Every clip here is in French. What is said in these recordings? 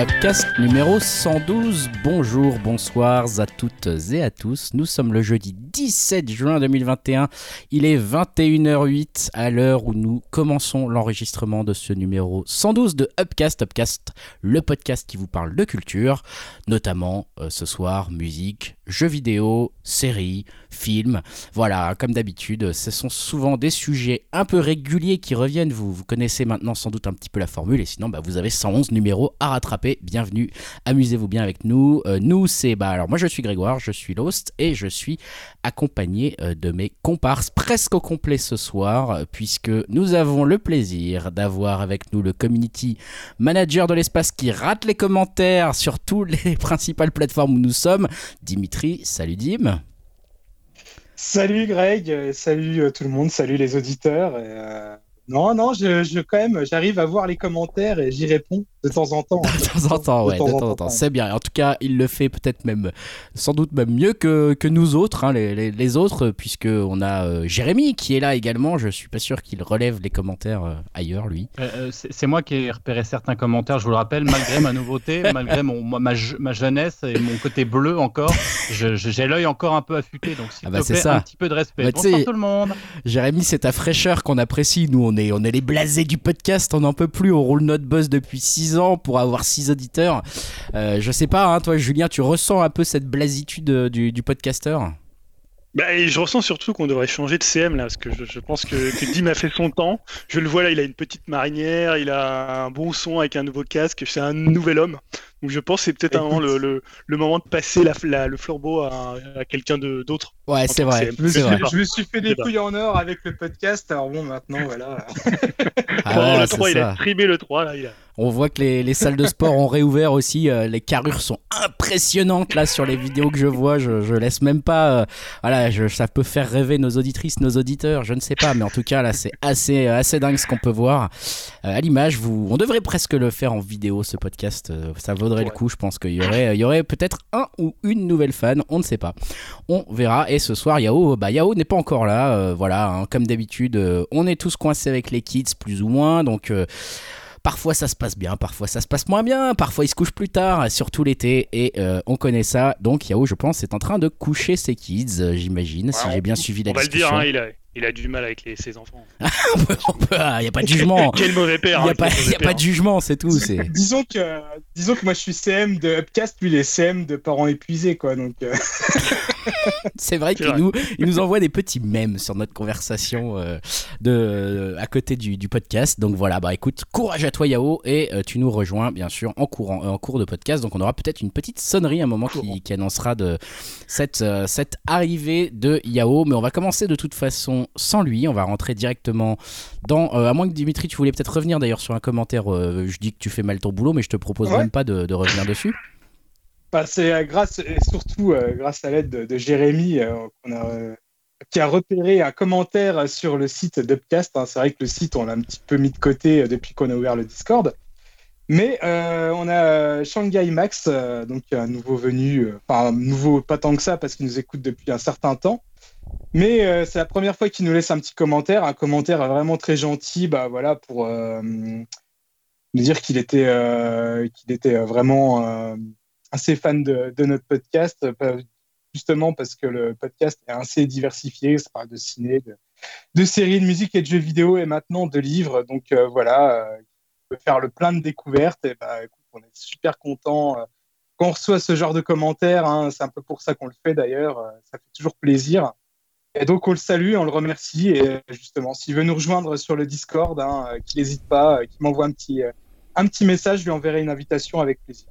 Upcast numéro 112. Bonjour, bonsoir à toutes et à tous. Nous sommes le jeudi 17 juin 2021. Il est 21h08 à l'heure où nous commençons l'enregistrement de ce numéro 112 de Upcast. Upcast, le podcast qui vous parle de culture, notamment euh, ce soir musique, jeux vidéo, séries, films. Voilà, comme d'habitude, ce sont souvent des sujets un peu réguliers qui reviennent. Vous, connaissez maintenant sans doute un petit peu la formule et sinon bah, vous avez 111 numéros à rattraper. Bienvenue, amusez-vous bien avec nous. Euh, nous, c'est bah alors moi je suis Grégoire, je suis Lost et je suis accompagné euh, de mes comparses presque au complet ce soir euh, puisque nous avons le plaisir d'avoir avec nous le community manager de l'espace qui rate les commentaires sur toutes les principales plateformes où nous sommes, Dimitri. Salut Dim. Salut Greg, euh, salut tout le monde, salut les auditeurs. Et, Non, non, je, je quand même, j'arrive à voir les commentaires et j'y réponds de temps en temps. De temps en temps, ouais, de temps en temps. C'est bien. En tout cas, il le fait peut-être même, sans doute même mieux que, que nous autres, hein, les, les, les, autres, puisque on a euh, Jérémy qui est là également. Je suis pas sûr qu'il relève les commentaires euh, ailleurs, lui. Euh, c'est moi qui ai repéré certains commentaires, je vous le rappelle, malgré ma nouveauté, malgré mon, ma, ma, jeunesse et mon côté bleu encore, j'ai l'œil encore un peu affûté. Donc, s'il ah bah te plaît, ça. un petit peu de respect. Bah, Bonsoir tout le monde. Jérémy, c'est ta fraîcheur qu'on apprécie. Nous, on on est les blasés du podcast, on n'en peut plus. On roule notre boss depuis 6 ans pour avoir 6 auditeurs. Euh, je sais pas, hein, toi Julien, tu ressens un peu cette blasitude euh, du, du podcasteur? Bah, je ressens surtout qu'on devrait changer de CM là, parce que je, pense que, Dim a fait son temps. Je le vois là, il a une petite marinière, il a un bon son avec un nouveau casque, c'est un nouvel homme. Donc je pense que c'est peut-être un moment le, le, le, moment de passer la, la, le flambeau à, à quelqu'un d'autre. Ouais, c'est vrai. Je me, suis, vrai. je me suis fait des couilles en or avec le podcast, alors bon, maintenant voilà. Ah, ouais, le 3, il a trimé le 3 là. Il a... On voit que les, les, salles de sport ont réouvert aussi. Euh, les carrures sont impressionnantes là sur les vidéos que je vois. Je, je laisse même pas. Euh, voilà, je, ça peut faire rêver nos auditrices, nos auditeurs. Je ne sais pas, mais en tout cas là, c'est assez assez dingue ce qu'on peut voir euh, à l'image. Vous, on devrait presque le faire en vidéo ce podcast. ça vaudrait le coup. Je pense qu'il y aurait, il y aurait peut-être un ou une nouvelle fan. On ne sait pas. On verra. Et ce soir, Yao, bah Yao n'est pas encore là. Euh, voilà, hein, comme d'habitude, euh, on est tous coincés avec les kids plus ou moins. Donc euh, Parfois ça se passe bien, parfois ça se passe moins bien, parfois il se couche plus tard, surtout l'été, et euh, on connaît ça. Donc Yao, je pense, est en train de coucher ses kids, j'imagine, ouais, si j'ai bien suivi la on discussion. On va le dire, hein, il, a, du mal avec les, ses enfants. Il n'y a pas de jugement. quel mauvais père. Il n'y a, pas, y a pas de jugement, c'est tout. disons, que, disons que moi je suis CM de Upcast, lui il est CM de parents épuisés, quoi. Donc, euh... c'est vrai qu'il nous, il nous envoie des petits mèmes sur notre conversation euh, de, à côté du, du, podcast. Donc voilà, bah écoute, courage à toi Yao et euh, tu nous rejoins bien sûr en, courant, en cours de podcast. Donc on aura peut-être une petite sonnerie à un moment qui, qui annoncera de cette, euh, cette arrivée de Yao. Mais on va commencer de toute façon sans lui. On va rentrer directement dans. Euh, à moins que Dimitri, tu voulais peut-être revenir d'ailleurs sur un commentaire. je dis que tu fais mal ton boulot, mais je te propose ouais. même pas de, de revenir dessus. Bah, c'est grâce et surtout euh, grâce à l'aide de, Jérémy euh, euh, qui a repéré un commentaire sur le site d'Upcast. Hein. C'est vrai que le site on l'a un petit peu mis de côté depuis qu'on a ouvert le Discord. Mais on a Shanghai Max, donc un nouveau venu, enfin nouveau pas tant que ça parce qu'il nous écoute depuis un certain temps. Mais c'est la première fois qu'il nous laisse un petit commentaire, un commentaire vraiment très gentil, bah voilà pour nous dire qu'il était qu'il était vraiment assez fan de, notre podcast, justement parce que le podcast est assez diversifié. Ça parle de ciné, de, séries, de musique et de jeux vidéo et maintenant de livres. Donc euh, voilà, euh, on peut faire le plein de découvertes. Et bah, on est super content euh, quand on reçoit ce genre de commentaires. Hein, c'est un peu pour ça qu'on le fait d'ailleurs. Euh, ça fait toujours plaisir. Et donc on le salue, on le remercie. Et justement, s'il veut nous rejoindre sur le Discord, hein, qu'il n'hésite pas, qu'il m'envoie un petit, un petit message, je lui enverrai une invitation avec plaisir.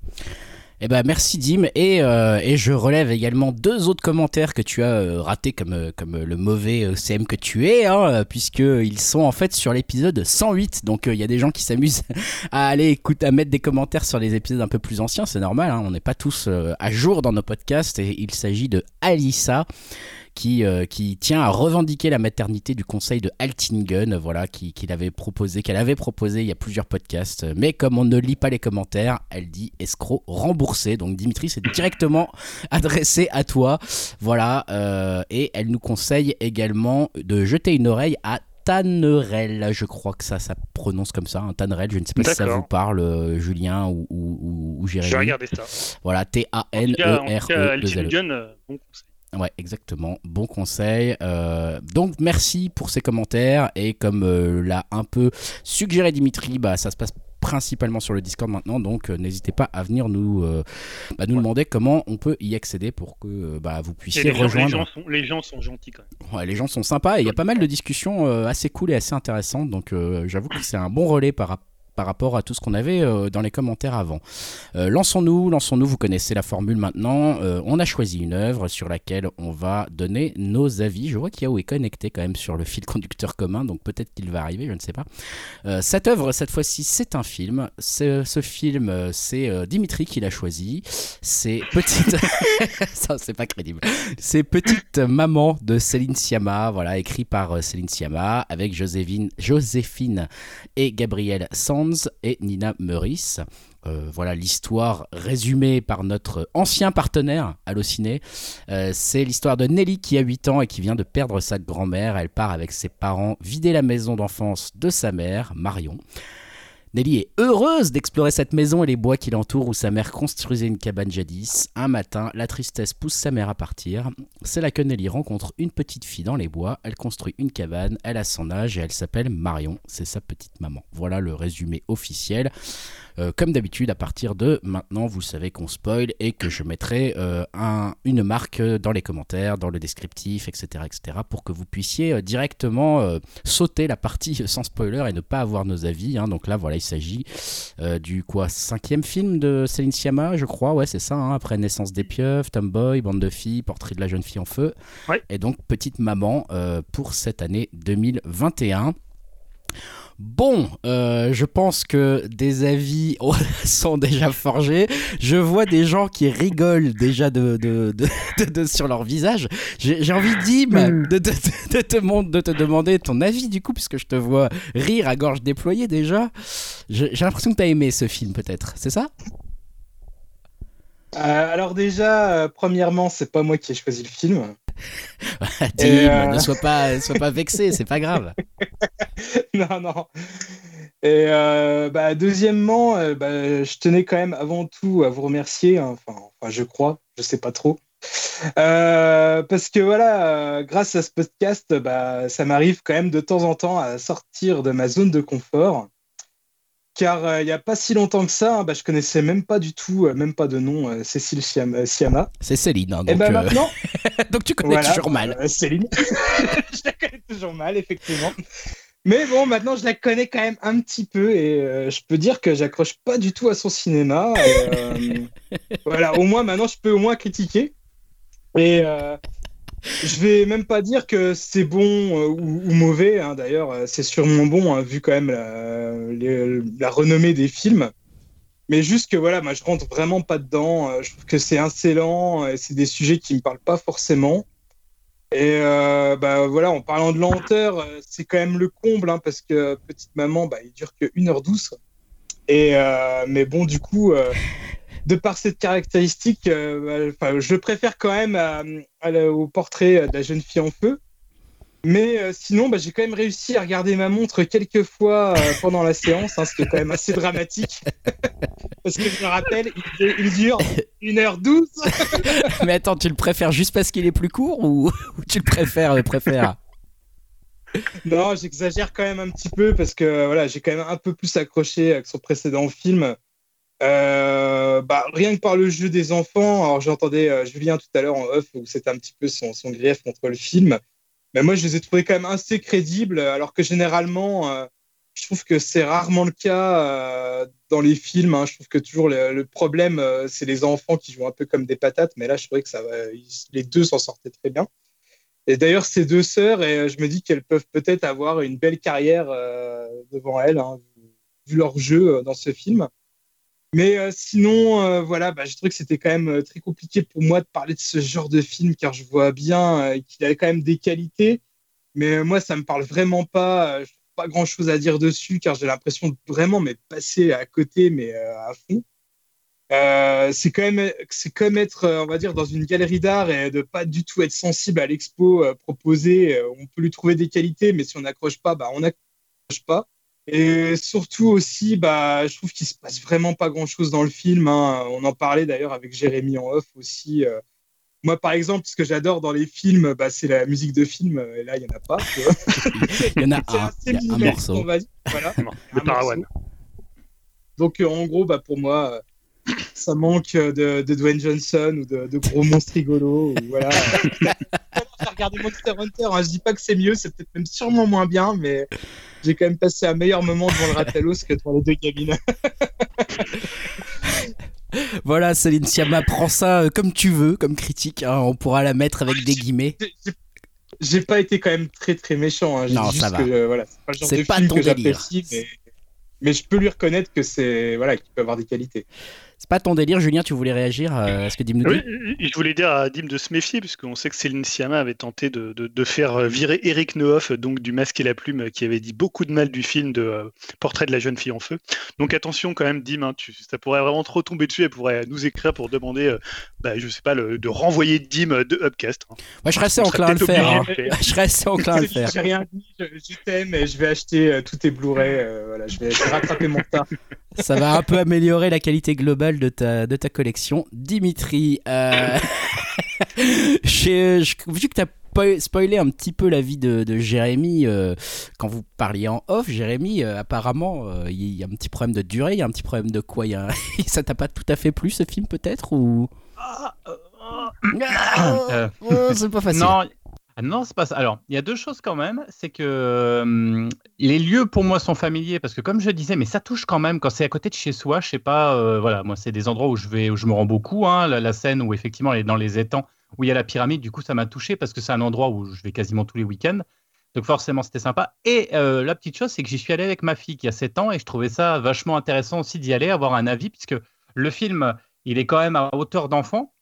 Eh ben merci Dim. Et, euh, et je relève également deux autres commentaires que tu as euh, ratés comme, euh, le mauvais CM que tu es hein, puisque ils sont en fait sur l'épisode 108 donc il y a des gens qui s'amusent à aller écouter à mettre des commentaires sur les épisodes un peu plus anciens. C'est normal hein, on n'est pas tous à jour dans nos podcasts. Et il s'agit de Alissa qui, euh, qui tient à revendiquer la maternité du conseil de Altingen, voilà, qui avait proposé, qu'elle avait proposé il y a plusieurs podcasts. Mais comme on ne lit pas les commentaires, elle dit escroc remboursé. Donc Dimitri, c'est directement adressé à toi. Voilà. Euh, et elle nous conseille également de jeter une oreille à Tannerel, je crois que ça, ça prononce comme ça, un Tannerel. Je ne sais pas si ça vous parle, Julien ou, ou, ou, Jérémy. Je vais regarder ça. Voilà, T-A-N-E-R-E. bon Ouais, exactement. Bon conseil. Euh, donc, merci pour ces commentaires. Et comme euh, l'a un peu suggéré Dimitri, bah, ça se passe principalement sur le Discord maintenant, donc euh, n'hésitez pas à venir nous, bah, nous demander comment on peut y accéder pour que bah, vous puissiez rejoindre. les, gens sont, les, gens sont, gentils quand même. Ouais, les gens sont sympas et il y a pas mal de discussions assez cool et assez intéressantes, donc j'avoue que c'est un bon relais par rapport par rapport à tout ce qu'on avait euh, dans les commentaires avant. Euh, lançons-nous, lançons-nous, vous connaissez la formule maintenant. Euh, on a choisi une œuvre sur laquelle on va donner nos avis. Je vois qu'Yao est connecté quand même sur le fil conducteur commun, donc peut-être qu'il va arriver, je ne sais pas. cette œuvre, cette fois-ci, c'est un film. Ce film, c'est Dimitri qui l'a choisi. C'est Petite... Ça, c'est pas crédible. C'est Petite Maman de Céline Sciamma, voilà, écrit par Céline Sciamma, avec Joséphine, Joséphine et Gabriel Sand et Nina Meurice. Euh, voilà l'histoire résumée par notre ancien partenaire Allociné. Euh, c'est l'histoire de Nelly qui a 8 ans et qui vient de perdre sa grand-mère. Elle part avec ses parents vider la maison d'enfance de sa mère, Marion. Nelly est heureuse d'explorer cette maison et les bois qui l'entourent où sa mère construisait une cabane jadis. Un matin, la tristesse pousse sa mère à partir. C'est là que Nelly rencontre une petite fille dans les bois. Elle construit une cabane, elle a son âge et elle s'appelle Marion. C'est sa petite maman. Voilà le résumé officiel. Euh, comme d'habitude, à partir de maintenant, vous savez qu'on spoil et que je mettrai euh, un, une marque dans les commentaires, dans le descriptif, etc. etc. pour que vous puissiez euh, directement sauter la partie sans spoiler et ne pas avoir nos avis. Hein. Donc là, voilà, il s'agit du quoi cinquième film de Céline Sciamma, je crois. Ouais, c'est ça. Hein. après Naissance des pieuvres, Tomboy, Bande de filles, Portrait de la jeune fille en feu. Et donc Petite maman pour cette année 2021. Bon, euh, je pense que des avis sont déjà forgés. Je vois des gens qui rigolent déjà de, de, sur leur visage. J'ai envie, Dim, de, de, te, de te demander ton avis du coup, puisque je te vois rire à gorge déployée déjà. J'ai l'impression que tu as aimé ce film peut-être, c'est ça? Euh, Alors déjà, euh, premièrement, c'est pas moi qui ai choisi le film. Dim, euh, ne sois pas, sois pas vexé, c'est pas grave. non, non. Et bah, deuxièmement, bah, je tenais quand même avant tout à vous remercier. Hein. Enfin, enfin, je crois, je sais pas trop. parce que voilà, grâce à ce podcast, bah, ça m'arrive quand même de temps en temps à sortir de ma zone de confort car euh, il n'y a pas si longtemps que ça, hein, bah, je connaissais même pas du tout, euh, même pas de nom, euh, Cécile Siama. C'est Céline. Hein, donc, Et ben maintenant, donc tu connais toujours mal. Céline, je la connais toujours mal, effectivement. Mais bon, maintenant je la connais quand même un petit peu et je peux dire que j'accroche pas du tout à son cinéma. voilà, au moins maintenant je peux au moins critiquer. Et je vais même pas dire que c'est bon euh, ou, mauvais, hein, d'ailleurs, euh, c'est sûrement bon, hein, vu quand même la, renommée des films. Mais juste que voilà, moi je rentre vraiment pas dedans. Euh, je trouve que c'est et c'est des sujets qui me parlent pas forcément. Et bah voilà, en parlant de lenteur, c'est quand même le comble, hein, parce que Petite Maman, bah, il dure que 1h12. Et, mais bon, du coup, de par cette caractéristique, euh, je préfère quand même au portrait de la jeune fille en feu. Mais euh, sinon, bah, j'ai quand même réussi à regarder ma montre quelques fois euh, pendant la séance, hein, ce qui est quand même assez dramatique. parce que je me rappelle, il, dure 1h12. Mais attends, tu le préfères juste parce qu'il est plus court ou, tu le préfères, préfères? Non, j'exagère quand même un petit peu parce que voilà, j'ai quand même un peu plus accroché avec son précédent film. Euh, bah, rien que par le jeu des enfants, alors j'entendais euh, Julien tout à l'heure en off où c'était un petit peu son, son, grief contre le film, mais moi je les ai trouvés quand même assez crédibles, alors que généralement, euh, je trouve que c'est rarement le cas dans les films. Hein. Je trouve que toujours le, problème, c'est les enfants qui jouent un peu comme des patates, mais là je trouvais que ça, les deux s'en sortaient très bien. Et d'ailleurs, ces deux sœurs, et je me dis qu'elles peuvent peut-être avoir une belle carrière devant elles, hein, vu leur jeu dans ce film. Mais euh, sinon, euh, voilà, bah, je trouve que c'était quand même euh, très compliqué pour moi de parler de ce genre de film, car je vois bien qu'il a quand même des qualités. Mais moi, ça me parle vraiment pas. je trouve pas grand-chose à dire dessus, car j'ai l'impression de vraiment mais passer à côté, mais à fond. c'est quand même c'est comme être on va dire dans une galerie d'art et de pas du tout être sensible à l'expo proposée on peut lui trouver des qualités mais si on n'accroche pas bah on n'accroche pas et surtout aussi, bah, je trouve qu'il se passe vraiment pas grand-chose dans le film. Hein. On en parlait d'ailleurs avec Jérémy en off aussi. Euh. Moi, par exemple, ce que j'adore dans les films, bah, c'est la musique de film. Et là, il n'y en a pas. il y en a un, y a un morceau. Voilà, un Donc, euh, en gros, bah, pour moi, ça manque de, de, Dwayne Johnson ou de, de gros monstres rigolos. Ou, voilà. j'ai regardé Monster Hunter. Hein. Je dis pas que c'est mieux, c'est peut-être même sûrement moins bien, mais j'ai quand même passé un meilleur moment devant le Ratellos que devant les deux cabines. voilà, Céline Sciamma, prends ça euh, comme tu veux, comme critique. Hein. on pourra la mettre avec des guillemets. J'ai pas été quand même très très méchant. Hein. Non, ça va. Que, voilà, c'est pas le genre de film que j'apprécie, mais, mais, je peux lui reconnaître que c'est voilà, qu'il peut avoir des qualités. C'est pas ton délire, Julien, tu voulais réagir à ce que Dim nous dit Oui, je voulais dire à Dim de se méfier, puisqu'on sait que Céline Sciamma avait tenté de, de, faire virer Eric Nehoff, donc du Masque et la Plume, qui avait dit beaucoup de mal du film de euh, Portrait de la jeune fille en feu. Donc attention quand même, Dim, hein, tu, ça pourrait vraiment trop tomber dessus, elle pourrait nous écrire pour demander, euh, bah, je sais pas, le, de renvoyer Dim de Upcast. Hein. Moi, je serais assez enclin à le faire. Hein. Je serais assez enclin à le faire. J'ai rien dit, je, t'aime et je vais acheter euh, tous tes Blu-ray, voilà, je vais, je vais rattraper mon retard. Ça va un peu améliorer la qualité globale de ta, de ta collection. Dimitri, euh... vu que tu as spoilé un petit peu la vie de, de Jérémy euh, quand vous parliez en off. Jérémy, euh, apparemment, euh, il y a un petit problème de durée, il y a un petit problème de quoi a... Ça t'a pas tout à fait plu ce film peut-être ou? Ah, ah, oh, C'est pas facile. Non, ah non, c'est pas. Alors, il y a deux choses quand même. C'est que euh, les lieux pour moi sont familiers parce que, comme je disais, mais ça touche quand même quand c'est à côté de chez soi. Je sais pas, euh, voilà, moi, c'est des endroits où je vais, où je me rends beaucoup. Hein, la, scène où effectivement, elle est dans les étangs où il y a la pyramide. Du coup, ça m'a touché parce que c'est un endroit où je vais quasiment tous les week-ends. Donc, forcément, c'était sympa. Et euh, la petite chose, c'est que j'y suis allé avec ma fille qui a 7 ans et je trouvais ça vachement intéressant aussi d'y aller, avoir un avis, puisque le film, il est quand même à hauteur d'enfant.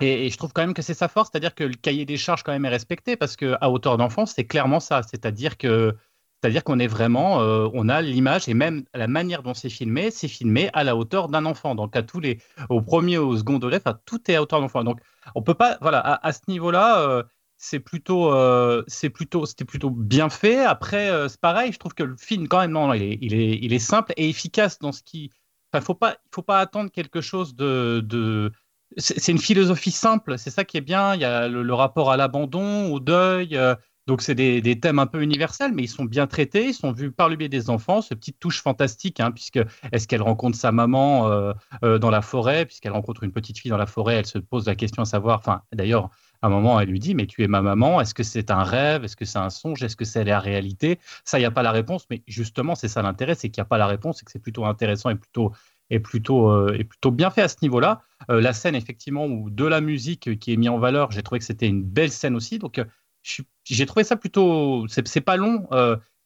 Et, je trouve quand même que c'est sa force, c'est-à-dire que le cahier des charges quand même est respecté parce qu'à hauteur d'enfant, c'est clairement ça. C'est-à-dire que c'est-à-dire qu'on est vraiment, euh, on a l'image et même la manière dont c'est filmé, c'est filmé à la hauteur d'un enfant. Donc à tous les, au premier, au second degré, tout est à hauteur d'enfant. Donc on peut pas, voilà, à, ce niveau-là, euh, c'est plutôt, euh, c'est plutôt, c'était plutôt bien fait. Après, c'est pareil, je trouve que le film quand même, non, il est, il est, il est simple et efficace dans ce qui, enfin, faut pas, faut pas attendre quelque chose de, de c'est une philosophie simple, c'est ça qui est bien. Il y a le, rapport à l'abandon, au deuil. Euh, donc, c'est des, thèmes un peu universels, mais ils sont bien traités, ils sont vus par le biais des enfants. Ce petite touche fantastique, hein, puisque est-ce qu'elle rencontre sa maman euh, euh, dans la forêt Puisqu'elle rencontre une petite fille dans la forêt, elle se pose la question à savoir. Enfin, d'ailleurs, à un moment, elle lui dit Mais tu es ma maman, est-ce que c'est un rêve Est-ce que c'est un songe Est-ce que c'est la réalité? Ça, il n'y a pas la réponse, mais justement, c'est ça l'intérêt c'est qu'il n'y a pas la réponse, c'est que c'est plutôt intéressant et plutôt est plutôt, euh, est plutôt bien fait à ce niveau-là. Euh, la scène, effectivement, ou de la musique qui est mise en valeur, j'ai trouvé que c'était une belle scène aussi. Donc, euh, j'ai trouvé ça plutôt. C'est pas long.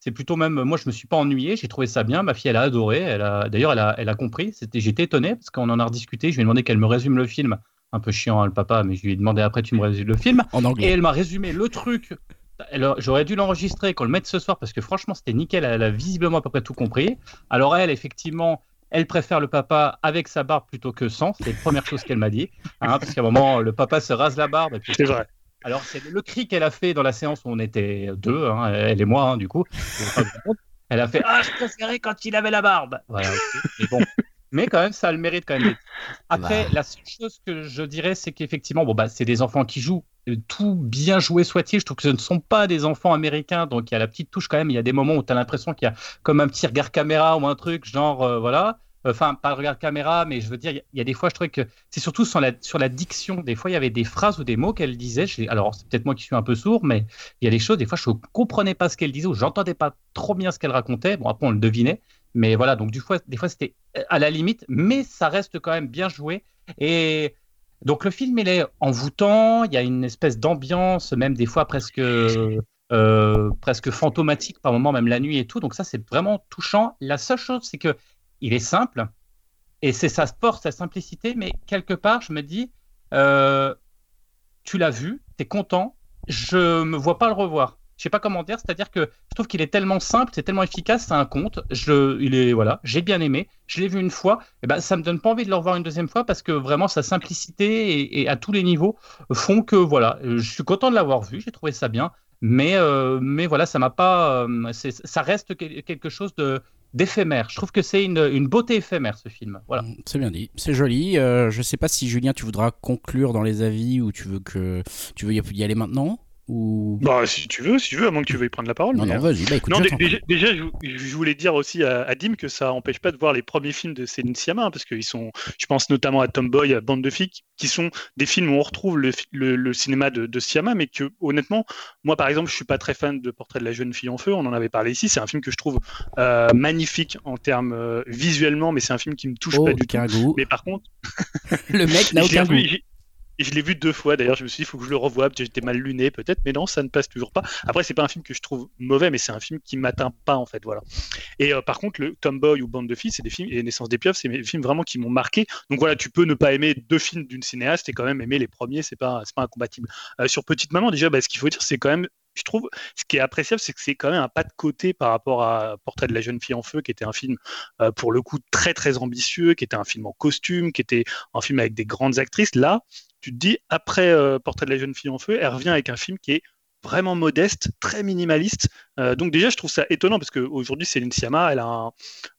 c'est plutôt même. Moi, je me suis pas ennuyé. J'ai trouvé ça bien. Ma fille, elle a adoré. Elle a, d'ailleurs, elle a, elle a compris. J'étais étonné parce qu'on en a rediscuté. Je lui ai demandé qu'elle me résume le film. Un peu chiant, hein, le papa, mais je lui ai demandé après, tu me résumes le film. En anglais. Et elle m'a résumé le truc J'aurais dû l'enregistrer, qu'on le mette ce soir, parce que franchement, c'était nickel. Elle a visiblement à peu près tout compris. Alors, elle, effectivement, elle préfère le papa avec sa barbe plutôt que sans. C'est la première chose qu'elle m'a dit. Hein, parce qu'à un moment, le papa se rase la barbe. C'est vrai. Alors, c'est le cri qu'elle a fait dans la séance où on était deux, hein, elle et moi, hein, du coup. Elle a fait Ah, je préférais quand il avait la barbe. Voilà, mais bon. Mais quand même, ça a le mérite quand même. Après, bah. la seule chose que je dirais, c'est qu'effectivement, bon, bah, c'est des enfants qui jouent. Tout bien joué soit-il, je trouve que ce ne sont pas des enfants américains, donc il y a la petite touche quand même. Il y a des moments où tu as l'impression qu'il y a comme un petit regard caméra ou un truc, genre, euh, voilà enfin pas le regard caméra, mais je veux dire, il y, a des fois, je trouvais que c'est surtout sur la, sur la diction. Des fois, il y avait des phrases ou des mots qu'elle disait. alors, c'est peut-être moi qui suis un peu sourd, mais il y a des choses, des fois, je ne comprenais pas ce qu'elle disait ou j'entendais pas trop bien ce qu'elle racontait. Bon, après, on le devinait. Mais voilà, donc du des fois, c'était à la limite, mais ça reste quand même bien joué. Et donc, le film, il est envoûtant. Il y a une espèce d'ambiance, même des fois presque. Euh, presque fantomatique par moments, même la nuit et tout. Donc ça, c'est vraiment touchant. La seule chose, c'est que il est simple et c'est sa force, sa simplicité, mais quelque part, je me dis, euh, tu l'as vu, tu es content, je me vois pas le revoir. Je sais pas comment dire, c'est-à-dire que je trouve qu'il est tellement simple, c'est tellement efficace, c'est un conte. Je, il est voilà, j'ai bien aimé. Je l'ai vu une fois, et ben ça me donne pas envie de le revoir une deuxième fois parce que vraiment sa simplicité et, à tous les niveaux font que voilà, je suis content de l'avoir vu, j'ai trouvé ça bien. Mais, euh, mais voilà, ça m'a pas. Euh, ça reste quelque chose de, d'éphémère. Je trouve que c'est une, beauté éphémère ce film. Voilà. Mm, c'est bien dit, c'est joli. Euh, je sais pas si Julien, tu voudras conclure dans les avis ou tu veux que tu veux y aller maintenant? Bah, si tu veux, si tu veux, à moins que tu veuilles prendre la parole. Non, non, vas-y, bah, écoute, déjà, je, voulais dire aussi à, Dim que ça empêche pas de voir les premiers films de Céline Sciamma, hein, parce qu'ils sont, je pense notamment à Tomboy, à Bande de filles, qui sont des films où on retrouve le, cinéma de, de Sciamma, mais que honnêtement, moi par exemple, je suis pas très fan de Portrait de la jeune fille en feu, on en avait parlé ici, c'est un film que je trouve euh, magnifique en termes euh, visuellement, mais c'est un film qui me touche pas du tout. Goût. Mais par contre, le mec n'a aucun goût. Et je l'ai vu deux fois d'ailleurs, je me suis dit, il faut que je le revoie, j'étais mal luné peut-être, mais non, ça ne passe toujours pas. Après, c'est pas un film que je trouve mauvais, mais c'est un film qui m'atteint pas en fait, voilà. Et euh, par contre, le Tomboy ou Bande de filles, c'est des films, et Naissance des pieuvres, c'est des films vraiment qui m'ont marqué. Donc voilà, tu peux ne pas aimer deux films d'une cinéaste et quand même aimer les premiers, c'est pas, pas incompatible. Euh, sur Petite Maman, déjà, bah, ce qu'il faut dire, c'est quand même je trouve, ce qui est appréciable, c'est que c'est quand même un pas de côté par rapport à Portrait de la jeune fille en feu, qui était un film euh, pour le coup très très ambitieux, qui était un film en costume, qui était un film avec des grandes actrices. Là, tu te dis, après euh, Portrait de la jeune fille en feu, elle revient avec un film qui est vraiment modeste, très minimaliste. Euh, donc déjà, je trouve ça étonnant parce qu'aujourd'hui, Céline Sciamma, elle a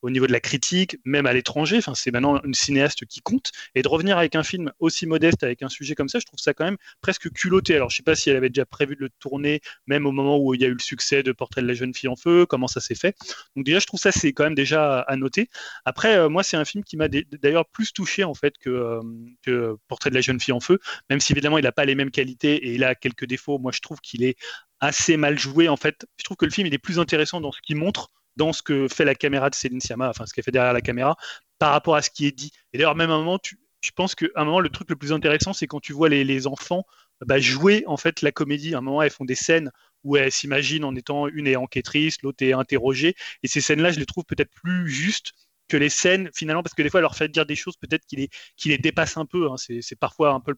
au niveau de la critique, même à l'étranger, c'est maintenant une cinéaste qui compte. Et de revenir avec un film aussi modeste, avec un sujet comme ça, je trouve ça quand même presque culotté. Alors, je sais pas si elle avait déjà prévu de le tourner, même au moment où il y a eu le succès de Portrait de la jeune fille en feu, comment ça s'est fait. Donc déjà, je trouve ça c'est quand même déjà à noter. Après, euh, moi, c'est un film qui m'a d'ailleurs plus touché en fait que, euh, que Portrait de la jeune fille en feu, même si évidemment il n'a pas les mêmes qualités et il a quelques défauts. Moi, je trouve qu'il est assez mal joué. En fait, je trouve que le film il est plus intéressant dans ce qu'il montre, dans ce que fait la caméra de Céline Sciamma, enfin ce qu'elle fait derrière la caméra, par rapport à ce qui est dit. Et d'ailleurs, même à un moment, je pense qu'à un moment, le truc le plus intéressant, c'est quand tu vois les, enfants bah, jouer en fait la comédie. À un moment, elles font des scènes où elles s'imaginent en étant une est enquêtrice, l'autre est interrogée. Et ces scènes-là, je les trouve peut-être plus justes que les scènes finalement parce que des fois elles leur fait dire des choses peut-être qui les, qui les dépassent un peu hein. c'est parfois un peu le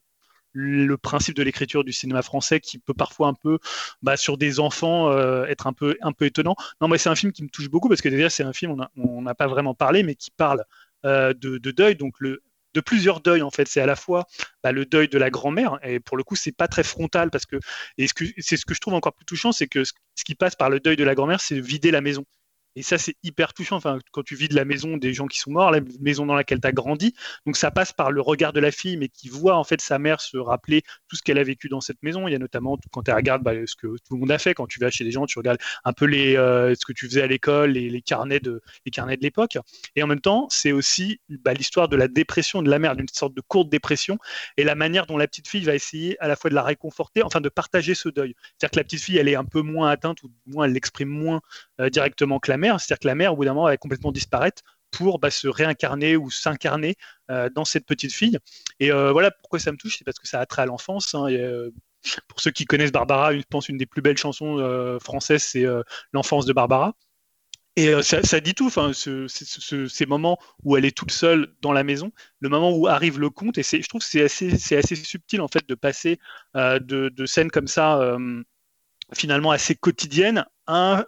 principe de l'écriture du cinéma français qui peut parfois un peu bah, sur des enfants euh, être un peu un peu étonnant. Non, mais c'est un film qui me touche beaucoup parce que déjà c'est un film on n'a pas vraiment parlé mais qui parle euh, de, deuil. Donc le de plusieurs deuils en fait. C'est à la fois bah, le deuil de la grand-mère et pour le coup c'est pas très frontal parce que et c'est ce que je trouve encore plus touchant c'est que ce, qui passe par le deuil de la grand-mère c'est vider la maison et ça, c'est hyper touchant. Enfin, quand tu vis de la maison des gens qui sont morts, la maison dans laquelle tu as grandi. Donc, ça passe par le regard de la fille, mais qui voit en fait sa mère se rappeler tout ce qu'elle a vécu dans cette maison. Il y a notamment, quand tu regardes bah, ce que tout le monde a fait, quand tu vas chez des gens, tu regardes un peu les, euh, ce que tu faisais à l'école, les, les, carnets de les carnets de l'époque. Et en même temps, c'est aussi bah, l'histoire de la dépression de la mère, d'une sorte de courte dépression, et la manière dont la petite fille va essayer à la fois de la réconforter, enfin de partager ce deuil. C'est-à-dire que la petite fille, elle est un peu moins atteinte, ou moins elle l'exprime moins euh, directement que la C'est-à-dire que la mère, au bout d'un moment, va complètement disparaître pour bah, se réincarner ou s'incarner euh, dans cette petite fille. Et euh, voilà pourquoi ça me touche, c'est parce que ça a trait à l'enfance. Hein, pour ceux qui connaissent Barbara, je pense une des plus belles chansons françaises, c'est L'enfance de Barbara. Et ça, dit tout, enfin, ces moments où elle est toute seule dans la maison, le moment où arrive le conte, et je trouve que c'est assez, subtil en fait de passer de, de, scènes comme ça, finalement assez quotidiennes, à un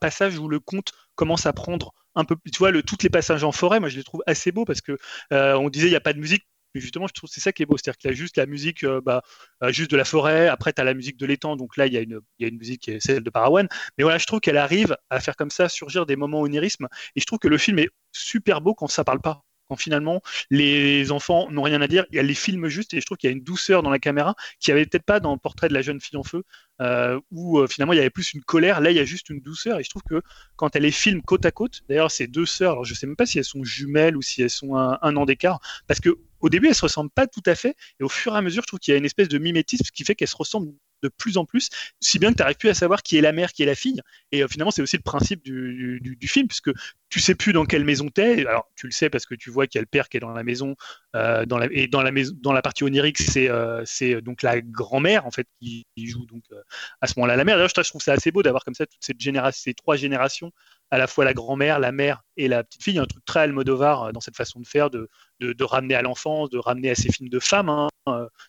passage où le conte commence à prendre un peu, tu vois, le, tous les passages en forêt, moi je les trouve assez beaux parce que euh, on disait il n'y a pas de musique, mais justement je trouve c'est ça qui est beau, c'est-à-dire qu'il y a juste la musique, euh, bah, euh, juste de la forêt, après tu as la musique de l'étang, donc là il y, a une, il y a une musique qui est celle de Parawan, mais voilà, je trouve qu'elle arrive à faire comme ça surgir des moments onirisme, et je trouve que le film est super beau quand ça parle pas quand finalement les enfants n'ont rien à dire, elle les filme juste et je trouve qu'il y a une douceur dans la caméra qui avait peut-être pas dans le portrait de la jeune fille en feu, euh, où euh, finalement il y avait plus une colère, là il y a juste une douceur et je trouve que quand elle les filme côte à côte, d'ailleurs ces deux sœurs, alors je sais même pas si elles sont jumelles ou si elles sont un, un an d'écart, parce que au début elles se ressemblent pas tout à fait et au fur et à mesure je trouve qu'il y a une espèce de mimétisme qui fait qu'elles se ressemblent de plus en plus, si bien que tu n'arrives plus à savoir qui est la mère, qui est la fille. Et euh, finalement, c'est aussi le principe du, film, puisque tu sais plus dans quelle maison tu es. Alors, tu le sais parce que tu vois qu'il y a le père qui est dans la maison, euh, dans la, et dans la, maison, dans la partie onirique, c'est euh, c'est donc la grand-mère, en fait, qui, joue donc à ce moment-là la mère. D'ailleurs, je trouve ça assez beau d'avoir comme ça toutes cette génération, ces trois générations à la fois la grand-mère, la mère et la petite fille. Il y a un truc très Almodovar dans cette façon de faire, de, de, ramener à l'enfance, de ramener à ces films de femmes. Hein.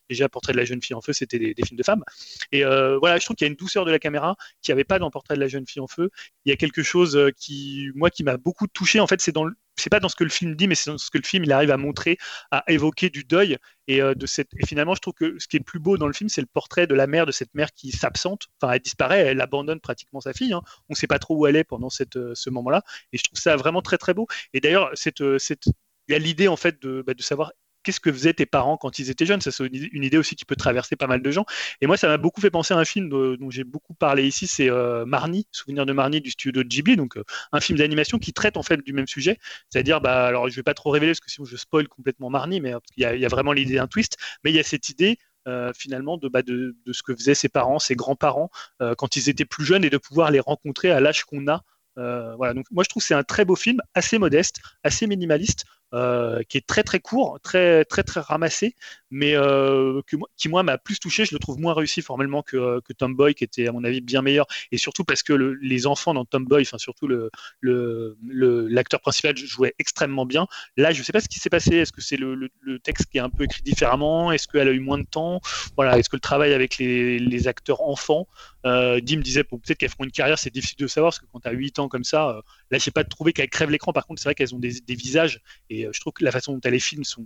déjà, Portrait de la jeune fille en feu, c'était des, films de femmes. Et voilà, je trouve qu'il y a une douceur de la caméra qui n'y avait pas dans Portrait de la jeune fille en feu. Il y a quelque chose qui, moi, qui m'a beaucoup touché. En fait, c'est dans c'est pas dans ce que le film dit, mais c'est dans ce que le film il arrive à montrer, à évoquer du deuil et euh, de cette. Et finalement, je trouve que ce qui est le plus beau dans le film, c'est le portrait de la mère de cette mère qui s'absente. Enfin, elle disparaît, elle abandonne pratiquement sa fille. Hein. On ne sait pas trop où elle est pendant cette, euh, ce moment-là. Et je trouve ça vraiment très très beau. Et d'ailleurs, cette, euh, cette il y a l'idée en fait de, bah, de savoir qu'est-ce que faisaient tes parents quand ils étaient jeunes? Ça, c'est une idée aussi qui peut traverser pas mal de gens. Et moi, ça m'a beaucoup fait penser à un film dont j'ai beaucoup parlé ici, c'est euh, Marnie, Souvenir de Marnie du studio de Ghibli, donc euh, un film d'animation qui traite en fait du même sujet. C'est-à-dire, bah, alors je vais pas trop révéler parce que sinon je spoil complètement Marnie, mais il y, a vraiment l'idée d'un twist, mais il y a cette idée euh, finalement de, bah, de, ce que faisaient ses parents, ses grands-parents quand ils étaient plus jeunes et de pouvoir les rencontrer à l'âge qu'on a. voilà, donc moi je trouve que c'est un très beau film, assez modeste, assez minimaliste, euh, qui est très très court, très très très ramassé, mais euh, qui moi m'a plus touché. Je le trouve moins réussi formellement que, que Tomboy, qui était à mon avis bien meilleur, et surtout parce que les enfants dans Tomboy, enfin surtout le, l'acteur principal jouait extrêmement bien. Là, je ne sais pas ce qui s'est passé. Est-ce que c'est le, texte qui est un peu écrit différemment? Est-ce qu'elle a eu moins de temps? Voilà. Est-ce que le travail avec les, acteurs enfants euh, Dim disait peut-être qu'elles feront une carrière, c'est difficile de savoir parce que quand tu as 8 ans comme ça, euh, là, j'ai pas trouvé qu'elles crèvent l'écran. Par contre, c'est vrai qu'elles ont des, visages et euh, je trouve que la façon dont elle les filme sont,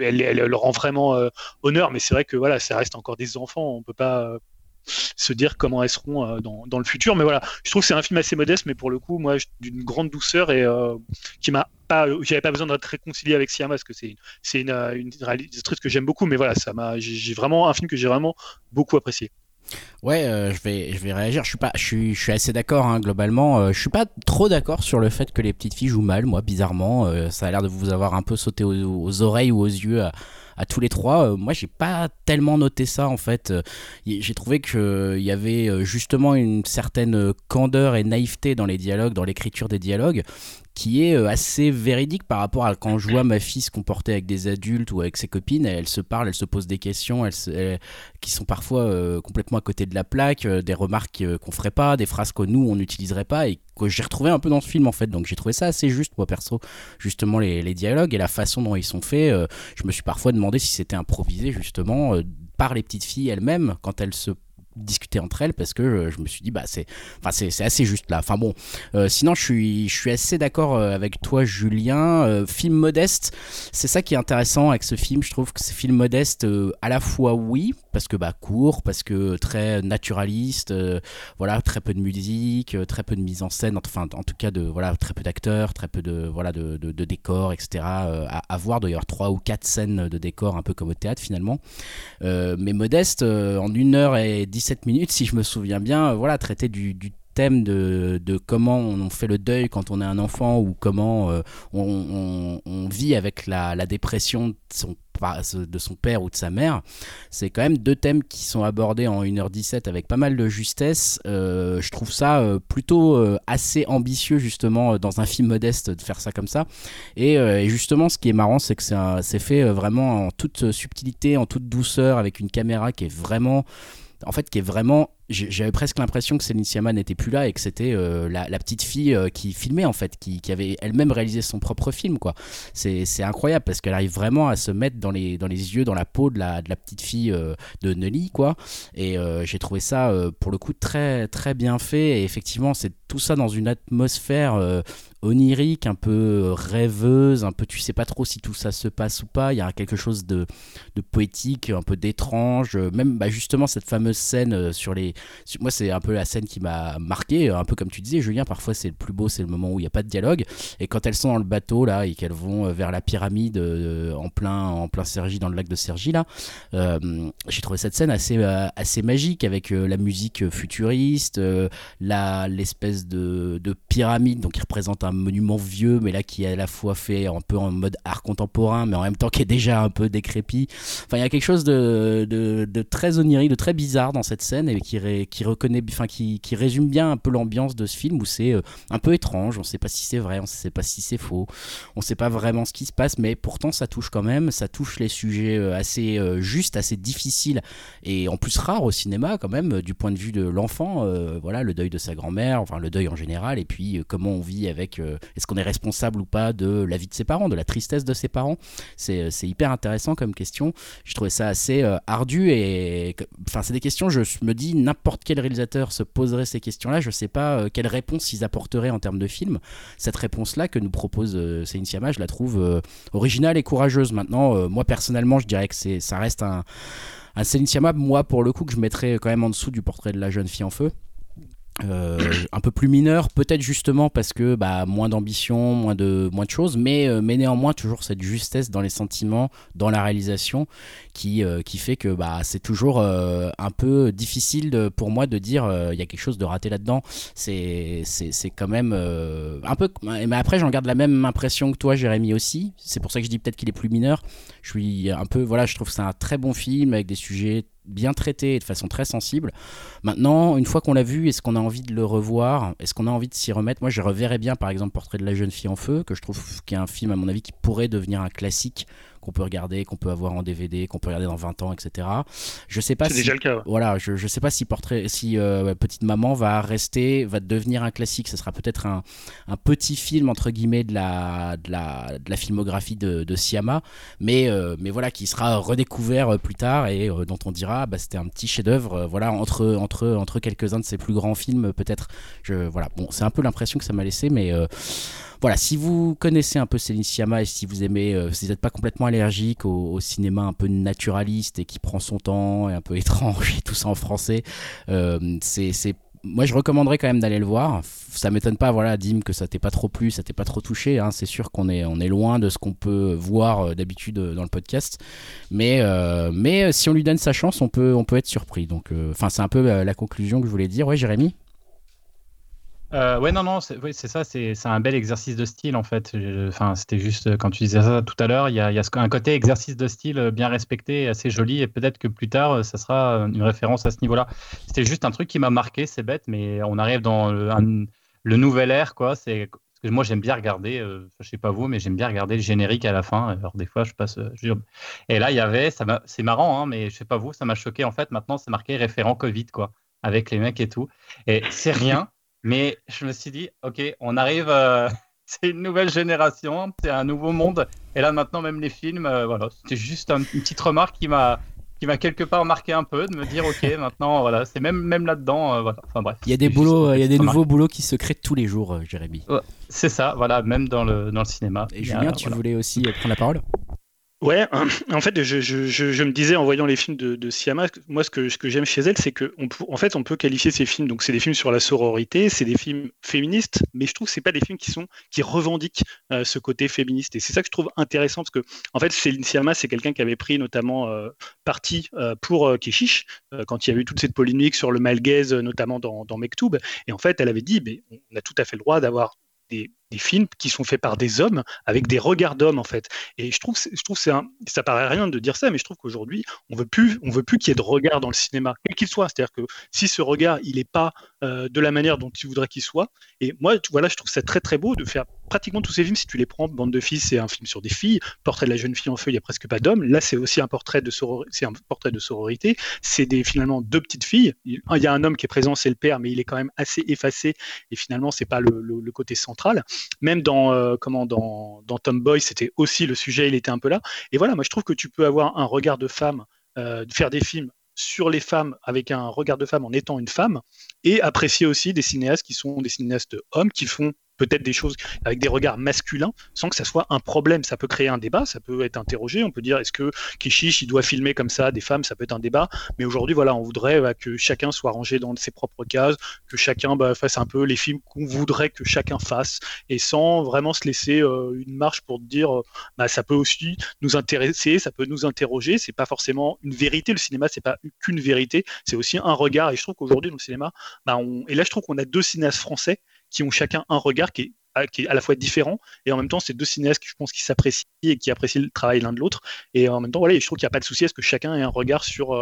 elle, leur rend vraiment euh, honneur, mais c'est vrai que voilà, ça reste encore des enfants, on peut pas euh, se dire comment elles seront dans, le futur. Mais voilà, je trouve que c'est un film assez modeste, mais pour le coup, moi, d'une grande douceur et qui m'a pas, j'avais pas besoin d'être réconcilié avec Siama parce que c'est c'est une, une, réalisatrice que j'aime beaucoup, mais voilà, ça m'a, j'ai vraiment un film que j'ai vraiment beaucoup apprécié. Ouais, euh, je vais je vais réagir. Je suis pas je suis je suis assez d'accord hein, globalement. Euh, je suis pas trop d'accord sur le fait que les petites filles jouent mal. Moi, bizarrement, euh, ça a l'air de vous avoir un peu sauté aux, oreilles ou aux yeux. À, tous les trois, moi j'ai pas tellement noté ça en fait. J'ai trouvé qu'il y avait justement une certaine candeur et naïveté dans les dialogues, dans l'écriture des dialogues, qui est euh, assez véridique par rapport à quand je vois ma fille se comporter avec des adultes ou avec ses copines. Elle, se parle, elle se pose des questions qui sont parfois euh, complètement à côté de la plaque, euh, des remarques qu'on ferait pas, des phrases que nous on n'utiliserait pas et que j'ai retrouvé un peu dans ce film en fait. Donc j'ai trouvé ça assez juste, moi perso, justement les dialogues et la façon dont ils sont faits. je me suis parfois demandé si c'était improvisé justement par les petites filles elles-mêmes quand elles se discuter entre elles parce que euh, je me suis dit bah c'est enfin c'est assez juste là. Enfin bon euh, sinon je suis je suis assez d'accord euh, avec toi Julien. Film modeste c'est ça qui est intéressant avec ce film. Je trouve que ce film modeste à la fois oui parce que bah court parce que très naturaliste voilà très peu de musique très peu de mise en scène enfin en tout cas de voilà très peu d'acteurs très peu de voilà de, de, décors etc à, à, voir. D'ailleurs trois ou quatre scènes de décors un peu comme au théâtre finalement. Mais modeste en une heure et dix 17 minutes, si je me souviens bien, euh, voilà, traiter du, thème de, comment on fait le deuil quand on est un enfant ou comment euh, on, vit avec la, dépression de son, de son, père ou de sa mère. C'est quand même deux thèmes qui sont abordés en 1h17 avec pas mal de justesse. Euh, je trouve ça plutôt assez ambitieux justement dans un film modeste de faire ça comme ça. Et, et justement ce qui est marrant c'est que c'est fait vraiment en toute subtilité, en toute douceur avec une caméra qui est vraiment en fait, qui est vraiment j'avais presque l'impression que Céline Sciamma n'était plus là et que c'était euh, la, petite fille euh, qui filmait en fait, qui, avait elle-même réalisé son propre film quoi. C'est incroyable parce qu'elle arrive vraiment à se mettre dans les, dans les yeux, dans la peau de la, de la petite fille euh, de Nelly quoi. Et j'ai trouvé ça pour le coup très très bien fait et effectivement c'est tout ça dans une atmosphère onirique, un peu rêveuse, un peu tu sais pas trop si tout ça se passe ou pas. Il y a quelque chose de, de poétique, un peu d'étrange. Même bah, justement cette fameuse scène sur les moi, c'est un peu la scène qui m'a marqué, un peu comme tu disais, Julien. Parfois, c'est le plus beau, c'est le moment où il n'y a pas de dialogue. Et quand elles sont dans le bateau là et qu'elles vont euh, vers la pyramide euh, en plein en plein Sergi, dans le lac de Sergi là, euh, j'ai trouvé cette scène assez assez magique avec la musique futuriste, la l'espèce de, de, pyramide donc qui représente un monument vieux, mais là qui est à la fois fait un peu en mode art contemporain, mais en même temps qui est déjà un peu décrépit. Enfin, il y a quelque chose de, de, de très onirique, de très bizarre dans cette scène et qui qui reconnaît, enfin qui, qui, résume bien un peu l'ambiance de ce film où c'est un peu étrange. On sait pas si c'est vrai, on sait pas si c'est faux, on sait pas vraiment ce qui se passe, mais pourtant ça touche quand même, ça touche les sujets assez justes, assez difficiles et en plus rares au cinéma quand même du point de vue de l'enfant. voilà, le deuil de sa grand-mère, enfin le deuil en général, et puis comment on vit avec, est-ce qu'on est responsable ou pas de la vie de ses parents, de la tristesse de ses parents. C'est hyper intéressant comme question. Je trouvais ça assez euh, ardu et enfin c'est des questions. Je me dis n'importe quel réalisateur se poserait ces questions-là. Je sais pas euh, quelle réponse ils apporteraient en termes de film. Cette réponse-là que nous propose euh, Céline Sciamma, je la trouve originale et courageuse. Maintenant, moi personnellement, je dirais que ça reste un un Céline Sciamma, moi pour le coup que je mettrais quand même en dessous du portrait de la jeune fille en feu. Euh, un peu plus mineur, peut-être justement parce que bah, moins d'ambition, moins de, moins de choses, mais, euh, mais néanmoins toujours cette justesse dans les sentiments, dans la réalisation, qui, euh, qui fait que bah, c'est toujours un peu difficile pour moi de dire il y a quelque chose de raté là-dedans. C'est, c'est, quand même un peu. Mais après, j'en garde la même impression que toi, Jérémy aussi. C'est pour ça que je dis peut-être qu'il est plus mineur. Je suis un peu. Voilà, je trouve que c'est un très bon film avec des sujets bien traité et de façon très sensible. Maintenant, une fois qu'on l'a vu, est-ce qu'on a envie de le revoir? Est-ce qu'on a envie de s'y remettre? Moi, je reverrais bien, par exemple, Portrait de la jeune fille en feu, que je trouve qui est un film, à mon avis, qui pourrait devenir un classique qu'on peut regarder, qu'on peut avoir en DVD, qu'on peut regarder dans 20 ans, etc. Je sais pas si, déjà le cas. Voilà, je, je sais pas si portrait, si euh, Petite Maman va rester, va devenir un classique. Ce sera peut-être un, un, petit film entre guillemets de la, de la, de la filmographie de, de Siama, mais, euh, mais voilà, qui sera redécouvert euh, plus tard et dont on dira, bah, c'était un petit chef-d'œuvre. voilà, entre, entre, entre quelques-uns de ses plus grands films, peut-être. Je, voilà, bon, c'est un peu l'impression que ça m'a laissé, mais voilà, si vous connaissez un peu Céline Sciamma et si vous aimez, euh, si vous n'êtes pas complètement allergique au, cinéma un peu naturaliste et qui prend son temps et un peu étrange et tout ça en français, euh, c'est moi je recommanderais quand même d'aller le voir. Ça m'étonne pas, voilà, Dim, que ça t'ait pas trop plu, ça t'ait pas trop touché. Hein. C'est sûr qu'on est, on est loin de ce qu'on peut voir euh, d'habitude dans le podcast. Mais, mais si on lui donne sa chance, on peut, on peut être surpris. Donc, enfin, c'est un peu la conclusion que je voulais dire. Ouais, Jérémy? Euh, ouais, non, non, c'est ça, c'est un bel exercice de style en fait. Enfin, c'était juste euh, quand tu disais ça tout à l'heure, il y a, y a, un côté exercice de style euh, bien respecté, assez joli, et peut-être que plus tard, ça sera une référence à ce niveau-là. C'était juste un truc qui m'a marqué, c'est bête, mais on arrive dans le, nouvel air, quoi. C'est moi j'aime bien regarder, je sais pas vous, mais j'aime bien regarder le générique à la fin. Alors des fois je passe, et là il y avait, c'est marrant, hein, mais je sais pas vous, ça m'a choqué en fait. Maintenant c'est marqué référent Covid quoi, avec les mecs et tout, et c'est rien. Mais je me suis dit, ok, on arrive, euh, c'est une nouvelle génération, c'est un nouveau monde. Et là maintenant, même les films, euh, voilà, c'était juste une petite remarque qui m'a qui m'a quelque part marqué un peu de me dire ok maintenant voilà c'est même même là-dedans euh, voilà. Enfin bref il y a des boulots il y a des nouveaux boulots qui se créent tous les jours Jérémy. C'est ça voilà même dans le dans le cinéma. Et Julien tu voulais aussi prendre la parole? Ouais, en fait, je, je, je, me disais en voyant les films de, de Siama, moi, ce que, ce que j'aime chez elle, c'est qu'en en fait, on peut qualifier ces films. Donc, c'est des films sur la sororité, c'est des films féministes, mais je trouve que c'est pas des films qui sont qui revendiquent euh, ce côté féministe. Et c'est ça que je trouve intéressant parce que, en fait, Céline Siama, c'est quelqu'un qui avait pris notamment euh, parti euh, pour Keshish quand il y a eu toute cette polémique sur le malgaise, notamment dans, dans Mektoub. Et en fait, elle avait dit, mais on a tout à fait le droit d'avoir des, des films qui sont faits par des hommes avec des regards d'hommes en fait. Et je trouve, je trouve ça paraît rien de dire ça, mais je trouve qu'aujourd'hui on veut plus, on veut plus qu'il y ait de regard dans le cinéma, quel qu'il soit. C'est-à-dire que si ce regard il est pas euh, de la manière dont tu voudrais qu'il soit, et moi voilà, je trouve ça très très beau de faire pratiquement tous ces films. Si tu les prends, Bande de filles, c'est un film sur des filles. Portrait de la jeune fille en feu, il y a presque pas d'hommes. Là, c'est aussi un portrait de sororité. C'est des finalement deux petites filles. Il y a un homme qui est présent, c'est le père, mais il est quand même assez effacé. Et finalement, c'est pas le côté central. Même dans, euh, comment, dans, Tomboy, c'était aussi le sujet, il était un peu là. Et voilà, moi je trouve que tu peux avoir un regard de femme, euh, faire des films sur les femmes avec un regard de femme en étant une femme, et apprécier aussi des cinéastes qui sont des cinéastes hommes qui font peut-être des choses avec des regards masculins sans que ça soit un problème. Ça peut créer un débat, ça peut être interrogé. On peut dire est-ce que Kishish il doit filmer comme ça des femmes? Ça peut être un débat. Mais aujourd'hui, voilà, on voudrait bah, que chacun soit rangé dans ses propres cases, que chacun bah, fasse un peu les films qu'on voudrait que chacun fasse, et sans vraiment se laisser euh, une marche pour dire euh, bah, ça peut aussi nous intéresser, ça peut nous interroger. C'est pas forcément une vérité. Le cinéma, c'est pas qu'une vérité, c'est aussi un regard. Et je trouve qu'aujourd'hui, dans le cinéma, et là, je trouve qu'on a deux cinéastes français qui ont chacun un regard qui est qui est à la fois différent et en même temps c'est deux cinéastes qui je pense qui s'apprécient et qui apprécient le travail l'un de l'autre et en même temps voilà je trouve qu'il n'y a pas de souci à ce que chacun ait un regard sur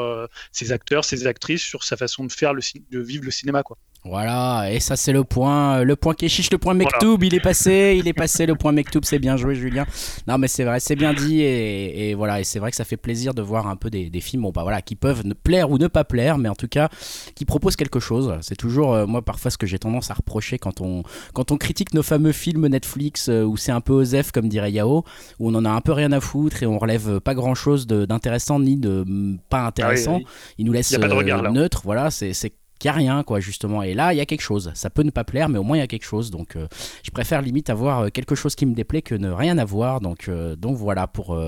ses acteurs ses actrices sur sa façon de faire le de vivre le cinéma quoi voilà, et ça c'est le point, le point chiche, le point Mektoub, il est passé, il est passé, le point Mektoub, c'est bien joué Julien. Non mais c'est vrai, c'est bien dit et, voilà, et c'est vrai que ça fait plaisir de voir un peu des, films, bon bah voilà, qui peuvent ne plaire ou ne pas plaire, mais en tout cas qui proposent quelque chose. C'est toujours euh, moi parfois ce que j'ai tendance à reprocher quand on quand on critique nos fameux films Netflix euh, où c'est un peu osef comme dirait Yao, où on en a un peu rien à foutre et on relève pas grand chose d'intéressant ni de pas intéressant. Ah il nous laisse euh, neutre, voilà, c'est qu'il n'y a rien, quoi, justement. Et là, il y a quelque chose. Ça peut ne pas plaire, mais au moins il y a quelque chose. Donc, euh, je préfère limite avoir euh, quelque chose qui me déplaît que ne rien avoir. Donc, euh, donc voilà pour,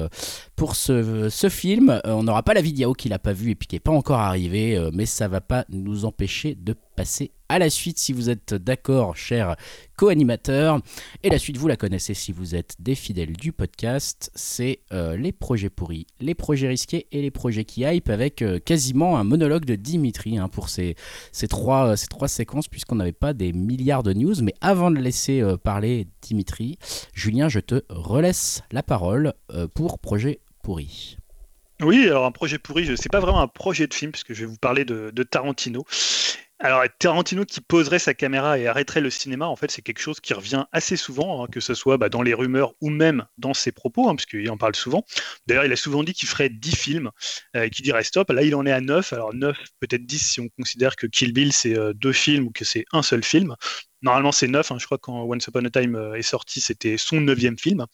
pour ce, film. on n'aura pas la vidéo qu'il n'a pas vue et puis qui n'est pas encore arrivée, mais ça va pas nous empêcher de passer à la suite si vous êtes d'accord, cher co-animateur. Et la suite, vous la connaissez si vous êtes des fidèles du podcast. C'est euh, les projets pourris, les projets risqués et les projets qui hype avec euh, quasiment un monologue de Dimitri hein, pour ces, ces, trois, euh, ces trois séquences puisqu'on n'avait pas des milliards de news. Mais avant de laisser parler Dimitri, Julien, je te relaisse la parole pour projet pourri. Oui, alors un projet pourri, ce n'est pas vraiment un projet de film, puisque je vais vous parler de, Tarantino. Alors, Tarantino qui poserait sa caméra et arrêterait le cinéma, en fait, c'est quelque chose qui revient assez souvent, hein, que ce soit bah, dans les rumeurs ou même dans ses propos, hein, puisqu'il en parle souvent. D'ailleurs, il a souvent dit qu'il ferait 10 films euh, et qu'il dirait stop. Là, il en est à 9. Alors, 9, peut-être 10 si on considère que Kill Bill, c'est euh, deux films ou que c'est un seul film. Normalement, c'est neuf. Hein. Je crois que quand Once Upon a Time euh, est sorti, c'était son neuvième film.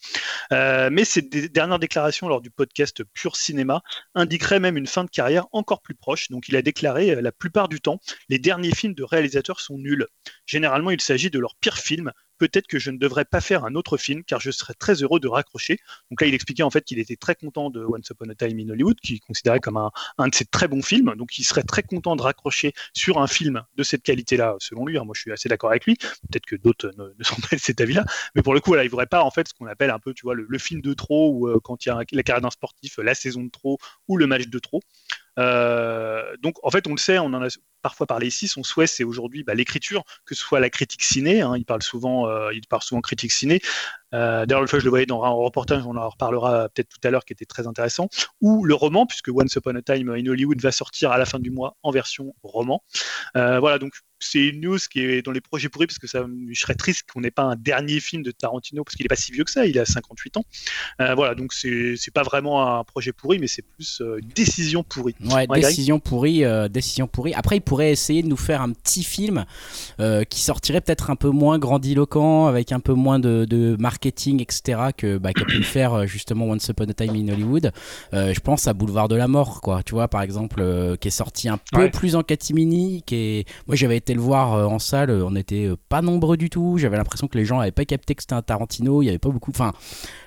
Euh, mais ces dernières déclarations lors du podcast Pur Cinéma indiqueraient même une fin de carrière encore plus proche. Donc, il a déclaré euh, la plupart du temps, les derniers films de réalisateurs sont nuls. Généralement, il s'agit de leur pire film, peut-être que je ne devrais pas faire un autre film car je serais très heureux de raccrocher. Donc là, il expliquait en fait qu'il était très content de Once Upon a Time in Hollywood, qu'il considérait comme un, de ses très bons films. Donc il serait très content de raccrocher sur un film de cette qualité-là, selon lui. Hein. moi, je suis assez d'accord avec lui. Peut-être que d'autres ne, sont pas de cet avis-là. Mais pour le coup, voilà, il ne voudrait pas en fait ce qu'on appelle un peu, tu vois, le, film de trop ou euh, quand il y a la carrière d'un sportif, la saison de trop ou le match de trop. Euh, donc en fait, on le sait, on en a parfois parlé ici. Son souhait, c'est aujourd'hui bah, l'écriture, que ce soit la critique ciné. Hein, il parle souvent, euh, il parle souvent critique ciné. Euh, D'ailleurs, le fois, je le voyais dans un reportage, on en reparlera peut-être tout à l'heure, qui était très intéressant. Ou le roman, puisque Once Upon a Time in Hollywood va sortir à la fin du mois en version roman. Euh, voilà, donc c'est une news qui est dans les projets pourris parce que ça, je serais triste qu'on n'ait pas un dernier film de Tarantino parce qu'il n'est pas si vieux que ça, il a 58 ans. Euh, voilà, donc c'est pas vraiment un projet pourri, mais c'est plus une décision pourrie. Ouais, décision pourrie, décision pourrie. Après, il pourrait essayer de nous faire un petit film qui sortirait peut-être un peu moins grandiloquent, avec un peu moins de, marketing, etc., que bah, qu'a pu le faire justement Once Upon a Time in Hollywood. je pense à Boulevard de la Mort, quoi. Tu vois, par exemple, qui est sorti un peu plus en catimini, qui est... moi j'avais été le voir euh, en salle, on n'était euh, pas nombreux du tout. J'avais l'impression que les gens n'avaient pas capté que c'était un Tarantino. Il y avait pas beaucoup. Enfin,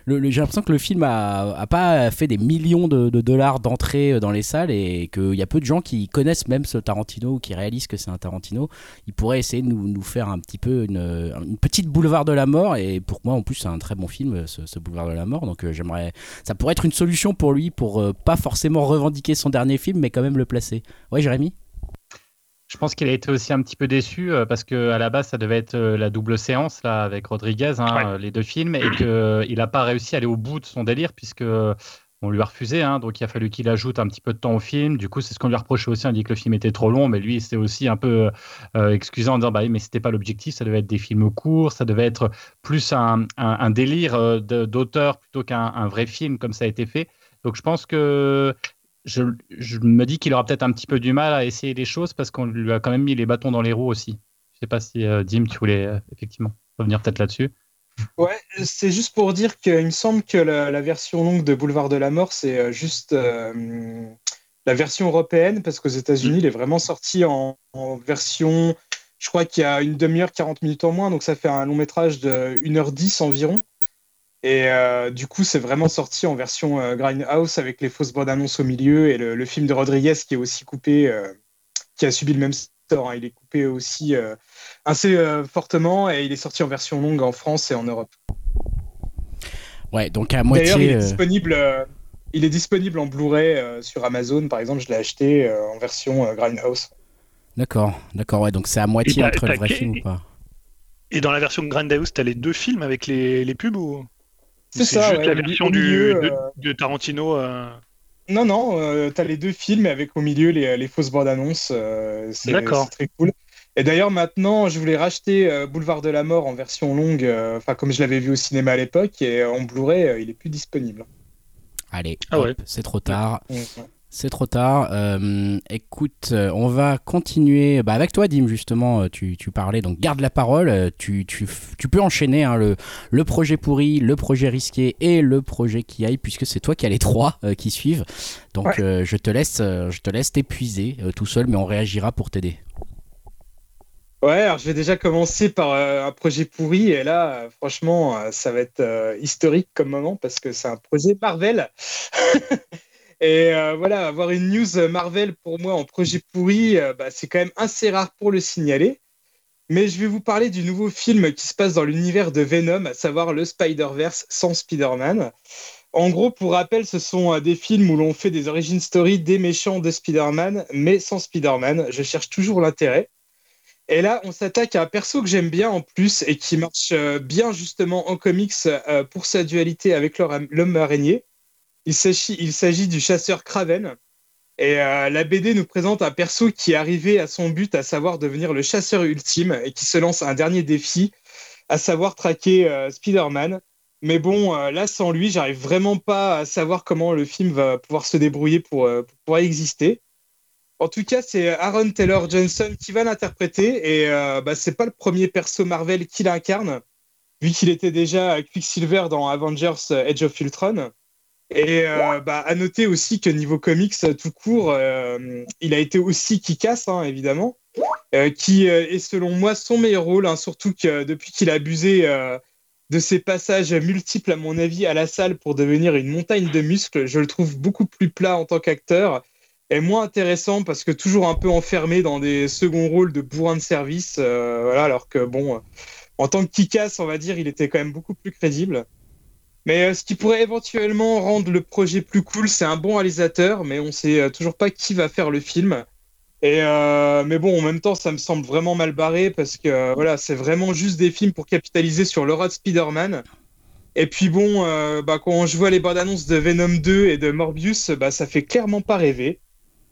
j'ai l'impression que le film a, pas fait des millions de, dollars d'entrée euh, dans les salles et qu'il y a peu de gens qui connaissent même ce Tarantino ou qui réalisent que c'est un Tarantino. Il pourrait essayer de nous, faire un petit peu une, petite boulevard de la mort. Et pour moi, en plus, c'est un très bon film, ce, boulevard de la mort. Donc, j'aimerais. Ça pourrait être une solution pour lui pour pas forcément revendiquer son dernier film, mais quand même le placer. Ouais, Jérémy? Je pense qu'il a été aussi un petit peu déçu euh, parce que à la base ça devait être euh, la double séance là avec Rodriguez, hein, les deux films, et qu'il euh, n'a pas réussi à aller au bout de son délire puisque on lui a refusé, hein, donc il a fallu qu'il ajoute un petit peu de temps au film. Du coup, c'est ce qu'on lui a reproché aussi. On dit que le film était trop long, mais lui, c'était aussi un peu excusé en disant bah, mais c'était pas l'objectif, ça devait être des films courts, ça devait être plus un, un délire d'auteur plutôt qu'un vrai film comme ça a été fait. Donc je pense que je, me dis qu'il aura peut-être un petit peu du mal à essayer les choses parce qu'on lui a quand même mis les bâtons dans les roues aussi. Je sais pas si euh, Dim, tu voulais euh, effectivement revenir peut-être là-dessus. Ouais, c'est juste pour dire qu'il me semble que la, version longue de Boulevard de la Mort, c'est euh, juste la version européenne parce qu'aux États-Unis, il est vraiment sorti en, en version. Je crois qu'il y a une demi-heure, 40 minutes en moins, donc ça fait un long métrage de 1h10 environ. Et euh, du coup, c'est vraiment sorti en version euh, Grindhouse avec les fausses bandes annonces au milieu et le, film de Rodriguez qui est aussi coupé, euh, qui a subi le même sort. Hein. Il est coupé aussi assez fortement et il est sorti en version longue en France et en Europe. Ouais, donc à moitié. D'ailleurs, il est disponible. il est disponible en Blu-ray sur Amazon, par exemple. Je l'ai acheté en version Grindhouse. D'accord, d'accord, ouais. Donc c'est à moitié entre le vrai film ou pas? Et dans la version Grindhouse, t'as les deux films avec les, les pubs ou? C'est ça. Juste la version du, de, Tarantino. Non, non, euh, t'as les deux films avec au milieu les, les fausses bandes annonces. c'est très cool. Et d'ailleurs, maintenant, je voulais racheter Boulevard de la Mort en version longue, enfin comme je l'avais vu au cinéma à l'époque, et en Blu-ray, il est plus disponible. Allez, ah c'est trop tard. C'est trop tard. Euh, écoute, euh, on va continuer bah, avec toi, Dim, justement. Euh, tu, parlais, donc garde la parole. Tu, peux enchaîner hein, le, le, projet pourri, le projet risqué et le projet qui aille, puisque c'est toi qui as les trois qui suivent. Donc je te laisse je te laisse t'épuiser tout seul, mais on réagira pour t'aider. Ouais, alors je vais déjà commencer par un projet pourri et là, franchement, ça va être historique comme moment parce que c'est un projet Marvel. et voilà, avoir une news Marvel pour moi en projet pourri, bah, c'est quand même assez rare pour le signaler. Mais je vais vous parler du nouveau film qui se passe dans l'univers de Venom, à savoir le Spider-Verse sans Spider-Man. En gros, pour rappel, ce sont des films où l'on fait des origin stories des méchants de Spider-Man, mais sans Spider-Man. Je cherche toujours l'intérêt. Et là, on s'attaque à un perso que j'aime bien en plus et qui marche euh, bien justement en comics euh, pour sa dualité avec l'homme araignée. Il s'agit du chasseur Kraven. Et euh, la BD nous présente un perso qui est arrivé à son but, à savoir devenir le chasseur ultime et qui se lance un dernier défi, à savoir traquer Spider-Man. Mais bon, là, sans lui, j'arrive vraiment pas à savoir comment le film va pouvoir se débrouiller pour, pouvoir exister. En tout cas, c'est Aaron Taylor Johnson qui va l'interpréter et euh, bah, c'est pas le premier perso Marvel qu'il incarne, vu qu'il était déjà Quicksilver dans Avengers euh, Age of Ultron. Et euh, bah, à noter aussi que niveau comics tout court, il a été aussi qui casse hein, évidemment, qui est selon moi son meilleur rôle, hein, surtout que depuis qu'il a abusé de ses passages multiples à mon avis à la salle pour devenir une montagne de muscles, je le trouve beaucoup plus plat en tant qu'acteur est moins intéressant parce que toujours un peu enfermé dans des seconds rôles de bourrin de service. Euh, voilà, alors que bon, en tant que Kikas, on va dire, il était quand même beaucoup plus crédible. Mais euh, ce qui pourrait éventuellement rendre le projet plus cool, c'est un bon réalisateur, mais on sait euh, toujours pas qui va faire le film. Et mais bon, en même temps, ça me semble vraiment mal barré parce que voilà, c'est vraiment juste des films pour capitaliser sur l'aura de Spider-Man. Et puis bon, bah, quand je vois les bandes annonces de Venom 2 et de Morbius, bah, ça fait clairement pas rêver.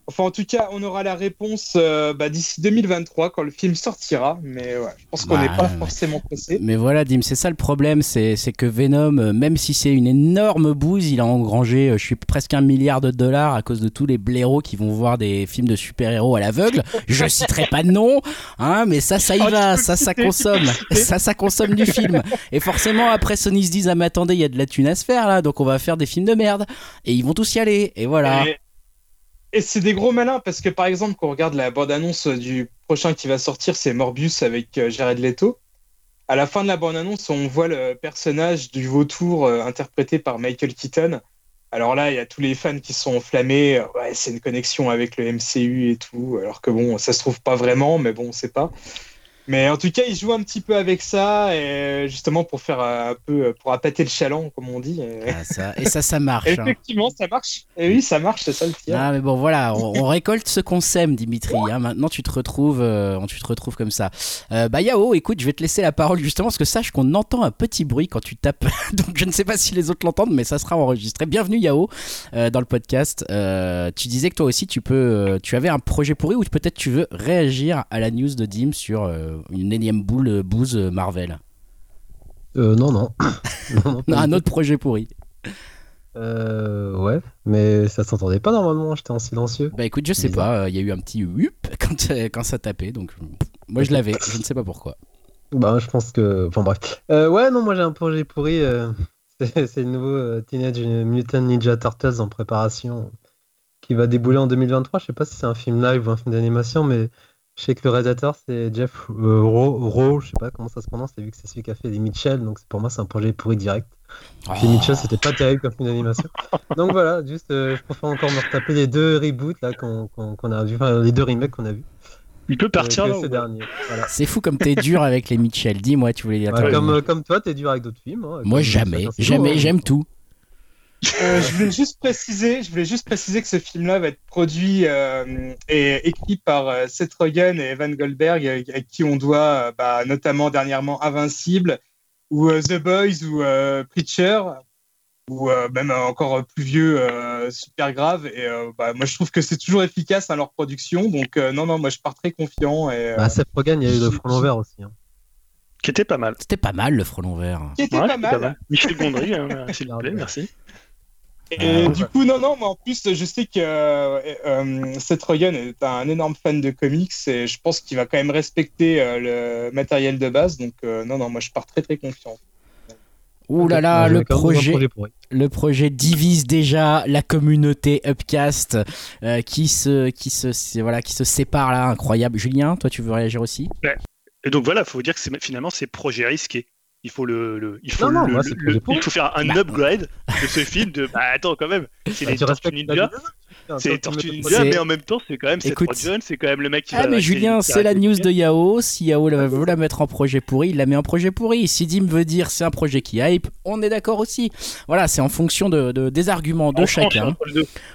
Enfin, en tout cas, on aura la réponse euh, bah, d'ici 2023 quand le film sortira. Mais ouais, je pense qu'on n'est pas forcément pressé. Mais voilà, Dim, c'est ça le problème. C'est que Venom, euh, même si c'est une énorme bouse, il a engrangé, euh, je suis presque un milliard de dollars à cause de tous les blaireaux qui vont voir des films de super-héros à l'aveugle. Je citerai pas de nom, hein, mais ça, ça y oh, va. Ça, ça consomme. Ça, ça consomme du film. Et forcément, après, Sony se disent Ah, mais attendez, il y a de la thune à se faire là, donc on va faire des films de merde. Et ils vont tous y aller. Et voilà. Et c'est des gros malins parce que par exemple, quand on regarde la bande-annonce du prochain qui va sortir, c'est Morbius avec euh, Jared Leto. À la fin de la bande-annonce, on voit le personnage du vautour euh, interprété par Michael Keaton. Alors là, il y a tous les fans qui sont enflammés. Ouais, c'est une connexion avec le MCU et tout. Alors que bon, ça se trouve pas vraiment, mais bon, on sait pas. Mais en tout cas, il joue un petit peu avec ça, et justement pour faire un peu, pour appâter le chaland, comme on dit. Ah, ça, et ça, ça marche. Hein. Effectivement, ça marche. Et oui, ça marche, c'est ça le pire. Ah, mais bon, voilà, on, récolte ce qu'on sème, Dimitri. Hein. Maintenant, tu te retrouves, euh, tu te retrouves comme ça. Euh, bah, Yao, écoute, je vais te laisser la parole justement, parce que sache qu'on entend un petit bruit quand tu tapes. Donc, je ne sais pas si les autres l'entendent, mais ça sera enregistré. Bienvenue, Yao, euh, dans le podcast. tu disais que toi aussi, tu peux, tu avais un projet pourri, ou peut-être tu veux réagir à la news de Dim sur une énième boule euh, bouse euh, Marvel euh, Non, non. un autre projet pourri. Euh, ouais, mais ça s'entendait pas normalement, j'étais en silencieux. Bah écoute, je sais pas, il y a eu un petit hup quand, quand ça tapait, donc moi je l'avais, je ne sais pas pourquoi. Bah je pense que... Enfin bref. ouais, non, moi j'ai un projet pourri, c'est le nouveau Teenage Mutant Ninja Turtles en préparation qui va débouler en 2023, je sais pas si c'est un film live ou un film d'animation, mais je sais que le réalisateur c'est Jeff euh, Rowe, je sais pas comment ça se prononce, vu que c'est celui qui a fait les Mitchell, donc pour moi c'est un projet pourri direct. Les oh. Mitchell c'était pas terrible comme film d'animation. donc voilà, juste euh, je préfère encore me retaper les deux reboots là qu'on a vu, enfin les deux remakes qu'on a vu. Il peut partir là. C'est fou comme t'es dur avec les Mitchell. Dis-moi, tu voulais dire. comme, comme toi, t'es dur avec d'autres films. Hein, moi, jamais, jamais, j'aime tout. Euh, je voulais juste préciser, je voulais juste préciser que ce film-là va être produit euh, et écrit par euh, Seth Rogen et Evan Goldberg, avec qui on doit bah, notamment dernièrement Invincible ou The Boys ou Preacher ou même encore plus vieux, super grave. Et bah, moi, je trouve que c'est toujours efficace à leur production. Donc non, non, moi je pars très confiant. Et, bah, Seth Rogen, il y a eu le front vert aussi. Hein. Qui était pas mal. C'était pas mal le frelon vert. Qui était pas, mal. Michel Gondry, hein, s'il vous plaît, merci. Et ah, du coup, non, non, mais en plus, je sais que euh, euh, Seth Rogen est un énorme fan de comics et je pense qu'il va quand même respecter euh, le matériel de base. Donc, non, non, moi je pars très très confiant. Ouh là là, le projet, le projet divise déjà la communauté Upcast qui se, qui se, voilà, qui se sépare là, incroyable. Julien, toi, tu veux réagir aussi? Et donc voilà, il faut dire que finalement c'est projet risqué il faut le, il faut il faut faire un upgrade de ce film de bah attends quand même. C'est bah, les Tortues Ninja c'est Tortue Ninja, mais en même temps, c'est quand même Seth Rogen, c'est quand même le mec qui ah, mais Julien, c'est la news de Yao. Si Yao veut la mettre en projet pourri, il la met en projet pourri. Si Dim veut dire c'est un projet qui hype, on est d'accord aussi. Voilà, c'est en fonction de, des arguments de chacun.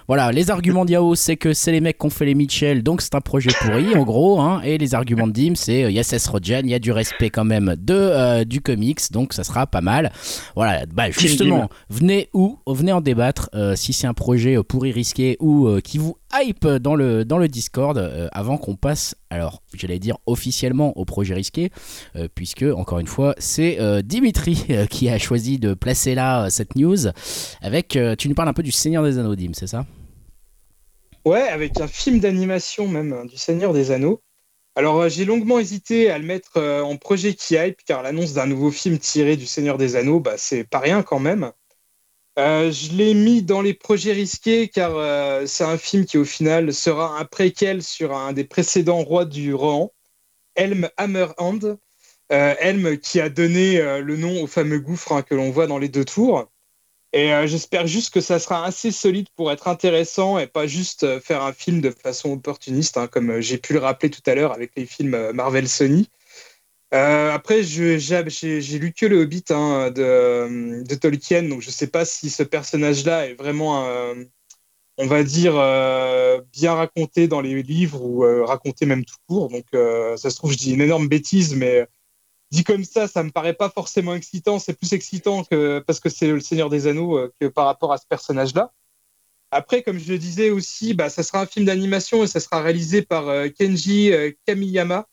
Voilà, les arguments de Yao, c'est que c'est les mecs qui ont fait les Mitchell, donc c'est un projet pourri, en gros. Hein. et les arguments de Dim, c'est euh, il y a Seth Rogen, il y a du respect quand même de, euh, du comics, donc ça sera pas mal. Voilà, bah, justement, venez où Venez en débattre euh, si c'est un projet pourri risqué ou qui vous hype dans le, dans le Discord euh, avant qu'on passe, alors j'allais dire officiellement au projet risqué, euh, puisque encore une fois c'est euh, Dimitri qui a choisi de placer là cette news. Avec, tu nous parles un peu du Seigneur des Anneaux, Dim, c'est ça? Ouais, avec un film d'animation même hein, du Seigneur des Anneaux. Alors j'ai longuement hésité à le mettre en projet qui hype, car l'annonce d'un nouveau film tiré du Seigneur des Anneaux, bah, c'est pas rien quand même. Euh, je l'ai mis dans les projets risqués car euh, c'est un film qui au final sera un préquel sur un des précédents rois du Rohan, Helm Hammerhand. Euh, Helm qui a donné le nom au fameux gouffre hein, que l'on voit dans les deux tours. Et j'espère juste que ça sera assez solide pour être intéressant et pas juste faire un film de façon opportuniste, hein, comme j'ai pu le rappeler tout à l'heure avec les films Marvel Sony. Euh, après, j'ai lu que le Hobbit hein, de, Tolkien, donc je ne sais pas si ce personnage-là est vraiment, euh, on va dire, euh, bien raconté dans les livres ou raconté même tout court. Donc, ça se trouve, je dis une énorme bêtise, mais dit comme ça, ça me paraît pas forcément excitant. C'est plus excitant que parce que c'est le Seigneur des Anneaux que par rapport à ce personnage-là. Après, comme je le disais aussi, bah, ça sera un film d'animation et ça sera réalisé par Kenji Kamiyama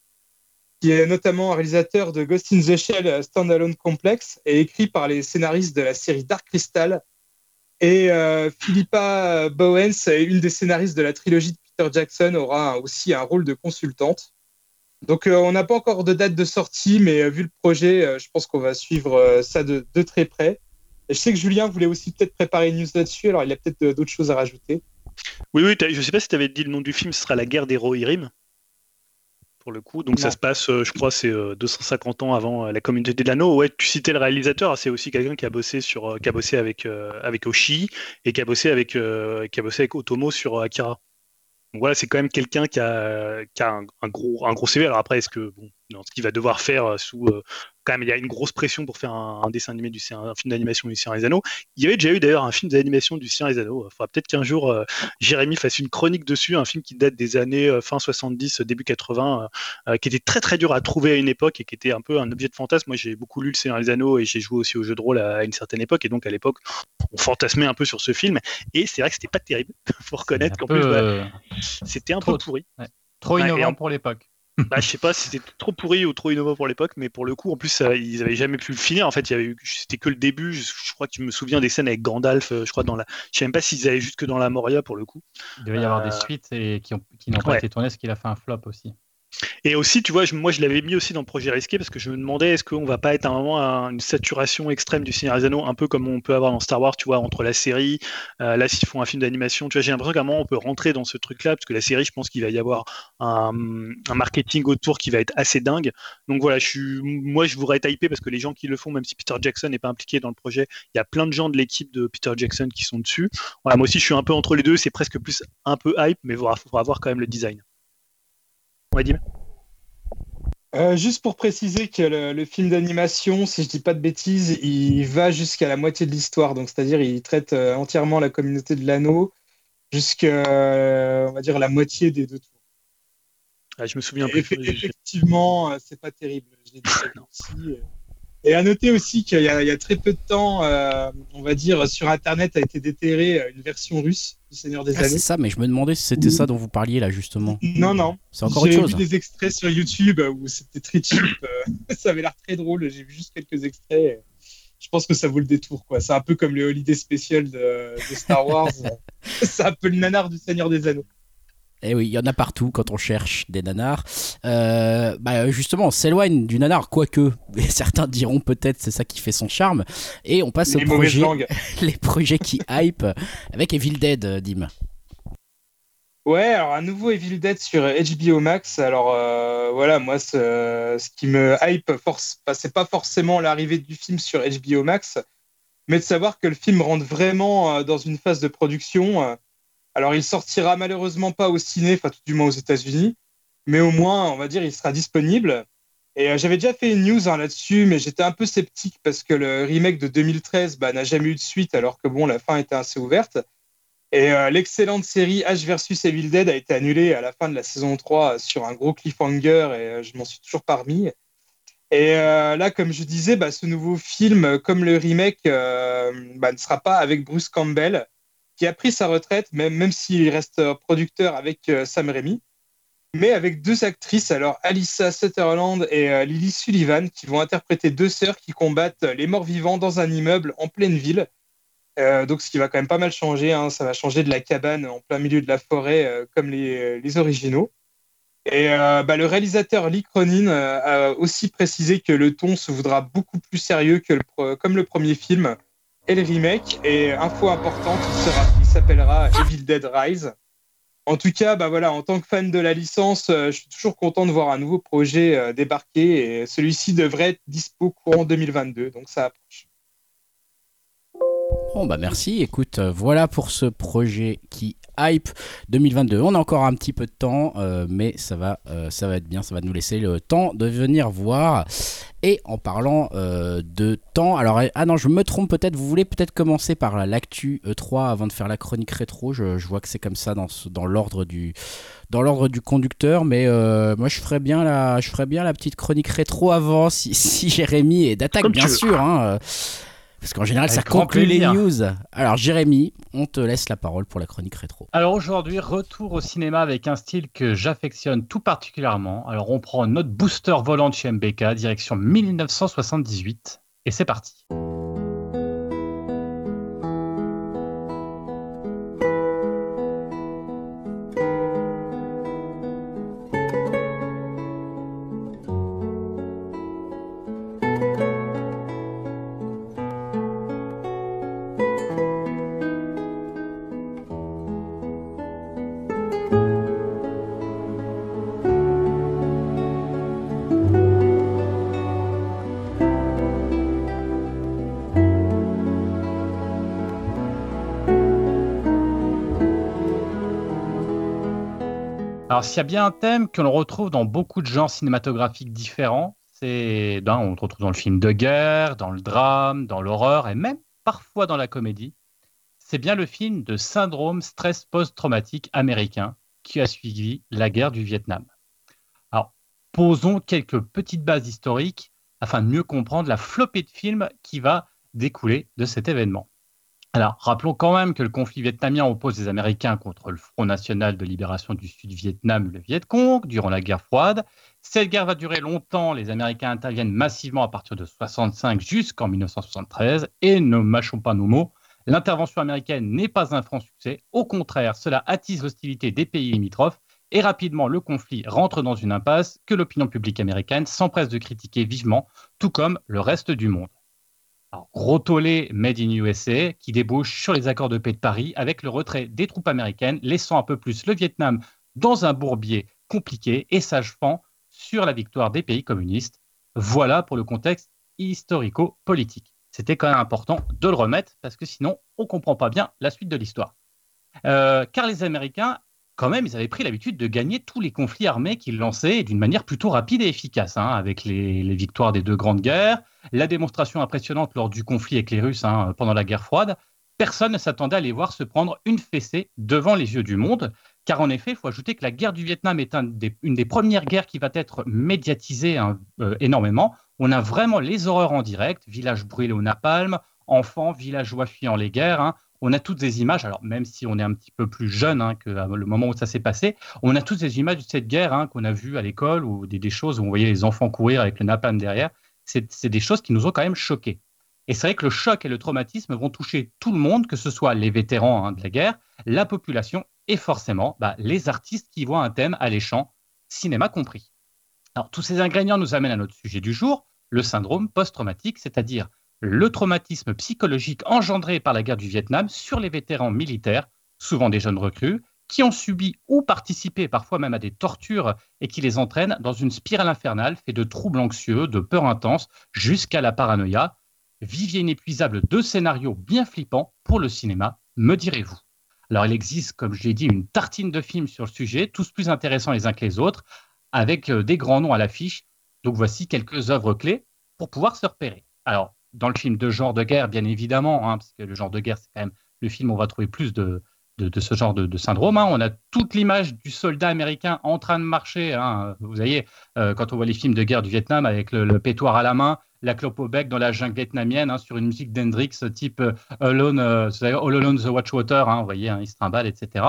qui est notamment réalisateur de Ghost in the Shell Standalone Complex et écrit par les scénaristes de la série Dark Crystal. Et euh, Philippa Bowens, une des scénaristes de la trilogie de Peter Jackson, aura aussi un rôle de consultante. Donc euh, on n'a pas encore de date de sortie, mais euh, vu le projet, je pense qu'on va suivre ça de, très près. Je sais que Julien voulait aussi peut-être préparer une news là-dessus, alors il a peut-être d'autres choses à rajouter. Oui, oui, je ne sais pas si tu avais dit le nom du film, ce sera La guerre des Rohirrim pour le coup. Donc ça se passe, euh, je crois, c'est 250 euh, ans avant euh, la communauté de l'anneau. Ouais, tu citais le réalisateur, c'est aussi quelqu'un qui a bossé sur, qui a bossé avec avec Oshi et qui a bossé avec qui a bossé avec Otomo sur Akira. Donc voilà, c'est quand même quelqu'un qui a, qui a un, gros un gros CV. Alors après, est-ce que bon, ce qu'il va devoir faire sous quand même, il y a une grosse pression pour faire un, dessin animé du un film d'animation du Seigneur des Anneaux. Il y avait déjà eu d'ailleurs un film d'animation du Seigneur des Anneaux. Il faudra peut-être qu'un jour euh, Jérémy fasse une chronique dessus, un film qui date des années euh, fin 70, début 80, euh, qui était très très dur à trouver à une époque et qui était un peu un objet de fantasme. Moi, j'ai beaucoup lu le Seigneur des Anneaux et j'ai joué aussi au jeu de rôle à, une certaine époque. Et donc à l'époque, on fantasmait un peu sur ce film. Et c'est vrai que c'était pas terrible. Faut reconnaître qu'en plus, c'était un peu pourri. Trop innovant pour l'époque. Bah, je sais pas si c'était trop pourri ou trop innovant pour l'époque, mais pour le coup, en plus, ils avaient jamais pu le finir. En fait, il y avait eu, c'était que le début. Je, crois que tu me souviens des scènes avec Gandalf. Euh, je crois dans la, je sais même pas s'ils allaient jusque dans la Moria pour le coup. Il devait y avoir des euh, suites et qui, qui n'ont pas été tournées, ce qu'il a fait un flop aussi. Et aussi, tu vois, moi je l'avais mis aussi dans le projet risqué parce que je me demandais est-ce qu'on va pas être à un moment à une saturation extrême du Seigneur des Anneaux, un peu comme on peut avoir dans Star Wars, tu vois, entre la série, euh, là s'ils font un film d'animation, tu vois, j'ai l'impression qu'à un moment on peut rentrer dans ce truc-là parce que la série, je pense qu'il va y avoir un, marketing autour qui va être assez dingue. Donc voilà, moi je voudrais être hypé parce que les gens qui le font, même si Peter Jackson n'est pas impliqué dans le projet, il y a plein de gens de l'équipe de Peter Jackson qui sont dessus. Voilà, moi aussi je suis un peu entre les deux, c'est presque plus un peu hype, mais il faudra, voir quand même le design. Ouais, dis Euh, juste pour préciser que le, film d'animation, si je dis pas de bêtises, il va jusqu'à la moitié de l'histoire. Donc, c'est-à-dire, il traite euh, entièrement la communauté de l'anneau jusqu'à, euh, on va dire, la moitié des deux tours. Ah, je me souviens plus. Effectivement, c'est pas terrible. Je l'ai dit et à noter aussi qu'il y, a très peu de temps, euh, on va dire, sur Internet a été déterrée euh, une version russe du Seigneur des ah, Anneaux. C'est ça, mais je me demandais si c'était ça dont vous parliez là, justement. Non, non. C'est encore autre chose. J'ai vu des extraits sur YouTube où c'était très cheap. Euh, ça avait l'air très drôle. J'ai vu juste quelques extraits. Je pense que ça vaut le détour, quoi. C'est un peu comme les Holiday Special de, de Star Wars. C'est un peu le nanar du Seigneur des Anneaux. Eh oui, il y en a partout quand on cherche des nanars. Euh, bah justement, on s'éloigne du nanar, quoique certains diront peut-être c'est ça qui fait son charme. Et on passe les aux projets, les projets qui hype avec Evil Dead, euh, Dim. Ouais, alors un nouveau Evil Dead sur HBO Max. Alors euh, voilà, moi ce, qui me hype, force, c'est pas forcément l'arrivée du film sur HBO Max, mais de savoir que le film rentre vraiment dans une phase de production alors, il sortira malheureusement pas au ciné, enfin, tout du moins aux États-Unis, mais au moins, on va dire, il sera disponible. Et euh, j'avais déjà fait une news hein, là-dessus, mais j'étais un peu sceptique parce que le remake de 2013 bah, n'a jamais eu de suite, alors que bon, la fin était assez ouverte. Et euh, l'excellente série H versus Evil Dead a été annulée à la fin de la saison 3 sur un gros cliffhanger et euh, je m'en suis toujours parmi. Et là, comme je disais, bah, ce nouveau film, comme le remake, bah, ne sera pas avec Bruce Campbell, qui a pris sa retraite, même, même s'il reste producteur avec euh, Sam Raimi, mais avec deux actrices, alors Alyssa Sutherland et euh, Lily Sullivan, qui vont interpréter deux sœurs qui combattent les morts vivants dans un immeuble en pleine ville. Euh, donc, ce qui va quand même pas mal changer, hein. ça va changer de la cabane en plein milieu de la forêt, comme les, les, originaux. Et bah, le réalisateur Lee Cronin a aussi précisé que le ton se voudra beaucoup plus sérieux que le, comme le premier film, et le remake. Et info importante, il s'appellera Evil Dead Rise. En tout cas, bah voilà, en tant que fan de la licence, euh, je suis toujours content de voir un nouveau projet euh, débarquer et celui-ci devrait être dispo courant 2022, donc ça approche. Bon bah merci, écoute, euh, voilà pour ce projet qui hype 2022. On a encore un petit peu de temps, mais ça va, ça va être bien, ça va nous laisser le temps de venir voir. Et en parlant euh, de temps, alors euh, ah non, je me trompe peut-être. Vous voulez peut-être commencer par l'actu E3 avant de faire la chronique rétro. Je, vois que c'est comme ça dans, dans l'ordre du dans l'ordre du conducteur, mais euh, moi je ferais bien la je ferais bien la petite chronique rétro avant si, si Jérémy est d'attaque bien sûr. Hein, parce qu'en général, ça conclut les news. Alors, Jérémy, on te laisse la parole pour la chronique rétro. Alors aujourd'hui, retour au cinéma avec un style que j'affectionne tout particulièrement. Alors, on prend notre booster volant de chez MBK, direction 1978, et c'est parti. Alors, s'il y a bien un thème que l'on retrouve dans beaucoup de genres cinématographiques différents, c'est, ben, on le retrouve dans le film de guerre, dans le drame, dans l'horreur et même parfois dans la comédie. C'est bien le film de syndrome stress post-traumatique américain qui a suivi la guerre du Vietnam. Alors, posons quelques petites bases historiques afin de mieux comprendre la flopée de films qui va découler de cet événement. Alors, rappelons quand même que le conflit vietnamien oppose les Américains contre le Front national de libération du Sud-Vietnam, le Viet Cong, durant la guerre froide. Cette guerre va durer longtemps. Les Américains interviennent massivement à partir de 65 jusqu'en 1973. Et ne mâchons pas nos mots, l'intervention américaine n'est pas un franc succès. Au contraire, cela attise l'hostilité des pays limitrophes. Et rapidement, le conflit rentre dans une impasse que l'opinion publique américaine s'empresse de critiquer vivement, tout comme le reste du monde. Alors, gros made in USA qui débouche sur les accords de paix de Paris avec le retrait des troupes américaines, laissant un peu plus le Vietnam dans un bourbier compliqué et s'achevant sur la victoire des pays communistes. Voilà pour le contexte historico-politique. C'était quand même important de le remettre parce que sinon on ne comprend pas bien la suite de l'histoire. Euh, car les Américains quand même, ils avaient pris l'habitude de gagner tous les conflits armés qu'ils lançaient d'une manière plutôt rapide et efficace, hein, avec les, victoires des deux grandes guerres, la démonstration impressionnante lors du conflit avec les Russes hein, pendant la guerre froide. Personne ne s'attendait à les voir se prendre une fessée devant les yeux du monde, car en effet, il faut ajouter que la guerre du Vietnam est une des premières guerres qui va être médiatisée hein, euh, énormément. On a vraiment les horreurs en direct, village brûlé au napalm, enfants, villageois fuyant les guerres on a toutes des images, alors même si on est un petit peu plus jeune hein, que le moment où ça s'est passé, on a toutes des images de cette guerre hein, qu'on a vues à l'école ou des, choses où on voyait les enfants courir avec le napalm derrière. C'est des choses qui nous ont quand même choqués. Et c'est vrai que le choc et le traumatisme vont toucher tout le monde, que ce soit les vétérans hein, de la guerre, la population et forcément bah, les artistes qui voient un thème alléchant, cinéma compris. Alors tous ces ingrédients nous amènent à notre sujet du jour, le syndrome post-traumatique, c'est-à-dire le traumatisme psychologique engendré par la guerre du Vietnam sur les vétérans militaires, souvent des jeunes recrues, qui ont subi ou participé parfois même à des tortures et qui les entraînent dans une spirale infernale faite de troubles anxieux, de peur intense, jusqu'à la paranoïa. Vivier inépuisable de scénarios bien flippants pour le cinéma, me direz-vous. Alors il existe, comme je l'ai dit, une tartine de films sur le sujet, tous plus intéressants les uns que les autres, avec euh, des grands noms à l'affiche. Donc voici quelques œuvres clés pour pouvoir se repérer. Alors, dans le film de genre de guerre, bien évidemment, hein, parce que le genre de guerre, c'est quand même le film où on va trouver plus de, de, ce genre de, syndrome. Hein. On a toute l'image du soldat américain en train de marcher. Hein. Vous voyez, euh, quand on voit les films de guerre du Vietnam avec le, pétoire à la main, la clope au bec dans la jungle vietnamienne, sur une musique d'Hendrix type euh, Alone, euh, All Alone the Watchwater, vous voyez, il se trimballe, etc.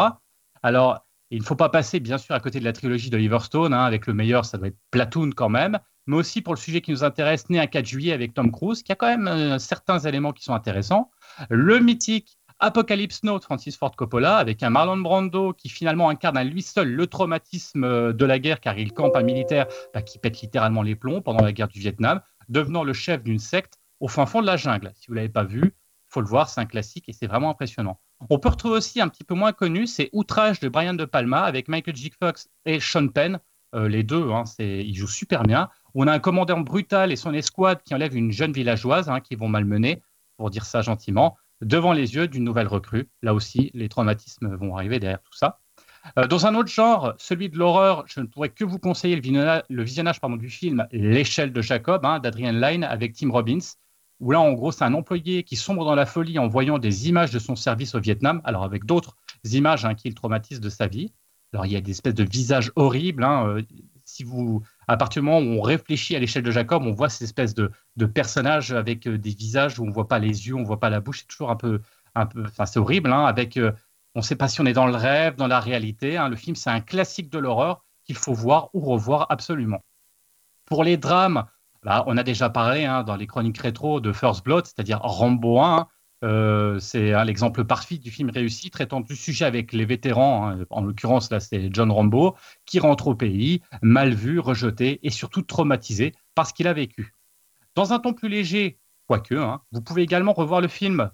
Alors, il ne faut pas passer, bien sûr, à côté de la trilogie d'Oliver Stone, avec le meilleur, ça doit être Platoon quand même mais aussi pour le sujet qui nous intéresse, né un 4 juillet avec Tom Cruise, qui a quand même euh, certains éléments qui sont intéressants. Le mythique Apocalypse Now de Francis Ford Coppola, avec un Marlon Brando qui finalement incarne à lui seul le traumatisme euh, de la guerre, car il campe un militaire bah, qui pète littéralement les plombs pendant la guerre du Vietnam, devenant le chef d'une secte au fin fond de la jungle. Si vous ne l'avez pas vu, faut le voir, c'est un classique et c'est vraiment impressionnant. On peut retrouver aussi un petit peu moins connu, c'est Outrage de Brian De Palma avec Michael J. Fox et Sean Penn. Euh, les deux, hein, ils jouent super bien. On a un commandant brutal et son escouade qui enlève une jeune villageoise, hein, qui vont malmener, pour dire ça gentiment, devant les yeux d'une nouvelle recrue. Là aussi, les traumatismes vont arriver derrière tout ça. Euh, dans un autre genre, celui de l'horreur, je ne pourrais que vous conseiller le visionnage, du film L'échelle de Jacob hein, d'Adrian Lyne avec Tim Robbins, où là, en gros, c'est un employé qui sombre dans la folie en voyant des images de son service au Vietnam, alors avec d'autres images hein, qui le traumatisent de sa vie. Alors, il y a des espèces de visages horribles. Euh, vous, à partir du moment où on réfléchit à l'échelle de Jacob, on voit ces espèces de, personnages avec euh, des visages où on ne voit pas les yeux, on ne voit pas la bouche. C'est toujours un peu, un peu, enfin c'est horrible. Hein, avec, euh, on ne sait pas si on est dans le rêve, dans la réalité. Hein. Le film, c'est un classique de l'horreur qu'il faut voir ou revoir absolument. Pour les drames, bah, on a déjà parlé hein, dans les chroniques rétro de First Blood, c'est-à-dire Rambo 1. Euh, c'est l'exemple parfait du film réussi, traitant du sujet avec les vétérans. Hein. En l'occurrence, là, c'est John Rambo qui rentre au pays, mal vu, rejeté et surtout traumatisé par ce qu'il a vécu. Dans un ton plus léger, quoique, hein, vous pouvez également revoir le film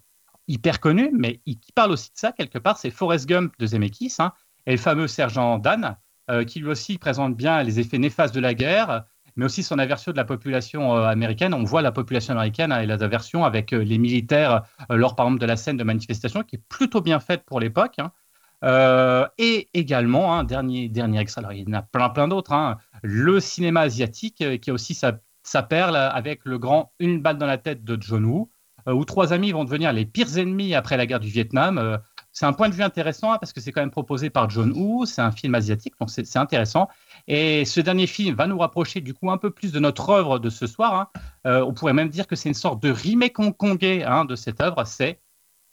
hyper connu, mais qui parle aussi de ça quelque part, c'est Forrest Gump de Zemeckis hein, et le fameux sergent Dan, euh, qui lui aussi présente bien les effets néfastes de la guerre, mais aussi son aversion de la population euh, américaine. On voit la population américaine hein, et la aversion avec euh, les militaires euh, lors, par exemple, de la scène de manifestation, qui est plutôt bien faite pour l'époque. Hein. et également, hein, dernier, dernier extrait, alors il y en a plein, plein d'autres, le cinéma asiatique, qui a aussi sa, perle avec le grand Une balle dans la tête de John Woo, où trois amis vont devenir les pires ennemis après la guerre du Vietnam. c'est un point de vue intéressant parce que c'est quand même proposé par John Woo, c'est un film asiatique, donc c'est intéressant. Et ce dernier film va nous rapprocher du coup un peu plus de notre œuvre de ce soir. Hein. Euh, on pourrait même dire que c'est une sorte de remake hongkongais hein, de cette œuvre. C'est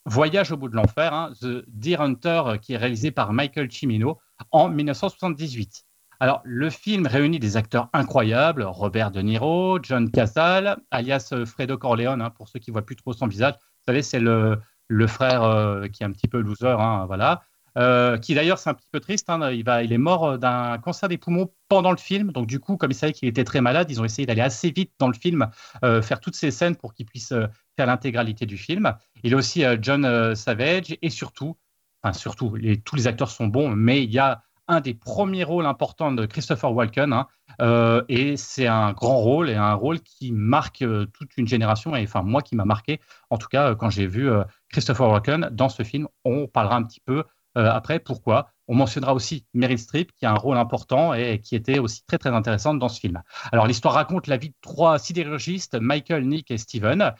Voyage au bout de l'enfer, hein, The Deer Hunter, euh, qui est réalisé par Michael Cimino en 1978. Alors, le film réunit des acteurs incroyables, Robert De Niro, John Casal, alias euh, Fredo Corleone, pour ceux qui voient plus trop son visage. Vous savez, c'est le, le frère qui est un petit peu loser, voilà. Euh, qui d'ailleurs c'est un petit peu triste. Hein, il, est mort euh, d'un cancer des poumons pendant le film. Donc du coup, comme ils savaient qu'il était très malade, ils ont essayé d'aller assez vite dans le film, euh, faire toutes ces scènes pour qu'il puisse faire l'intégralité du film. Il y a aussi John Savage et surtout, enfin surtout, tous les acteurs sont bons, mais il y a un des premiers rôles importants de Christopher Walken. Hein, et c'est un grand rôle et un rôle qui marque toute une génération. Et enfin, moi qui m'a marqué, en tout cas, quand j'ai vu Christopher Walken dans ce film, on parlera un petit peu euh, après, pourquoi? On mentionnera aussi Meryl Streep, qui a un rôle important et qui était aussi très très intéressante dans ce film. Alors l'histoire raconte la vie de trois sidérurgistes, Michael, Nick et Steven,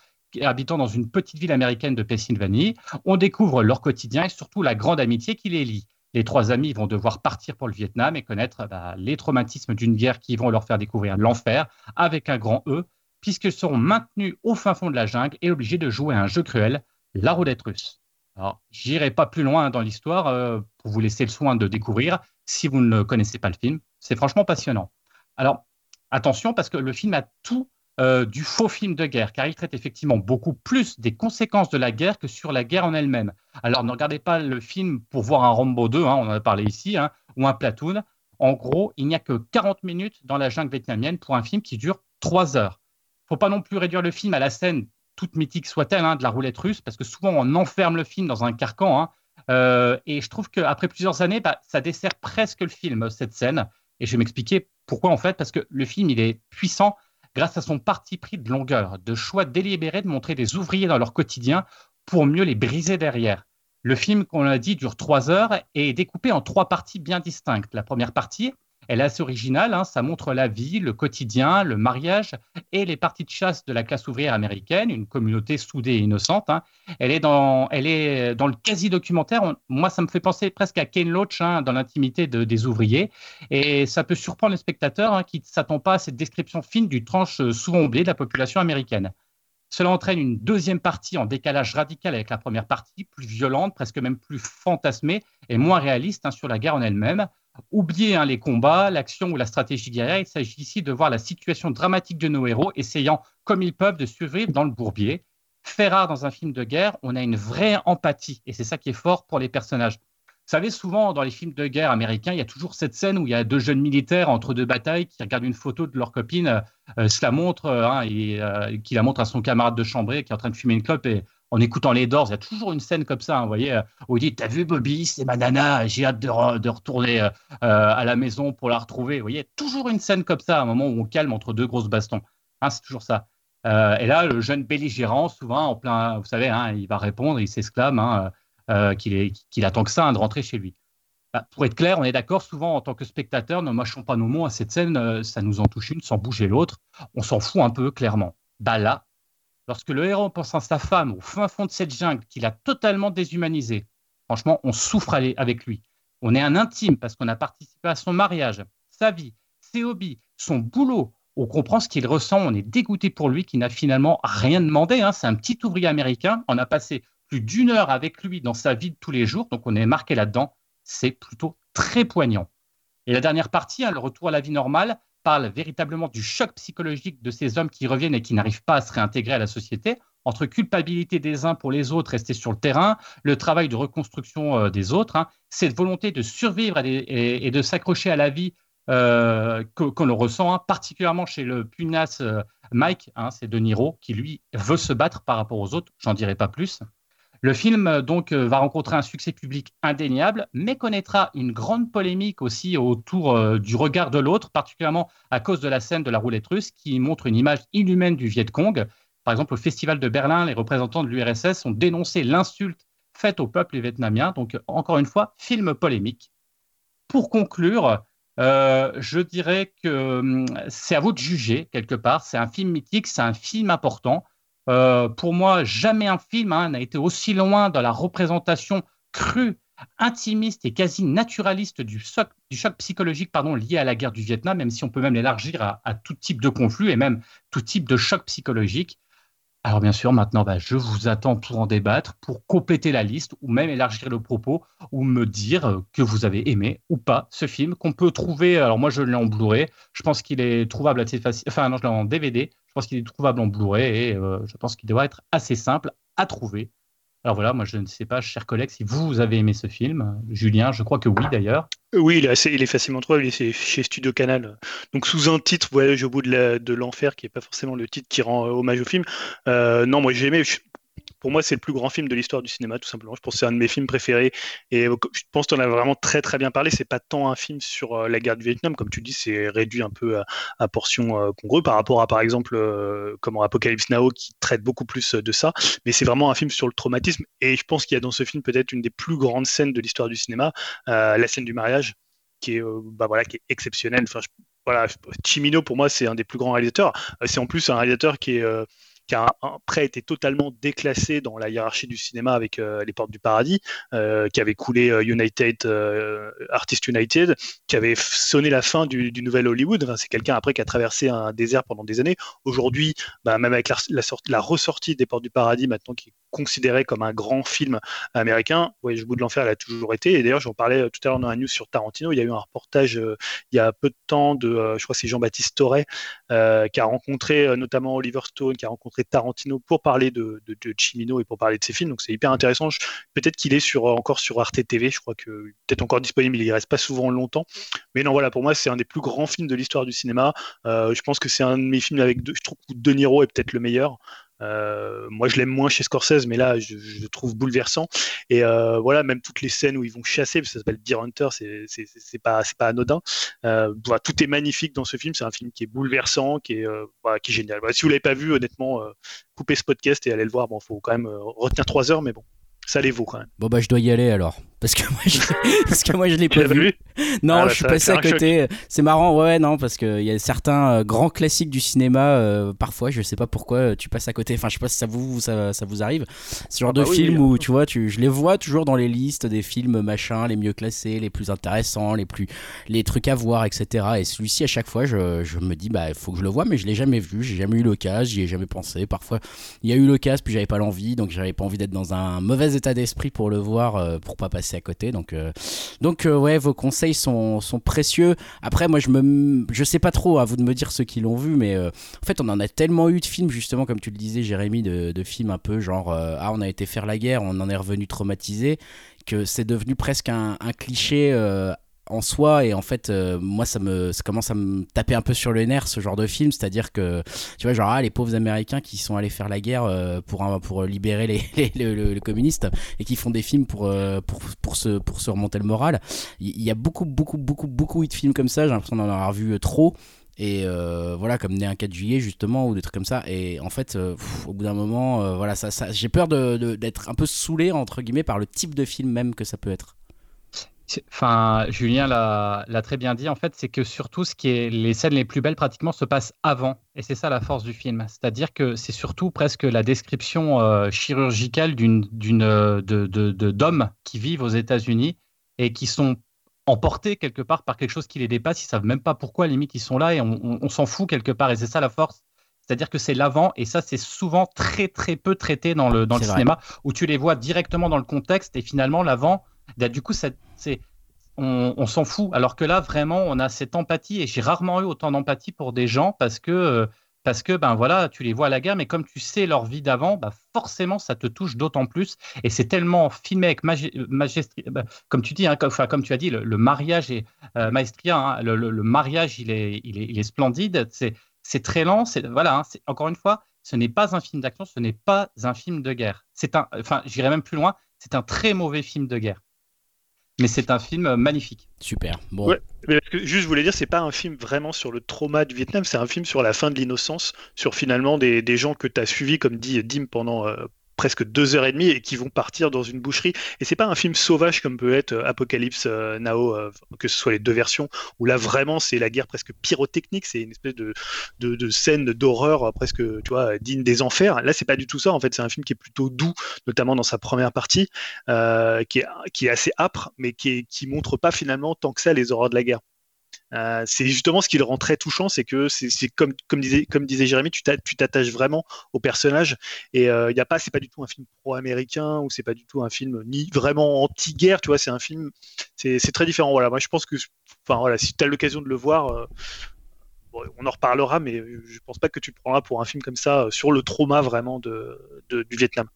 habitant dans une petite ville américaine de Pennsylvanie. On découvre leur quotidien et surtout la grande amitié qui les lie. Les trois amis vont devoir partir pour le Vietnam et connaître bah, les traumatismes d'une guerre qui vont leur faire découvrir l'enfer avec un grand E, puisqu'ils seront maintenus au fin fond de la jungle et obligés de jouer à un jeu cruel, la roulette russe. Alors, j'irai pas plus loin dans l'histoire euh, pour vous laisser le soin de découvrir si vous ne connaissez pas le film. C'est franchement passionnant. Alors, attention parce que le film a tout euh, du faux film de guerre, car il traite effectivement beaucoup plus des conséquences de la guerre que sur la guerre en elle-même. Alors, ne regardez pas le film pour voir un Rambo 2, hein, on en a parlé ici, hein, ou un Platoon. En gros, il n'y a que 40 minutes dans la jungle vietnamienne pour un film qui dure 3 heures. Il ne faut pas non plus réduire le film à la scène toute mythique soit-elle, hein, de la roulette russe, parce que souvent on enferme le film dans un carcan. Hein. Euh, et je trouve qu'après plusieurs années, bah, ça dessert presque le film, cette scène. Et je vais m'expliquer pourquoi en fait, parce que le film, il est puissant grâce à son parti pris de longueur, de choix délibéré de montrer des ouvriers dans leur quotidien pour mieux les briser derrière. Le film, qu'on l'a dit, dure trois heures et est découpé en trois parties bien distinctes. La première partie, elle est assez originale, hein. ça montre la vie, le quotidien, le mariage et les parties de chasse de la classe ouvrière américaine, une communauté soudée et innocente. Hein. Elle, est dans, le quasi-documentaire. Moi, ça me fait penser presque à Ken Loach hein, dans l'intimité des ouvriers. Et ça peut surprendre les spectateurs qui ne s'attendent pas à cette description fine du tranche euh, souvent oubliée de la population américaine. Cela entraîne une deuxième partie en décalage radical avec la première partie, plus violente, presque même plus fantasmée et moins réaliste sur la guerre en elle-même. Oubliez hein, les combats, l'action ou la stratégie guerrière. Il s'agit ici de voir la situation dramatique de nos héros essayant, comme ils peuvent, de survivre dans le bourbier. Fait rare dans un film de guerre, on a une vraie empathie et c'est ça qui est fort pour les personnages. Vous savez, souvent dans les films de guerre américains, il y a toujours cette scène où il y a deux jeunes militaires entre deux batailles qui regardent une photo de leur copine, euh, se la montre, euh, hein, et euh, qui la montre à son camarade de chambrée qui est en train de fumer une clope et en écoutant les Doors, il y a toujours une scène comme ça, hein, vous voyez, euh, où il dit T'as vu Bobby, c'est ma nana, j'ai hâte de, retourner euh, euh, à la maison pour la retrouver. Vous voyez, toujours une scène comme ça, un moment où on calme entre deux grosses bastons. Hein, c'est toujours ça. et là, le jeune belligérant, souvent, en plein, vous savez, hein, il va répondre, il s'exclame qu'il attend que ça de rentrer chez lui. Bah, pour être clair, on est d'accord, souvent en tant que spectateur, ne mâchons pas nos mots à cette scène, ça nous en touche une sans bouger l'autre. On s'en fout un peu, clairement. Bah là, Lorsque le héros pense à sa femme au fin fond de cette jungle qu'il a totalement déshumanisé, franchement, on souffre avec lui. On est un intime parce qu'on a participé à son mariage, sa vie, ses hobbies, son boulot. On comprend ce qu'il ressent, on est dégoûté pour lui qui n'a finalement rien demandé. Hein. C'est un petit ouvrier américain. On a passé plus d'une heure avec lui dans sa vie de tous les jours, donc on est marqué là-dedans. C'est plutôt très poignant. Et la dernière partie, hein, le retour à la vie normale, parle véritablement du choc psychologique de ces hommes qui reviennent et qui n'arrivent pas à se réintégrer à la société, entre culpabilité des uns pour les autres, rester sur le terrain, le travail de reconstruction euh, des autres, hein, cette volonté de survivre et, de s'accrocher à la vie euh, qu'on ressent, hein, particulièrement chez le punace euh, Mike, hein, c'est De Niro, qui lui veut se battre par rapport aux autres, j'en dirai pas plus. Le film euh, donc euh, va rencontrer un succès public indéniable, mais connaîtra une grande polémique aussi autour euh, du regard de l'autre, particulièrement à cause de la scène de la roulette russe qui montre une image inhumaine du Viet Cong. Par exemple, au Festival de Berlin, les représentants de l'URSS ont dénoncé l'insulte faite au peuple vietnamien. Donc, encore une fois, film polémique. Pour conclure, je dirais que hum, c'est à vous de juger quelque part. C'est un film mythique, c'est un film important. Euh, pour moi, jamais un film hein, n'a été aussi loin dans la représentation crue, intimiste et quasi naturaliste du choc, psychologique lié à la guerre du Vietnam, même si on peut même l'élargir à, à, tout type de conflit et même tout type de choc psychologique. Alors bien sûr, maintenant, bah, je vous attends pour en débattre, pour compléter la liste ou même élargir le propos ou me dire euh, que vous avez aimé ou pas ce film qu'on peut trouver. Alors moi, je l'ai en Blu-ray. Je pense qu'il est trouvable assez facile. Enfin non, je l'ai en DVD. Je pense qu'il est trouvable en Blu-ray et euh, je pense qu'il doit être assez simple à trouver. Alors voilà, moi je ne sais pas, chers collègues, si vous, avez aimé ce film. Julien, je crois que oui d'ailleurs. Oui, il est, il est facilement trouvable, il est chez Studio Canal. Donc sous un titre, Voyage au bout de l'enfer, qui n'est pas forcément le titre qui rend euh, hommage au film. Euh, non, moi j'ai aimé. Pour moi, c'est le plus grand film de l'histoire du cinéma, tout simplement. Je pense que c'est un de mes films préférés. Et je pense en as vraiment très très bien parlé. C'est pas tant un film sur la guerre du Vietnam, comme tu dis, c'est réduit un peu à, portion congrue par rapport à, par exemple, comment Apocalypse Now, qui traite beaucoup plus de ça. Mais c'est vraiment un film sur le traumatisme. Et je pense qu'il y a dans ce film peut-être une des plus grandes scènes de l'histoire du cinéma, la scène du mariage qui est, bah voilà, qui est exceptionnelle. Enfin, voilà, Chimino pour moi c'est un des plus grands réalisateurs. C'est en plus un réalisateur qui est qui a après été totalement déclassé dans la hiérarchie du cinéma avec euh, Les Portes du Paradis, euh, qui avait coulé euh, United, Artist United, qui avait sonné la fin du, nouvel Hollywood. c'est quelqu'un après qui a traversé un désert pendant des années. Aujourd'hui, bah, même avec la, la, ressortie des Portes du Paradis, maintenant qui considéré comme un grand film américain, Voyage au bout de l'enfer, elle a toujours été. Et d'ailleurs, j'en parlais tout à l'heure dans la news sur Tarantino. Il y a eu un reportage il y a peu de temps de, je crois, c'est Jean-Baptiste Torret, qui a rencontré notamment Oliver Stone, qui a rencontré Tarantino pour parler de, de, Chimino et pour parler de ses films. Donc c'est hyper intéressant. Peut-être qu'il est sur, encore sur Arte TV. Je crois que peut-être encore disponible. Il reste pas souvent longtemps. Mais non, voilà, pour moi, c'est un des plus grands films de l'histoire du cinéma. Euh, je pense que c'est un de mes films avec, je trouve que De Niro est peut-être le meilleur. Euh, moi, je l'aime moins chez Scorsese, mais là, je, le trouve bouleversant. Et euh, voilà, même toutes les scènes où ils vont chasser, ça s'appelle Deer Hunter, c'est pas, anodin. Euh, tout est magnifique dans ce film. C'est un film qui est bouleversant, qui est, génial. si vous l'avez pas vu, honnêtement, coupez ce podcast et allez le voir. Bon, faut quand même retenir trois heures, mais bon, ça les vaut quand même. Bon bah je dois y aller alors. Parce que moi je, parce que moi, je l'ai pas vu. Non, ah, je suis passé à côté. C'est marrant, ouais, non, parce qu'il y a certains euh, grands classiques du cinéma, euh, parfois, je sais pas pourquoi euh, tu passes à côté. Enfin, je sais pas si ça vous, ça, ça vous arrive. Ce genre ah de bah film où, tu vois, tu, je les vois toujours dans les listes des films machin, les mieux classés, les plus intéressants, les plus, les trucs à voir, etc. Et celui-ci, à chaque fois, je, je me dis, bah, il faut que je le vois, mais je l'ai jamais vu, j'ai jamais eu l'occasion, j'y ai jamais pensé. Parfois, il y a eu l'occasion, puis j'avais pas l'envie, donc j'avais pas envie d'être dans un mauvais d'esprit pour le voir, pour pas passer à côté. Donc, donc euh, ouais, vos conseils sont, sont, précieux. Après, moi, je me, je sais pas trop, à vous de me dire ceux qui l'ont vu, mais euh, en fait, on en a tellement eu de films, justement, comme tu le disais, Jérémy, de, de films un peu genre, euh, ah, on a été faire la guerre, on en est revenu traumatisé, que c'est devenu presque un, un cliché en soi et en fait euh, moi ça me ça commence à me taper un peu sur le nerf ce genre de film. C'est à dire que tu vois genre ah, les pauvres américains qui sont allés faire la guerre euh, pour pour libérer les, les, communistes et qui font des films pour euh, pour pour se pour se remonter le moral. Il y, a beaucoup beaucoup beaucoup beaucoup de films comme ça. J'ai l'impression d'en avoir vu trop. Et voilà comme né un 4 juillet justement ou des trucs comme ça. Et en fait au bout d'un moment voilà ça, j'ai peur de d'être un peu saoulé entre guillemets par le type de film même que ça peut être Enfin, Julien l'a très bien dit. En fait, c'est que surtout, ce qui est les scènes les plus belles, pratiquement, se passent avant. Et c'est ça la force du film. C'est-à-dire que c'est surtout presque la description euh, chirurgicale d'une euh, d'hommes qui vivent aux États-Unis et qui sont emportés quelque part par quelque chose qui les dépasse. Ils savent même pas pourquoi, limite, ils sont là et on, s'en fout quelque part. Et c'est ça la force. C'est-à-dire que c'est l'avant, et ça, c'est souvent très, très peu traité dans le, dans le cinéma, où tu les vois directement dans le contexte, et finalement, l'avant, du coup, on, s'en fout. Alors que là, vraiment, on a cette empathie et j'ai rarement eu autant d'empathie pour des gens parce que, euh, parce que ben voilà, tu les vois à la guerre, mais comme tu sais leur vie d'avant, bah, forcément, ça te touche d'autant plus. Et c'est tellement filmé avec majesté, bah, comme tu dis, hein, comme, comme, tu as dit, le, mariage est euh, maestria. Hein, le, mariage, il est, il est, il est splendide. C'est, très lent. Voilà. Hein, encore une fois, ce n'est pas un film d'action, ce n'est pas un film de guerre. C'est un, enfin, j'irai même plus loin. C'est un très mauvais film de guerre. Mais c'est un film magnifique. Super. Bon. mais juste, je voulais dire, c'est pas un film vraiment sur le trauma du Vietnam, c'est un film sur la fin de l'innocence, sur finalement des, des gens que tu as suivis, comme dit Dim, pendant, euh, presque deux heures et demie et qui vont partir dans une boucherie. Et c'est pas un film sauvage comme peut être euh, Apocalypse euh, Now, euh, que ce soit les deux versions, où là vraiment c'est la guerre presque pyrotechnique, c'est une espèce de, de, scène d'horreur presque, tu vois, digne des enfers. Là, c'est pas du tout ça. En fait, c'est un film qui est plutôt doux, notamment dans sa première partie, qui, est, qui est assez âpre, mais qui, qui montre pas finalement tant que ça les horreurs de la guerre. Euh, c'est justement ce qui le rend très touchant, c'est que c'est comme, disait, comme Jérémy, tu t'attaches vraiment au personnage et il euh, a pas, c'est pas du tout un film pro-américain ou c'est pas du tout un film ni vraiment anti-guerre, tu vois, c'est un film, c'est très différent. Voilà, moi je pense que, enfin voilà, si tu as l'occasion de le voir, euh, on en reparlera, mais je pense pas que tu le prendras pour un film comme ça sur le trauma vraiment de, du Vietnam.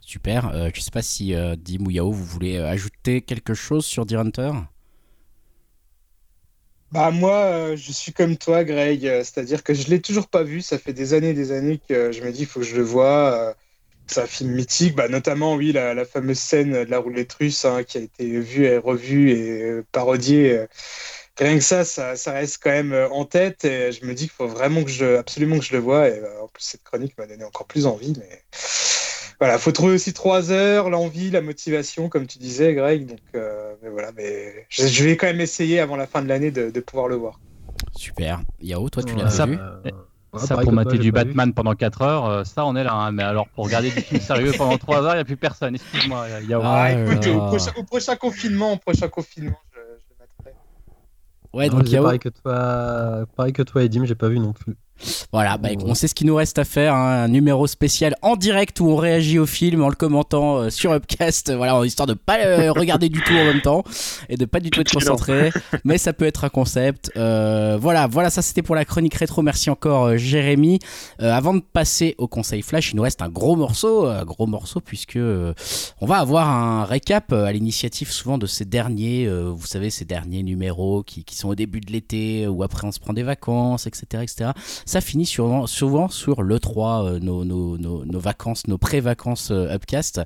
Super. je sais pas si Dim ou Yao, vous voulez ajouter quelque chose sur Deer Hunter? Bah moi, euh, je suis comme toi, Greg. Euh, c'est-à-dire que je l'ai toujours pas vu. Ça fait des années, des années que je me dis, il faut que je le voie. Euh, c'est un film mythique, bah, notamment oui la, fameuse scène de la roulette russe hein, qui a été vue et revue et parodiée rien que ça, ça, reste quand même en tête. Et je me dis qu'il faut vraiment que je, absolument que je le vois. Et en plus, cette chronique m'a donné encore plus envie. Mais voilà, faut trouver aussi trois heures, l'envie, la motivation, comme tu disais, Greg. Donc, euh, mais voilà, mais je, vais quand même essayer avant la fin de l'année de, pouvoir le voir. Super. Yao, toi, tu l'as ça, vu ça pour mater du Batman pendant 4 heures, ça on est là. Hein. Mais alors pour regarder du film sérieux pendant 3 heures, il n'y a plus personne. Excuse-moi. Ah, écoute, au, prochain, au, prochain, confinement, au prochain confinement, Ouais, donc il y a... pareil que toi, pareil que toi, Edim, j'ai pas vu non plus. Voilà, bah, on sait ce qu'il nous reste à faire, hein, un numéro spécial en direct où on réagit au film en le commentant euh, sur Upcast, voilà, en histoire de pas euh, regarder du tout en même temps et de pas du tout être concentré, mais ça peut être un concept. Euh, voilà, voilà, ça c'était pour la chronique rétro. Merci encore Jérémy. avant de passer au conseil flash, il nous reste un gros morceau, un gros morceau puisque on va avoir un récap à l'initiative souvent de ces derniers, vous savez, ces derniers numéros qui, qui sont au début de l'été ou après on se prend des vacances, etc., etc ça finit souvent, souvent sur l'E3, euh, nos, nos, nos, vacances, nos pré-vacances euh, Upcast.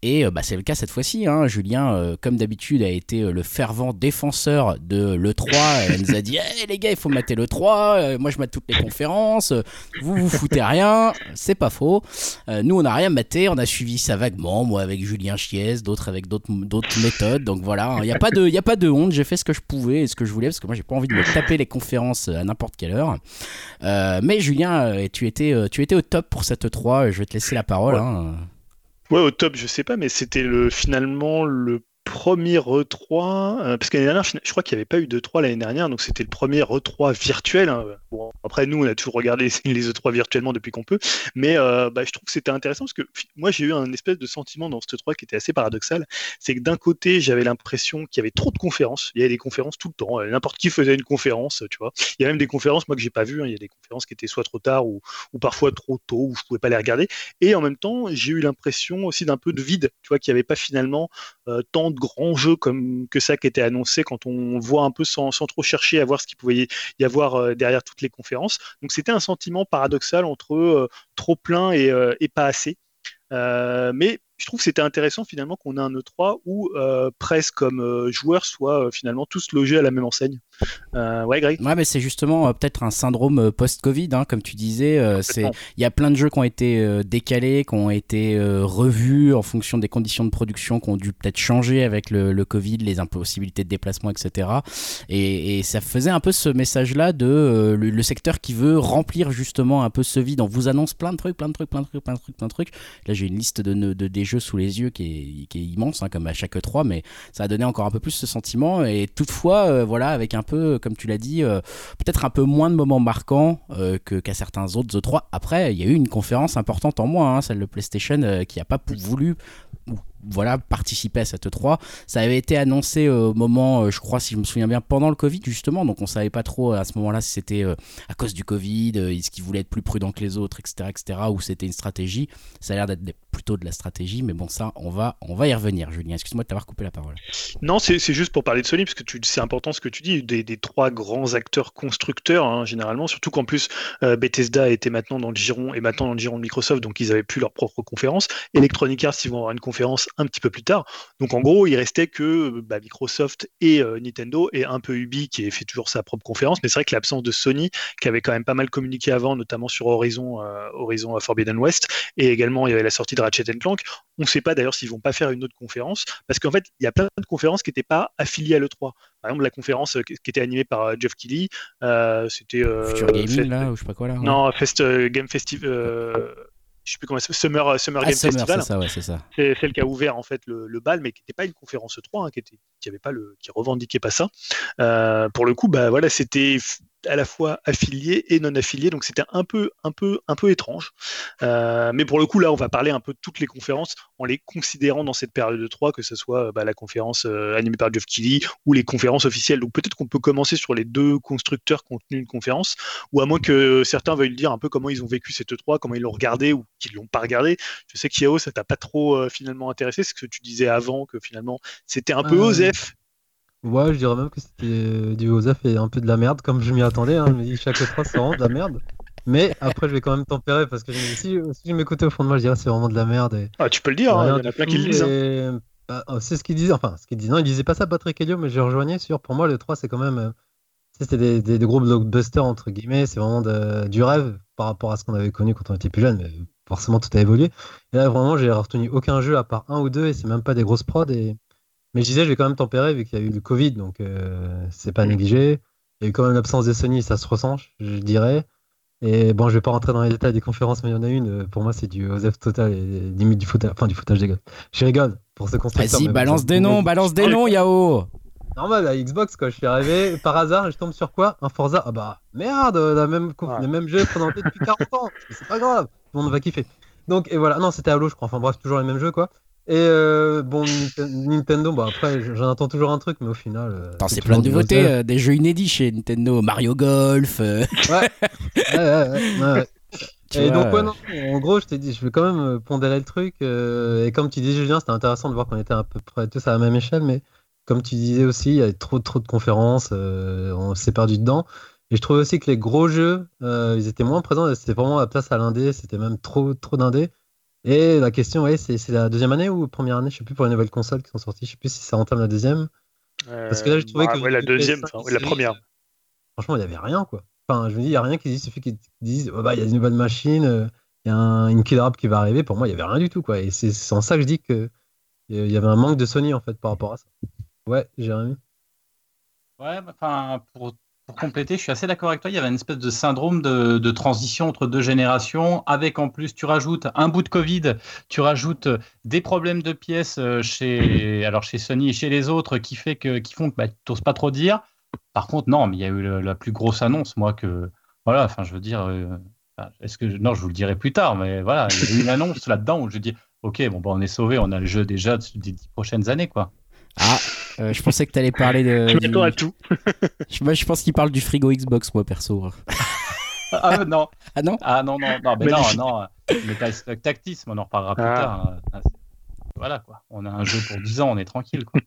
Et euh, bah, c'est le cas cette fois-ci. Hein. Julien, comme d'habitude, a été le fervent défenseur de l'E3. Elle nous a dit hey, les gars, il faut mater l'E3. moi, je mate toutes les conférences. Vous vous foutez rien. C'est pas faux. nous, on n'a rien maté. On a suivi ça vaguement. Moi, avec Julien Chies, d'autres avec d'autres méthodes. Donc voilà, il n'y a, pas de, a pas de honte. J'ai fait ce que je pouvais et ce que je voulais parce que moi, j'ai pas envie de me taper les conférences à n'importe quelle heure. Euh, mais Julien, euh, tu étais, euh, tu étais au top pour cette 3. Je vais te laisser la parole. Ouais, hein. ouais au top, je sais pas, mais c'était le, finalement le premier E3, euh, parce que dernière, je crois qu'il n'y avait pas eu d'E3 l'année dernière, donc c'était le premier E3 virtuel. Hein. Après, nous, on a toujours regardé les E3 virtuellement depuis qu'on peut, mais euh, bah, je trouve que c'était intéressant parce que moi, j'ai eu un espèce de sentiment dans ce E3 qui était assez paradoxal. C'est que d'un côté, j'avais l'impression qu'il y avait trop de conférences. Il y avait des conférences tout le temps. Euh, n'importe qui faisait une conférence, tu vois. Il y a même des conférences, moi, que j'ai pas vues. Hein. Il y a des conférences qui étaient soit trop tard ou, parfois trop tôt, où je pouvais pas les regarder. Et en même temps, j'ai eu l'impression aussi d'un peu de vide, tu vois, qu'il n'y avait pas finalement tant de grands jeux comme que ça qui était annoncé quand on voit un peu sans, trop chercher à voir ce qu'il pouvait y avoir euh, derrière toutes les conférences. Donc c'était un sentiment paradoxal entre euh, trop plein et, euh, et pas assez. mais je trouve que c'était intéressant finalement qu'on ait un E3 où euh, presse comme euh, joueurs soient euh, finalement tous logés à la même enseigne. ouais, Greg? Ouais, mais c'est justement peut-être un syndrome post-Covid, hein, comme tu disais. c'est il y a plein de jeux qui ont été décalés, qui ont été revus en fonction des conditions de production, qui ont dû peut-être changer avec le, le, Covid, les impossibilités de déplacement, etc. Et, et ça faisait un peu ce message-là de le, secteur qui veut remplir justement un peu ce vide. On vous annonce plein de trucs, plein de trucs, plein de trucs, plein de trucs, plein de trucs. Là, j'ai une liste de, de, de jeu sous les yeux qui est, immense, hein, comme à chaque 3, mais ça a donné encore un peu plus ce sentiment. Et toutefois, euh, voilà, avec un peu, comme tu l'as dit, euh, peut-être un peu moins de moments marquants euh, que, qu'à certains autres E3. Après, il y a eu une conférence importante en moins, hein, celle de PlayStation, qui n'a pas voulu voilà, participer à cette 3. Ça avait été annoncé au moment, euh, je crois, si je me souviens bien, pendant le Covid, justement. Donc on savait pas trop à ce moment-là si c'était euh, à cause du Covid, euh, est-ce qu'ils voulaient être plus prudent que les autres, etc., etc., ou c'était une stratégie. Ça a l'air d'être plutôt de la stratégie, mais bon, ça, on va, on va y revenir, Julien. Excuse-moi de t'avoir coupé la parole. Non, c'est juste pour parler de Sony, parce que c'est important ce que tu dis, des, trois grands acteurs constructeurs, hein, généralement, surtout qu'en plus, Bethesda était maintenant dans le giron, et maintenant dans le giron de Microsoft, donc ils avaient plus leur propre conférence. Electronic Arts, ils vont avoir une conférence un petit peu plus tard. Donc en gros, il restait que bah, Microsoft et euh, Nintendo et un peu Ubi qui fait toujours sa propre conférence. Mais c'est vrai que l'absence de Sony, qui avait quand même pas mal communiqué avant, notamment sur Horizon, euh, Horizon Forbidden West, et également il y avait la sortie de Ratchet Clank. On ne sait pas d'ailleurs s'ils vont pas faire une autre conférence, parce qu'en fait, il y a plein de conférences qui n'étaient pas affiliées à l'E3. Par exemple, la conférence euh, qui était animée par Jeff Keighley, c'était. Future Gaming, là, ou je sais pas quoi, là. Non, Fest, Game Festival je sais plus comment Summer, Summer ah, Game Festival. C'est ça, c'est celle qui a ouvert en fait le, bal, mais qui n'était pas une conférence 3, hein, qui était, qui avait pas le, qui revendiquait pas ça. Euh, pour le coup, bah voilà, c'était à la fois affilié et non affilié, donc c'était un peu, un peu, un peu étrange. Euh, mais pour le coup, là, on va parler un peu de toutes les conférences en les considérant dans cette période de 3, que ce soit bah, la conférence euh, animée par Geoff Keighley ou les conférences officielles. Donc peut-être qu'on peut commencer sur les deux constructeurs qui ont tenu une conférence, ou à moins que certains veuillent dire un peu comment ils ont vécu cette 3, comment ils l'ont regardé ou qu'ils l'ont pas regardé. Je sais qu'Yao, ça t'a pas trop euh, finalement intéressé, ce que tu disais avant, que finalement c'était un peu OSEF Ouais, je dirais même que c'était du Osef et un peu de la merde, comme je m'y attendais. Hein. Chaque fois, c'est vraiment de la merde. Mais après, je vais quand même tempérer parce que si, si je m'écoutais au fond de moi, je dirais c'est vraiment de la merde. Ah, tu peux le dire, hein, il y en a plein qui le disent. Hein. Bah, oh, c'est ce qu'il disait, enfin, ce qu'il disait. Non, il disait pas ça, Patrick Helio, mais je rejoignais sur. Pour moi, le 3, c'est quand même. Euh, c'était des, des, des, gros blockbusters, entre guillemets. C'est vraiment du rêve par rapport à ce qu'on avait connu quand on était plus jeune. Mais forcément, tout a évolué. Et là, vraiment, j'ai retenu aucun jeu à part un ou deux, et c'est même pas des grosses prods. Et... Mais je disais, je vais quand même tempérer vu qu'il y a eu le Covid, donc euh, c'est pas négligé. Il y a eu quand même l'absence de Sony, ça se ressent, je dirais. Et bon, je vais pas rentrer dans les détails des conférences, mais il y en a une. Pour moi, c'est du OZEF total et limite du foutage, enfin du foutage des gars. Je rigole pour ce constructeur. Vas-y, balance des noms, balance des noms, Yao. Normal, la Xbox, quoi. Je suis arrivé par hasard et je tombe sur quoi? Un Forza. Ah bah merde, la même, le même jeu présenté depuis 40 ans. C'est pas grave, tout le monde va kiffer. Donc, et voilà. Non, c'était Halo, je crois. Enfin bref, toujours les mêmes jeux, quoi. Et euh, bon, Nintendo, bah après, j'en attends toujours un truc, mais au final. Euh, c'est plein de nouveautés, euh, des jeux inédits chez Nintendo, Mario Golf. Ouais. ouais, ouais, ouais, et donc, ouais, non, en gros, je t'ai dit, je vais quand même pondérer le truc. et comme tu dis, Julien, c'était intéressant de voir qu'on était à peu près tous à la même échelle, mais comme tu disais aussi, il y a trop, trop de conférences, on s'est perdu dedans. Et je trouvais aussi que les gros jeux, ils étaient moins présents, c'était vraiment la place à l'indé, c'était même trop, trop d'indé. Et la question, ouais, c'est la deuxième année ou première année? Je sais plus pour les nouvelles consoles qui sont sorties. Je sais plus si ça entame la deuxième. Parce que là, je trouvais bah, que. Ouais, la deuxième, la première. Franchement, il n'y avait rien, quoi. Enfin, je me dis, il n'y a rien qui dit, il suffit qu'ils disent, oh, bah, il y a des nouvelles machines, euh, il y a une killer app qui va arriver. Pour moi, il n'y avait rien du tout, quoi. Et c'est en ça que je dis qu'il y avait un manque de Sony, en fait, par rapport à ça. Ouais, Jérémy. Ouais, enfin, pour pour compléter, je suis assez d'accord avec toi. Il y avait une espèce de syndrome de, transition entre deux générations, avec en plus, tu rajoutes un bout de Covid, tu rajoutes des problèmes de pièces euh, chez, alors chez Sony et chez les autres qui, fait que, qui font que bah, tu n'oses pas trop dire. Par contre, non, mais il y a eu la, plus grosse annonce, moi, que. Voilà, enfin, je veux dire. Euh, est-ce que. Non, je vous le dirai plus tard, mais voilà, il y a eu une annonce là-dedans où je dis Ok, bon, bah, on est sauvé, on a le jeu déjà des dix prochaines années, quoi. Ah, euh, je pensais que tu allais parler de. Je m'attends à tout. je, je pense qu'il parle du frigo Xbox, moi, perso. ah non. Ah non? Ah non, non, non, mais non, non. Mais Tactis, on en reparlera plus ah. tard. Hein. Voilà, quoi. On a un jeu pour 10 ans, on est tranquille, quoi.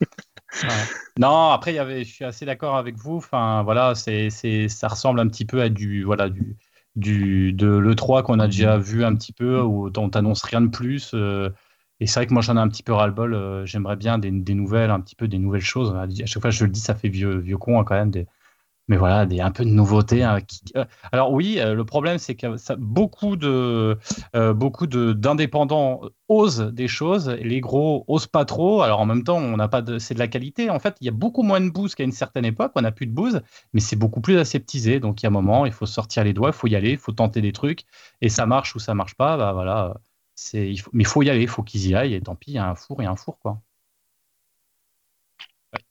Non, après, y avait, je suis assez d'accord avec vous. Enfin, voilà, c'est, c'est, ça ressemble un petit peu à du, voilà, du, du de l'E3 qu'on a déjà vu un petit peu, où on t'annonce rien de plus. Euh, et c'est vrai que moi j'en ai un petit peu ras-le-bol. Euh, j'aimerais bien des, nouvelles, un petit peu des nouvelles choses. À chaque fois je le dis, ça fait vieux, vieux con hein, quand même. Mais voilà, un peu de nouveautés. Hein, euh, alors oui, euh, le problème c'est que beaucoup de beaucoup de d'indépendants osent des choses, les gros osent pas trop. Alors en même temps, on n'a pas de, c'est de la qualité. En fait, il y a beaucoup moins de bouse qu'à une certaine époque. On n'a plus de bouse, mais c'est beaucoup plus aseptisé. Donc il y a un moment, il faut sortir les doigts, il faut y aller, il faut tenter des trucs, et ça marche ou ça marche pas. Bah voilà il faut, mais il faut y aller, il faut qu'ils y aillent, et tant pis, il y a un four et un four, quoi.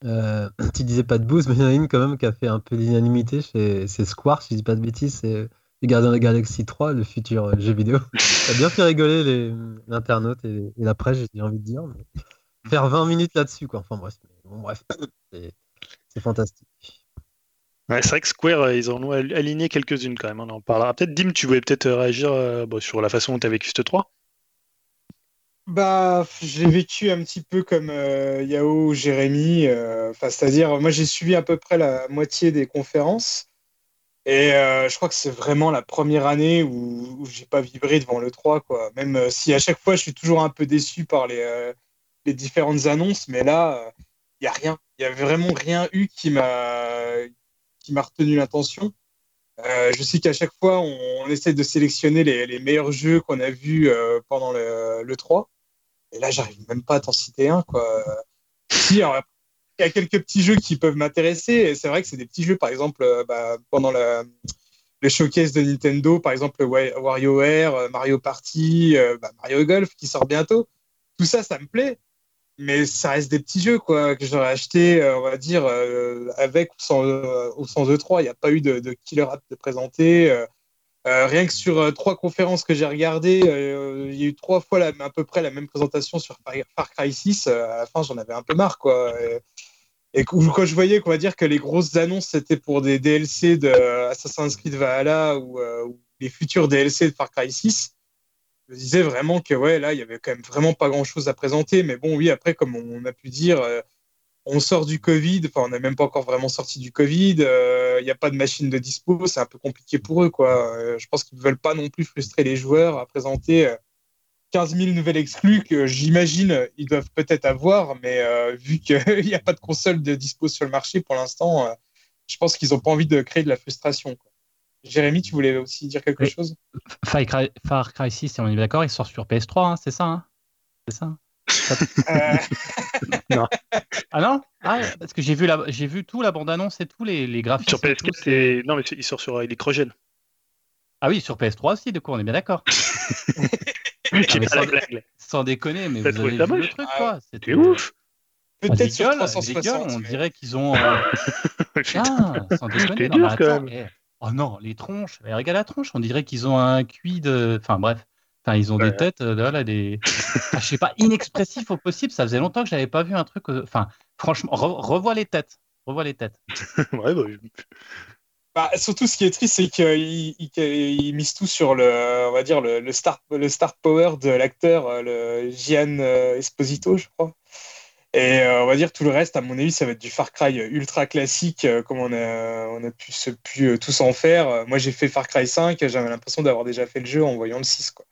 Euh, tu disais pas de boost, mais il y en a une quand même qui a fait un peu l'unanimité, c'est Square, si je dis pas de bêtises, c'est les Gardiens de la Galaxie 3, le futur euh, jeu vidéo. ça a bien fait rigoler l'internaute et, et, la presse, j'ai envie de dire. Faire 20 minutes là-dessus, quoi. Enfin bref, bon, bref, c'est fantastique. Ouais, c'est vrai que Square, euh, ils en ont aligné quelques-unes quand même. On en parlera. Peut-être, Dim, tu voulais peut-être réagir sur la façon dont tu as vécu ce 3 bah, j'ai vécu un petit peu comme euh, Yao, Jérémy. Euh, c'est-à-dire, moi, j'ai suivi à peu près la moitié des conférences. Et euh, je crois que c'est vraiment la première année où, où j'ai pas vibré devant le 3, quoi. Même si à chaque fois, je suis toujours un peu déçu par les, les différentes annonces, mais là, il y a rien. Il y a vraiment rien eu qui m'a qui m'a retenu l'attention. je sais qu'à chaque fois, on, essaie de sélectionner les, les meilleurs jeux qu'on a vus pendant le, le 3. Et là, j'arrive même pas à t'en citer un, quoi. Si, il y a quelques petits jeux qui peuvent m'intéresser. C'est vrai que c'est des petits jeux, par exemple, euh, bah, pendant le, showcase de Nintendo, par exemple, WarioWare, euh, Mario Party, euh, bah, Mario Golf qui sort bientôt. Tout ça, ça me plaît. Mais ça reste des petits jeux, quoi, que j'aurais acheté, on va dire, avec ou sans, au sans E3. Il n'y a pas eu de, killer app de présenter. Rien que sur euh, trois conférences que j'ai regardées, euh, il y a eu trois fois à peu près la même présentation sur Far Cry 6. à la fin, j'en avais un peu marre. Quoi. Et, quand je voyais qu'on va dire que les grosses annonces, c'était pour des DLC de Assassin's Creed Valhalla ou, les futurs DLC de Far Cry 6, je me disais vraiment que ouais, là, il y avait quand même vraiment pas grand-chose à présenter. Mais bon, oui, après, comme on a pu dire, on sort du Covid, enfin, on n'est même pas encore vraiment sorti du Covid, il n'y a pas de machine de dispo, c'est un peu compliqué pour eux, quoi. je pense qu'ils ne veulent pas non plus frustrer les joueurs à présenter 15 000 nouvelles exclus que j'imagine ils doivent peut-être avoir, mais vu qu'il n'y a pas de console de dispo sur le marché pour l'instant, je pense qu'ils n'ont pas envie de créer de la frustration. Jérémy, tu voulais aussi dire quelque chose? Far Cry, Far Cry 6, on est d'accord, il sort sur PS3, hein, c'est ça hein? C'est ça euh... non. Ah non? Ah, parce que j'ai vu, la... j'ai vu tout, la bande-annonce et tout, les, les graphiques. Sur PS4, c'est. Non, mais il sort sur électrogène. Ah oui, sur PS3 aussi, de quoi on est bien d'accord. sans, sans, déconner, mais vous avez vu le truc, quoi. C'était ouf. Peut-être sur 360. on dirait qu'ils ont. Euh... ah, sans déconner. Non, dur, quand même. Eh, oh non, les tronches, regarde la tronche, on dirait qu'ils ont un cuit de. Enfin bref. Enfin, ils ont des têtes, euh, là, des. ah, je sais pas, inexpressif au possible. Ça faisait longtemps que j'avais pas vu un truc. Euh, enfin, franchement, revois les têtes. Revois les têtes. ouais, bah, bah, surtout, ce qui est triste, c'est qu'ils misent tout sur le, on va dire, le, le, star, le star power de l'acteur, euh, le Gian Esposito, je crois. Et euh, on va dire tout le reste, à mon avis, ça va être du Far Cry ultra classique, euh, comme on a, on a pu, se, pu euh, tous en faire. Moi, j'ai fait Far Cry 5, j'avais l'impression d'avoir déjà fait le jeu en voyant le 6. Quoi.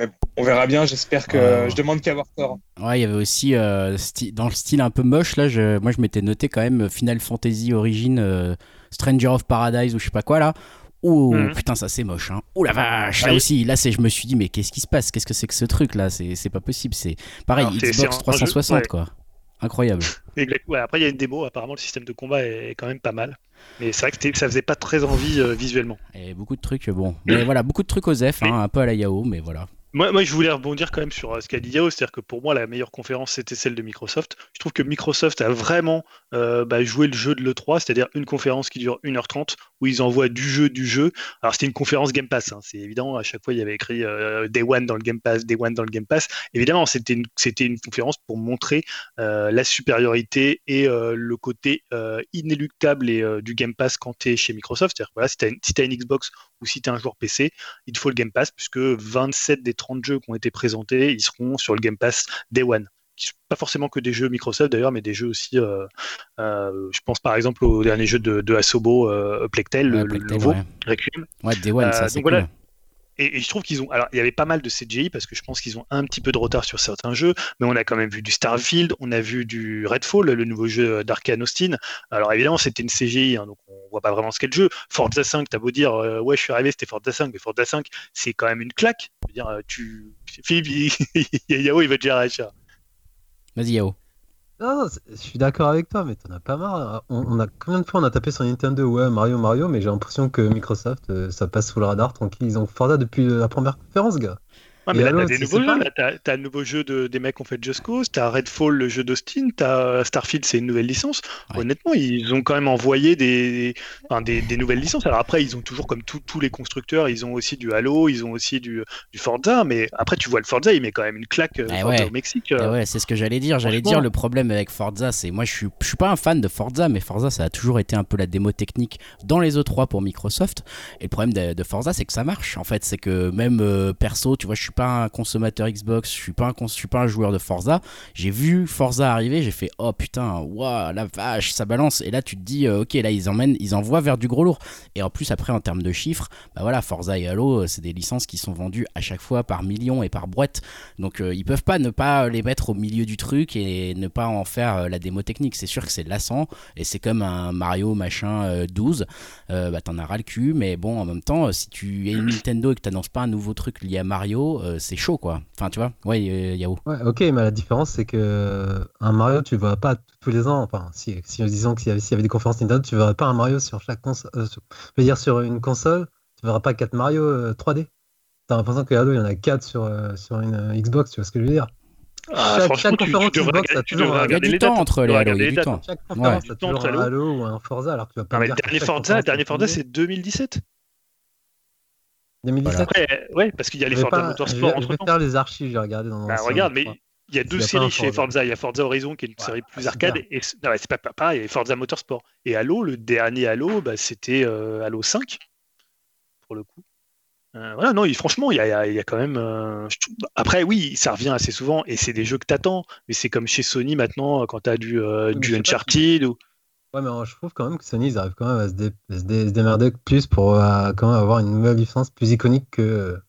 Mais bon, on verra bien, j'espère que je demande qu'à avoir tort. Ouais, il y avait aussi, dans le style un peu moche, là, je, moi je m'étais noté quand même Final Fantasy Origin, Stranger of Paradise ou je sais pas quoi là, Oh mhm. putain, ça c'est moche. Hein. Oh la vache, là aussi, là c'est, je me suis dit, mais qu'est-ce qui se passe? Qu'est-ce que c'est que ce truc là? C'est, pas possible. C'est pareil, Xbox 360 quoi. Incroyable. après, il y a une démo. Apparemment, le système de combat est quand même pas mal. Mais c'est vrai que ça faisait pas très envie euh, visuellement. Et beaucoup de trucs, bon. Mais voilà, beaucoup de trucs aux F, hein, un peu à la Yao, mais voilà. Moi, je voulais rebondir quand même sur euh, ce qu'a dit Yao, c'est-à-dire que pour moi, la meilleure conférence, c'était celle de Microsoft. Je trouve que Microsoft a vraiment euh, bah, joué le jeu de l'E3, c'est-à-dire une conférence qui dure 1h30, où ils envoient du jeu, du jeu. Alors, c'était une conférence Game Pass, hein, c'est évident, à chaque fois, il y avait écrit euh, Day One dans le Game Pass, Day One dans le Game Pass. Évidemment, c'était une, conférence pour montrer la supériorité et le côté inéluctable du Game Pass quand tu es chez Microsoft. C'est-à-dire voilà, si tu as, une Xbox ou si tu es un joueur PC, il te faut le Game Pass, puisque 27 des 30 jeux qui ont été présentés, ils seront sur le Game Pass Day One. Pas forcément que des jeux Microsoft d'ailleurs, mais des jeux aussi. Euh, euh, je pense par exemple au dernier jeu de, de Asobo, euh, Plectel, le, nouveau Requiem. Ouais, Day One, ça c'est cool. Et, je trouve qu'ils ont. Alors, il y avait pas mal de CGI parce que je pense qu'ils ont un petit peu de retard sur certains jeux, mais on a quand même vu du Starfield, on a vu du Redfall, le nouveau jeu d'Arkane Austin. Alors, évidemment, c'était une CGI, hein, donc on voit pas vraiment ce qu'est le jeu. Forza 5, t'as beau dire, euh, ouais, je suis arrivé, c'était Forza 5, mais Forza 5, c'est quand même une claque. Je veux dire, euh, tu. Philippe, Yao, il va te dire Acha. Vas-y, Yao. Non, je suis d'accord avec toi, mais t'en as pas marre. On, a combien de fois on a tapé sur Nintendo? Ouais Mario Mario, mais j'ai l'impression que Microsoft euh, ça passe sous le radar tranquille. Ils ont Forza depuis la première conférence, gars mais là, t'as des nouveaux jeux. T'as, un nouveau jeu de, des mecs qui ont fait Just Cause, t'as Redfall, le jeu d'Austin, t'as Starfield, c'est une nouvelle licence. Honnêtement, ils ont quand même envoyé des, des, des, nouvelles licences. Alors après, ils ont toujours, comme tous les constructeurs, ils ont aussi du Halo, ils ont aussi du, du, Forza, mais après, tu vois, le Forza, il met quand même une claque euh, eh au Mexique. Eh ouais, c'est ce que j'allais dire. J'allais dire, le problème avec Forza, c'est moi, je suis, je suis pas un fan de Forza, mais Forza, ça a toujours été un peu la démo technique dans les E3 pour Microsoft. Et le problème de, Forza, c'est que ça marche. En fait, c'est que même euh, perso, tu vois, je suis pas un consommateur Xbox, je suis pas un, je suis pas un joueur de Forza. J'ai vu Forza arriver, j'ai fait oh putain, waouh, la vache, ça balance. Et là, tu te dis euh, ok, là ils emmènent, ils envoient vers du gros lourd. Et en plus, après, en termes de chiffres, bah voilà, Forza et Halo, euh, c'est des licences qui sont vendues à chaque fois par millions et par boîte. Donc euh, ils peuvent pas ne pas les mettre au milieu du truc et ne pas en faire la démo technique. C'est sûr que c'est lassant et c'est comme un Mario machin 12, bah t'en as ras le cul. Mais bon, en même temps, si tu es Nintendo et que t'annonces pas un nouveau truc lié à Mario, c'est chaud quoi. Enfin, tu vois, ouais, Yahoo. Ouais, ok, mais la différence, c'est que un Mario, tu vois pas tous les ans. Enfin, si, si disons qu'il y, avait des conférences Nintendo, tu verras pas un Mario sur chaque console. Euh, je veux dire, sur une console, tu verras pas 4 Mario 3D. Euh, T'as l'impression que Halo, il y en a 4 sur, euh, sur une Xbox, tu vois ce que je veux dire ah, chaque, chaque conférence tu, Xbox a toujours il y a du temps entre les Halo, il y a du temps. Chaque conférence ouais. a toujours un Halo ou un Forza, alors que tu vas pas. Non, mais le dernier Forza, dernier Forza, c'est 2017. 2017 Ouais, parce qu'il y a les Forza Motorsport entre Je vais faire les archives, j'ai regardé dans bah, Regarde, mais il y a deux séries chez Forza. Il y a Forza Horizon qui est une série plus arcade. Et, non, c'est pas pareil, il y a Forza Motorsport. Et Halo, le dernier Halo, bah, c'était euh, Halo 5, pour le coup. voilà, non, franchement, il y a, quand même. Après, oui, ça revient assez souvent et c'est des jeux que t'attends, mais c'est comme chez Sony maintenant quand t'as du, du Uncharted ou. Ouais, mais je trouve quand même que Sony, ils arrivent quand même à se, démerder plus pour quand même avoir une nouvelle licence plus iconique que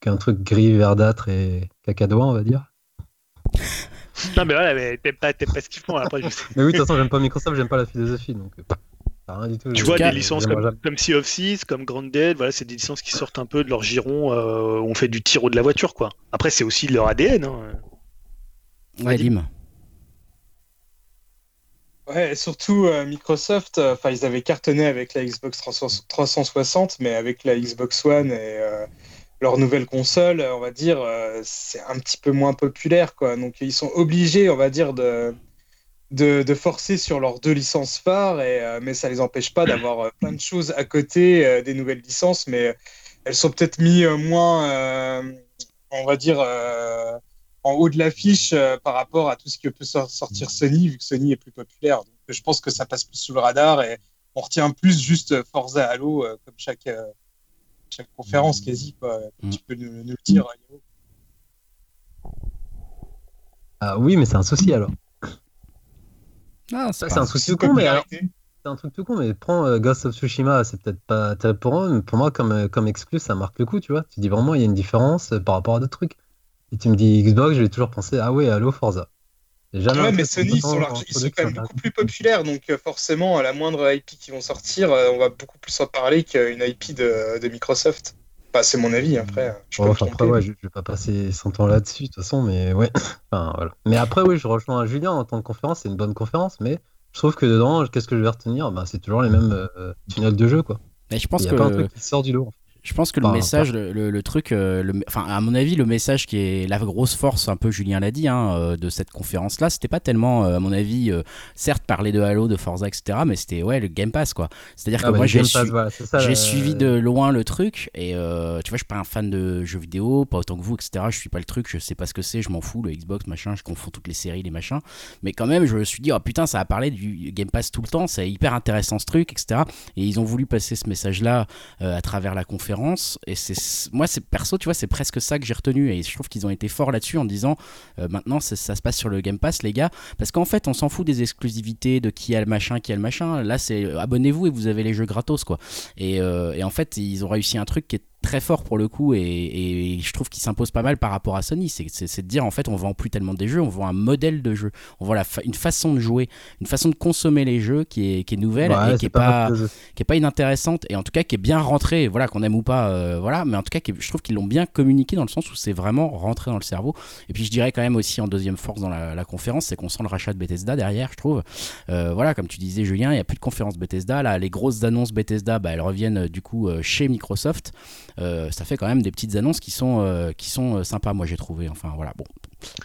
qu'un truc gris, verdâtre et cacadois, on va dire. Non, mais voilà, mais t'aimes pas, pas ce qu'ils font. Après, je sais. Mais oui, de toute façon, j'aime pas Microsoft, j'aime pas la philosophie. Donc, euh, rien du tout. Tu vois, des licences comme, comme, Sea of Thieves, comme Grounded, voilà, c'est des licences qui sortent un peu de leur giron euh, où on fait du tiro de la voiture, quoi. Après, c'est aussi leur ADN. Hein. Ouais, Dim. Ouais, surtout euh, Microsoft, enfin ils avaient cartonné avec la Xbox 360, mais avec la Xbox One et leur nouvelle console, on va dire, euh, c'est un petit peu moins populaire, quoi. Donc ils sont obligés, on va dire, de, forcer sur leurs deux licences phares, euh, mais ça les empêche pas d'avoir euh, plein de choses à côté des nouvelles licences, mais elles sont peut-être mis moins, on va dire, en haut de l'affiche par rapport à tout ce que peut sortir Sony, vu que Sony est plus populaire. Donc je pense que ça passe plus sous le radar et on retient plus juste Forza Halo comme chaque chaque conférence quasi. Quoi. Mm. Tu peux nous, le dire, Ah oui, mais c'est un souci alors. Ah, c'est un souci tout con, mais c'est un truc tout con, mais prends euh, Ghost of Tsushima, c'est peut-être pas terrible pour eux, mais pour moi, comme, euh, comme exclu, ça marque le coup, tu vois. Tu dis vraiment, il y a une différence euh, par rapport à d'autres trucs. Et tu me dis Xbox, je vais toujours penser, ah ouais, allô, Forza. Ouais, mais Sony, ils sont, quand même beaucoup plus populaires, donc euh, forcément, à la moindre IP qui vont sortir, euh, on va beaucoup plus en parler qu'une IP de, Microsoft. Enfin, c'est mon avis, après. Je après, ouais, je, vais pas passer 100 ans là-dessus, de toute façon, mais ouais. enfin, voilà. Mais après, oui, je rejoins Julien en tant que conférence, c'est une bonne conférence, mais je trouve que dedans, qu'est-ce que je vais retenir? Bah, C'est toujours les mêmes euh, tunnels de jeu, quoi. Mais je pense Il y a pas un truc qui sort du lot. Je pense que le message, le, truc, euh, enfin à mon avis, le message qui est la grosse force, un peu Julien l'a dit, hein, euh, de cette conférence-là, c'était pas tellement, euh, à mon avis, certes parler de Halo, de Forza, etc., mais c'était ouais le Game Pass quoi. C'est-à-dire ah que moi j'ai suivi de loin le truc et tu vois, je suis pas un fan de jeux vidéo, pas autant que vous, etc. Je suis pas le truc, je sais pas ce que c'est, je m'en fous, le Xbox machin, je confonds toutes les séries, les machins, mais quand même je me suis dit oh putain ça a parlé du Game Pass tout le temps, c'est hyper intéressant ce truc, etc. Et ils ont voulu passer ce message-là à travers la conférence et c'est moi c'est perso tu vois c'est presque ça que j'ai retenu et je trouve qu'ils ont été forts là-dessus en disant euh, maintenant ça, se passe sur le Game Pass les gars. Parce qu'en fait on s'en fout des exclusivités de qui a le machin qui a le machin. Là c'est euh, abonnez-vous et vous avez les jeux gratos quoi. Et, euh, et en fait ils ont réussi un truc qui est très fort pour le coup et, je trouve qu'il s'impose pas mal par rapport à Sony. C'est de dire en fait on vend plus tellement des jeux, on vend un modèle de jeu, on vend la une façon de jouer, une façon de consommer les jeux qui est, qui est nouvelle et qui est, pas, qui est pas inintéressante et en tout cas qui est bien rentrée, voilà qu'on aime ou pas, euh, voilà, mais en tout cas je trouve qu'ils l'ont bien communiqué dans le sens où c'est vraiment rentré dans le cerveau. Et puis je dirais quand même aussi en deuxième force dans la, conférence, c'est qu'on sent le rachat de Bethesda derrière, je trouve. Euh, voilà, comme tu disais Julien, il y a plus de conférence Bethesda, là les grosses annonces Bethesda, bah, elles reviennent euh, du coup chez Microsoft. Euh, ça fait quand même des petites annonces qui sont, euh, qui sont euh, sympas, moi j'ai trouvé. Enfin voilà, bon,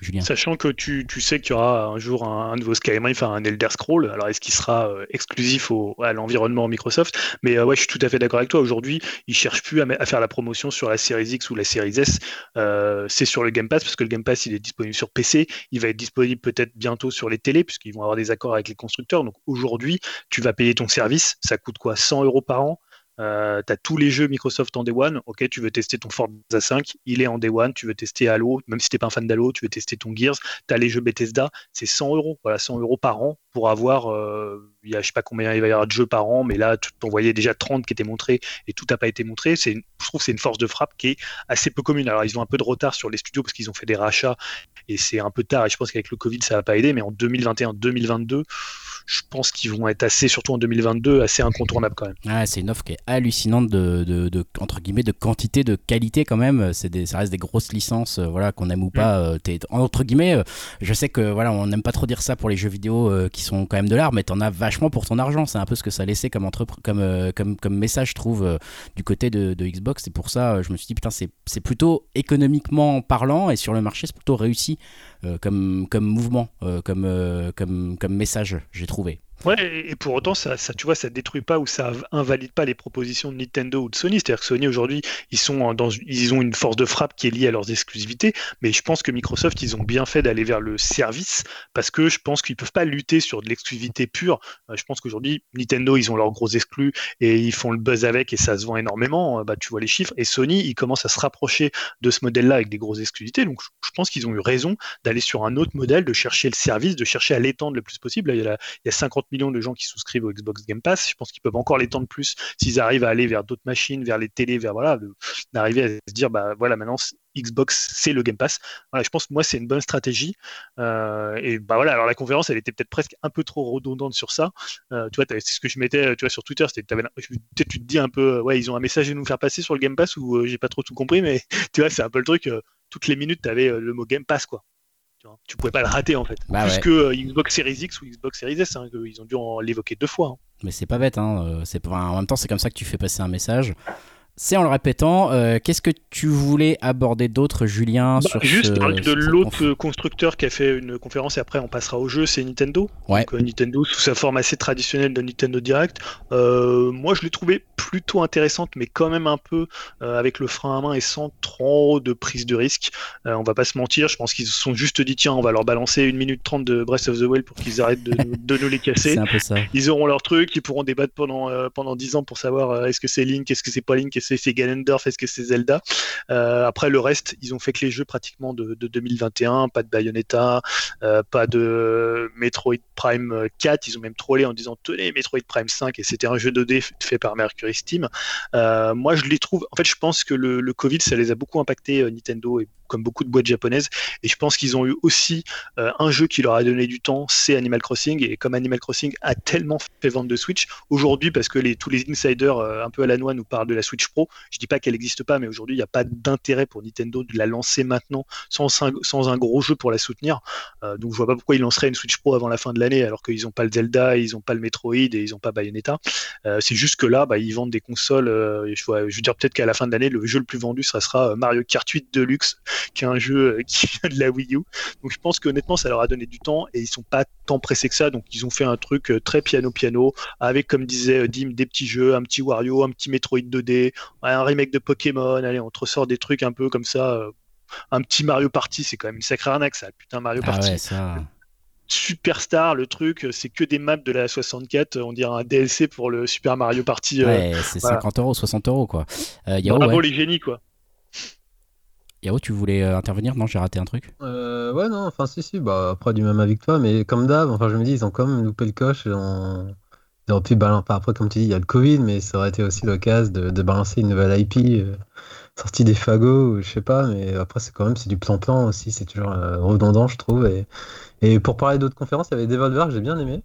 Julien. Sachant que tu, tu sais qu'il y aura un jour un, nouveau Skyrim, enfin un Elder Scroll, alors est-ce qu'il sera exclusif à l'environnement Microsoft? Mais ouais, je suis tout à fait d'accord avec toi. Aujourd'hui, ils cherchent plus à, faire la promotion sur la Series X ou la Series S. c'est sur le Game Pass, parce que le Game Pass, il est disponible sur PC. Il va être disponible peut-être bientôt sur les télés, puisqu'ils vont avoir des accords avec les constructeurs. Donc aujourd'hui, tu vas payer ton service. Ça coûte quoi? 100 euros par an? Euh, tu as tous les jeux Microsoft en Day One. Ok, tu veux tester ton Forza 5, il est en Day One. Tu veux tester Halo, même si t'es pas un fan d'Halo, tu veux tester ton Gears. Tu as les jeux Bethesda, c'est 100 euros. Voilà, 100 euros par an pour avoir, euh, il y a, je sais pas combien il va y avoir de jeux par an, mais là, tu voyais déjà 30 qui étaient montrés et tout n'a pas été montré. C'est, je trouve que c'est une force de frappe qui est assez peu commune. Alors, ils ont un peu de retard sur les studios parce qu'ils ont fait des rachats et c'est un peu tard. Et je pense qu'avec le Covid, ça va pas aider, mais en 2021-2022, je pense qu'ils vont être assez, surtout en 2022, assez incontournables quand même. Ah, c'est une offre qui est hallucinante de, de, entre guillemets, de quantité, de qualité quand même. C'est des, ça reste des grosses licences, euh, voilà, qu'on aime ou pas. Mm. Euh, entre guillemets, euh, je sais que voilà, on n'aime pas trop dire ça pour les jeux vidéo qui sont quand même de l'art, mais t'en as vachement pour ton argent. C'est un peu ce que ça laissait comme, comme, comme, comme message, je trouve, du côté de, Xbox. C'est pour ça, je me suis dit, putain, c'est plutôt économiquement parlant et sur le marché, c'est plutôt réussi comme, mouvement, comme message, j'ai trouvé. Ouais, et pour autant, ça, ça, tu vois, ça détruit pas ou ça invalide pas les propositions de Nintendo ou de Sony. C'est-à-dire que Sony aujourd'hui, ils sont dans, ils ont une force de frappe qui est liée à leurs exclusivités, mais je pense que Microsoft, ils ont bien fait d'aller vers le service parce que je pense qu'ils peuvent pas lutter sur de l'exclusivité pure. Euh, je pense qu'aujourd'hui, Nintendo, ils ont leurs gros exclus et ils font le buzz avec et ça se vend énormément. Euh, bah, tu vois les chiffres. Et Sony, ils commencent à se rapprocher de ce modèle-là avec des grosses exclusivités. Donc, je pense qu'ils ont eu raison d'aller sur un autre modèle, de chercher le service, de chercher à l'étendre le plus possible. il, y a, il y a 50 millions de gens qui souscrivent au Xbox Game Pass. Je pense qu'ils peuvent encore l'étendre plus s'ils arrivent à aller vers d'autres machines, vers les télés, vers voilà, d'arriver à se dire bah voilà maintenant Xbox c'est le Game Pass. Je pense que moi c'est une bonne stratégie. Euh, et bah voilà, alors la conférence elle était peut-être presque un peu trop redondante sur ça. Euh, tu vois, c'est ce que je mettais, tu vois, sur Twitter, c'était peut-être tu te dis un peu, ouais, ils ont un message à nous faire passer sur le Game Pass ou euh, j'ai pas trop tout compris, mais tu vois, c'est un peu le truc. toutes les minutes, tu avais le mot Game Pass quoi. Tu pouvais pas le rater en fait. Bah Plus que euh, Xbox Series X ou Xbox Series S, hein, ils ont dû l'évoquer deux fois. Hein. Mais c'est pas bête, hein. Euh, c'est en même temps c'est comme ça que tu fais passer un message. C'est en le répétant. Euh, qu'est-ce que tu voulais aborder d'autre, Julien bah, Juste parler de l'autre constructeur qui a fait une conférence et après on passera au jeu, c'est Nintendo. Ouais. Euh, Nintendo sous sa forme assez traditionnelle de Nintendo Direct. Euh, moi je l'ai trouvé plutôt intéressante, mais quand même un peu avec le frein à main et sans trop de prise de risque. on va pas se mentir, je pense qu'ils se sont juste dit tiens, on va leur balancer une minute trente de Breath of the Wild pour qu'ils arrêtent de, de, nous les casser. Un peu ça. Ils auront leur truc, ils pourront débattre pendant pendant dix ans pour savoir est-ce que c'est Link, est-ce que c'est pas Link, c'est Ganondorf, est-ce que c'est Zelda? Euh, Après le reste, ils ont fait que les jeux pratiquement de, 2021, pas de Bayonetta, euh, pas de Metroid Prime 4, ils ont même trollé en disant tenez Metroid Prime 5 et c'était un jeu 2D fait par Mercury Steam. Euh, moi je les trouve, en fait je pense que le, Covid ça les a beaucoup impacté Nintendo et comme beaucoup de boîtes japonaises. Et je pense qu'ils ont eu aussi un jeu qui leur a donné du temps, c'est Animal Crossing. Et comme Animal Crossing a tellement fait vendre de Switch, aujourd'hui, parce que tous les insiders un peu à la noix nous parlent de la Switch Je dis pas qu'elle n'existe pas, mais aujourd'hui, il n'y a pas d'intérêt pour Nintendo de la lancer maintenant sans un, gros jeu pour la soutenir. Euh, donc je vois pas pourquoi ils lanceraient une Switch Pro avant la fin de l'année alors qu'ils n'ont pas le Zelda, ils n'ont pas le Metroid et ils n'ont pas Bayonetta. c'est juste que là, bah, ils vendent des consoles. je, vois, je veux dire peut-être qu'à la fin de l'année, le jeu le plus vendu, sera Mario Kart 8 Deluxe qui est un jeu euh, qui vient de la Wii U. Donc je pense qu'honnêtement, ça leur a donné du temps et ils sont pas tant pressés que ça. Donc ils ont fait un truc euh, très piano-piano avec, comme disait euh, Dim, des petits jeux, un petit Wario, un petit Metroid 2D, un remake de Pokémon. Allez, on te ressort des trucs un peu comme ça. Un petit Mario Party, c'est quand même une sacrée arnaque, ça. Putain, Mario ah Party. Superstar, le truc, c'est que des maps de la 64, on dirait un DLC pour le Super Mario Party. Ouais, c'est 50 euros, 60 euros quoi. Euh, Bravo les génies quoi. Yao, tu voulais euh, intervenir? Non, j'ai raté un truc. Euh, ouais, non, enfin, si, si, bah, après, du même avec toi, mais comme d'hab, enfin, je me dis, ils ont quand même loupé le coche. On... Ils auraient pu balancer, après, comme tu dis, il y a le Covid, mais ça aurait été aussi l'occasion de, de, balancer une nouvelle IP euh, sortie des fagots, je sais pas, mais après, c'est quand même, c'est du plan-plan aussi, c'est toujours redondant, je trouve. Et, et pour parler d'autres conférences, il y avait Devolver, j'ai bien aimé.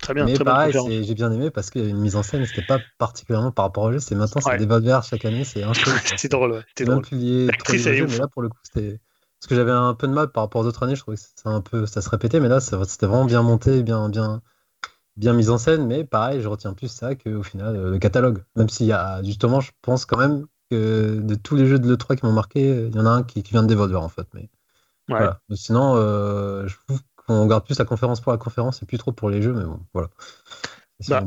Très bien. Mais très pareil, j'ai bien aimé parce qu'il y a une mise en scène, c'était pas particulièrement par rapport au jeu. C'est maintenant, c'est des Devolver chaque année, c'est un c'est drôle, ouais. C'est drôle. L'actrice, mais là, pour le coup, c'était. Parce que j'avais un peu de mal par rapport aux autres années, je trouvais que ça, un peu, ça se répétait, mais là, c'était vraiment bien monté, bien, bien, bien mis en scène. Mais pareil, je retiens plus ça qu'au final, euh, le catalogue. Même s'il y a, justement, je pense quand même que de tous les jeux de l'E3 qui m'ont marqué, il y en a un qui, vient de Devolver, en fait. Mais, voilà. sinon, euh, je trouve on garde plus la conférence pour la conférence et plus trop pour les jeux, mais bon, voilà. Bah,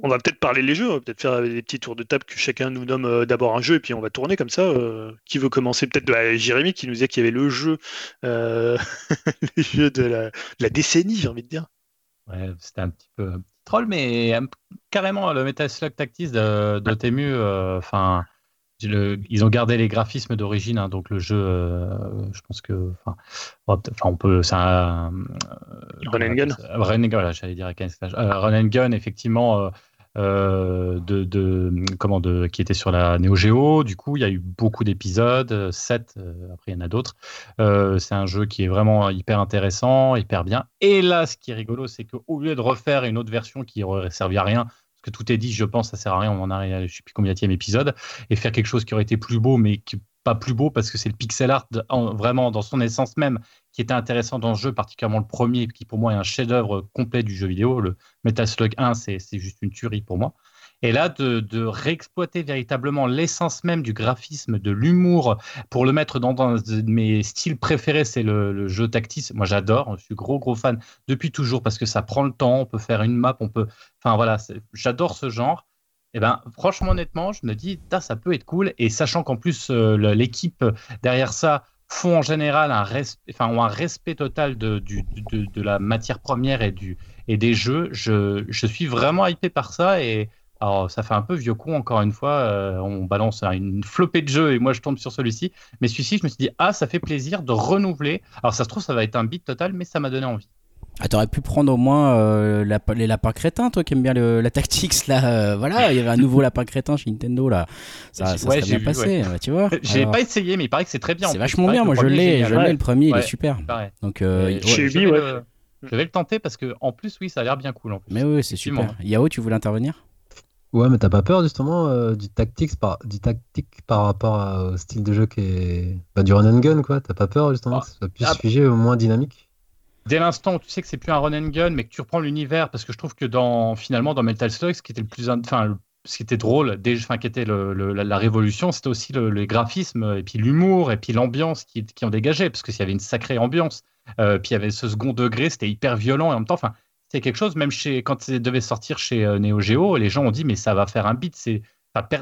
on, va peut-être parler les jeux, on va peut-être faire des petits tours de table que chacun nous nomme euh, d'abord un jeu et puis on va tourner comme ça. Euh, qui veut commencer Peut-être bah, Jérémy qui nous disait qu'il y avait le jeu, euh, le jeu de la, décennie, j'ai envie de dire. Ouais, c'était un petit peu un petit troll, mais carrément le Metal Slug Tactics de, de Temu, enfin ils ont gardé les graphismes d'origine, hein, donc le jeu, euh, je pense que, enfin, on peut, euh, Run and Gun? Run voilà, j'allais dire euh, Run and Gun, effectivement, de, de, comment de, qui était sur la Neo Geo. Du coup, il y a eu beaucoup d'épisodes, 7, après il y en a d'autres. c'est un jeu qui est vraiment hyper intéressant, hyper bien. Et là, ce qui est rigolo, c'est qu'au lieu de refaire une autre version qui aurait servi à rien, que tout est dit, je pense, ça sert à rien, on en arrive à je sais plus combien épisode, et faire quelque chose qui aurait été plus beau, mais pas plus beau parce que c'est le pixel art vraiment dans son essence même qui était intéressant dans le jeu, particulièrement le premier, qui pour moi est un chef-d'œuvre complet du jeu vidéo. Le Metal Slug 1, c'est juste une tuerie pour moi. Et là, de, réexploiter véritablement l'essence même du graphisme, de l'humour, pour le mettre dans, mes styles préférés, c'est le, jeu tactis. Moi, j'adore. Je suis gros, gros fan depuis toujours parce que ça prend le temps. On peut faire une map, on peut. Enfin, voilà, j'adore ce genre. Eh ben, franchement, honnêtement, je me dis, ça peut être cool. Et sachant qu'en plus, euh, l'équipe derrière ça font en général un, enfin, ont un respect total de, la matière première et, des jeux, je, je suis vraiment hypé par ça. Et alors, ça fait un peu vieux con, encore une fois. Euh, on balance une flopée de jeux et moi, je tombe sur celui-ci. Mais celui-ci, je me suis dit, ah, ça fait plaisir de renouveler. Alors, ça se trouve, ça va être un beat total, mais ça m'a donné envie. Ah, t'aurais pu prendre au moins euh, les lapins crétins, toi qui aimes bien le, la tactics là. Euh, voilà, il y avait un nouveau lapin crétin chez Nintendo là. Ça, ça serait bien passé, tu vois. J'ai pas essayé, mais il paraît que c'est très bien. C'est vachement bien. Moi, je l'ai, je l'ai le premier, il est super. Donc, euh, chez je, vais le, je vais le tenter parce que en plus, oui, ça a l'air bien cool. En plus. Mais oui, c'est super. Yao, tu voulais intervenir? Ouais, mais t'as pas peur justement du tactics par du tactique par rapport au style de jeu qui est bah, du run and gun quoi. T'as pas peur justement ah. que ça soit plus ah. figé au moins dynamique? Dès l'instant où tu sais que c'est plus un run and gun, mais que tu reprends l'univers, parce que je trouve que dans finalement dans Metal Slug, ce qui était le plus, enfin, ce qui était drôle, enfin, qui était la, révolution, c'était aussi le, les graphismes et puis l'humour et puis l'ambiance qui, qui en dégageait, parce qu'il y avait une sacrée ambiance. Euh, puis il y avait ce second degré, c'était hyper violent et en même temps, enfin, c'était quelque chose. Même chez quand ça devait sortir chez euh, Neo Geo, les gens ont dit mais ça va faire un beat. C'est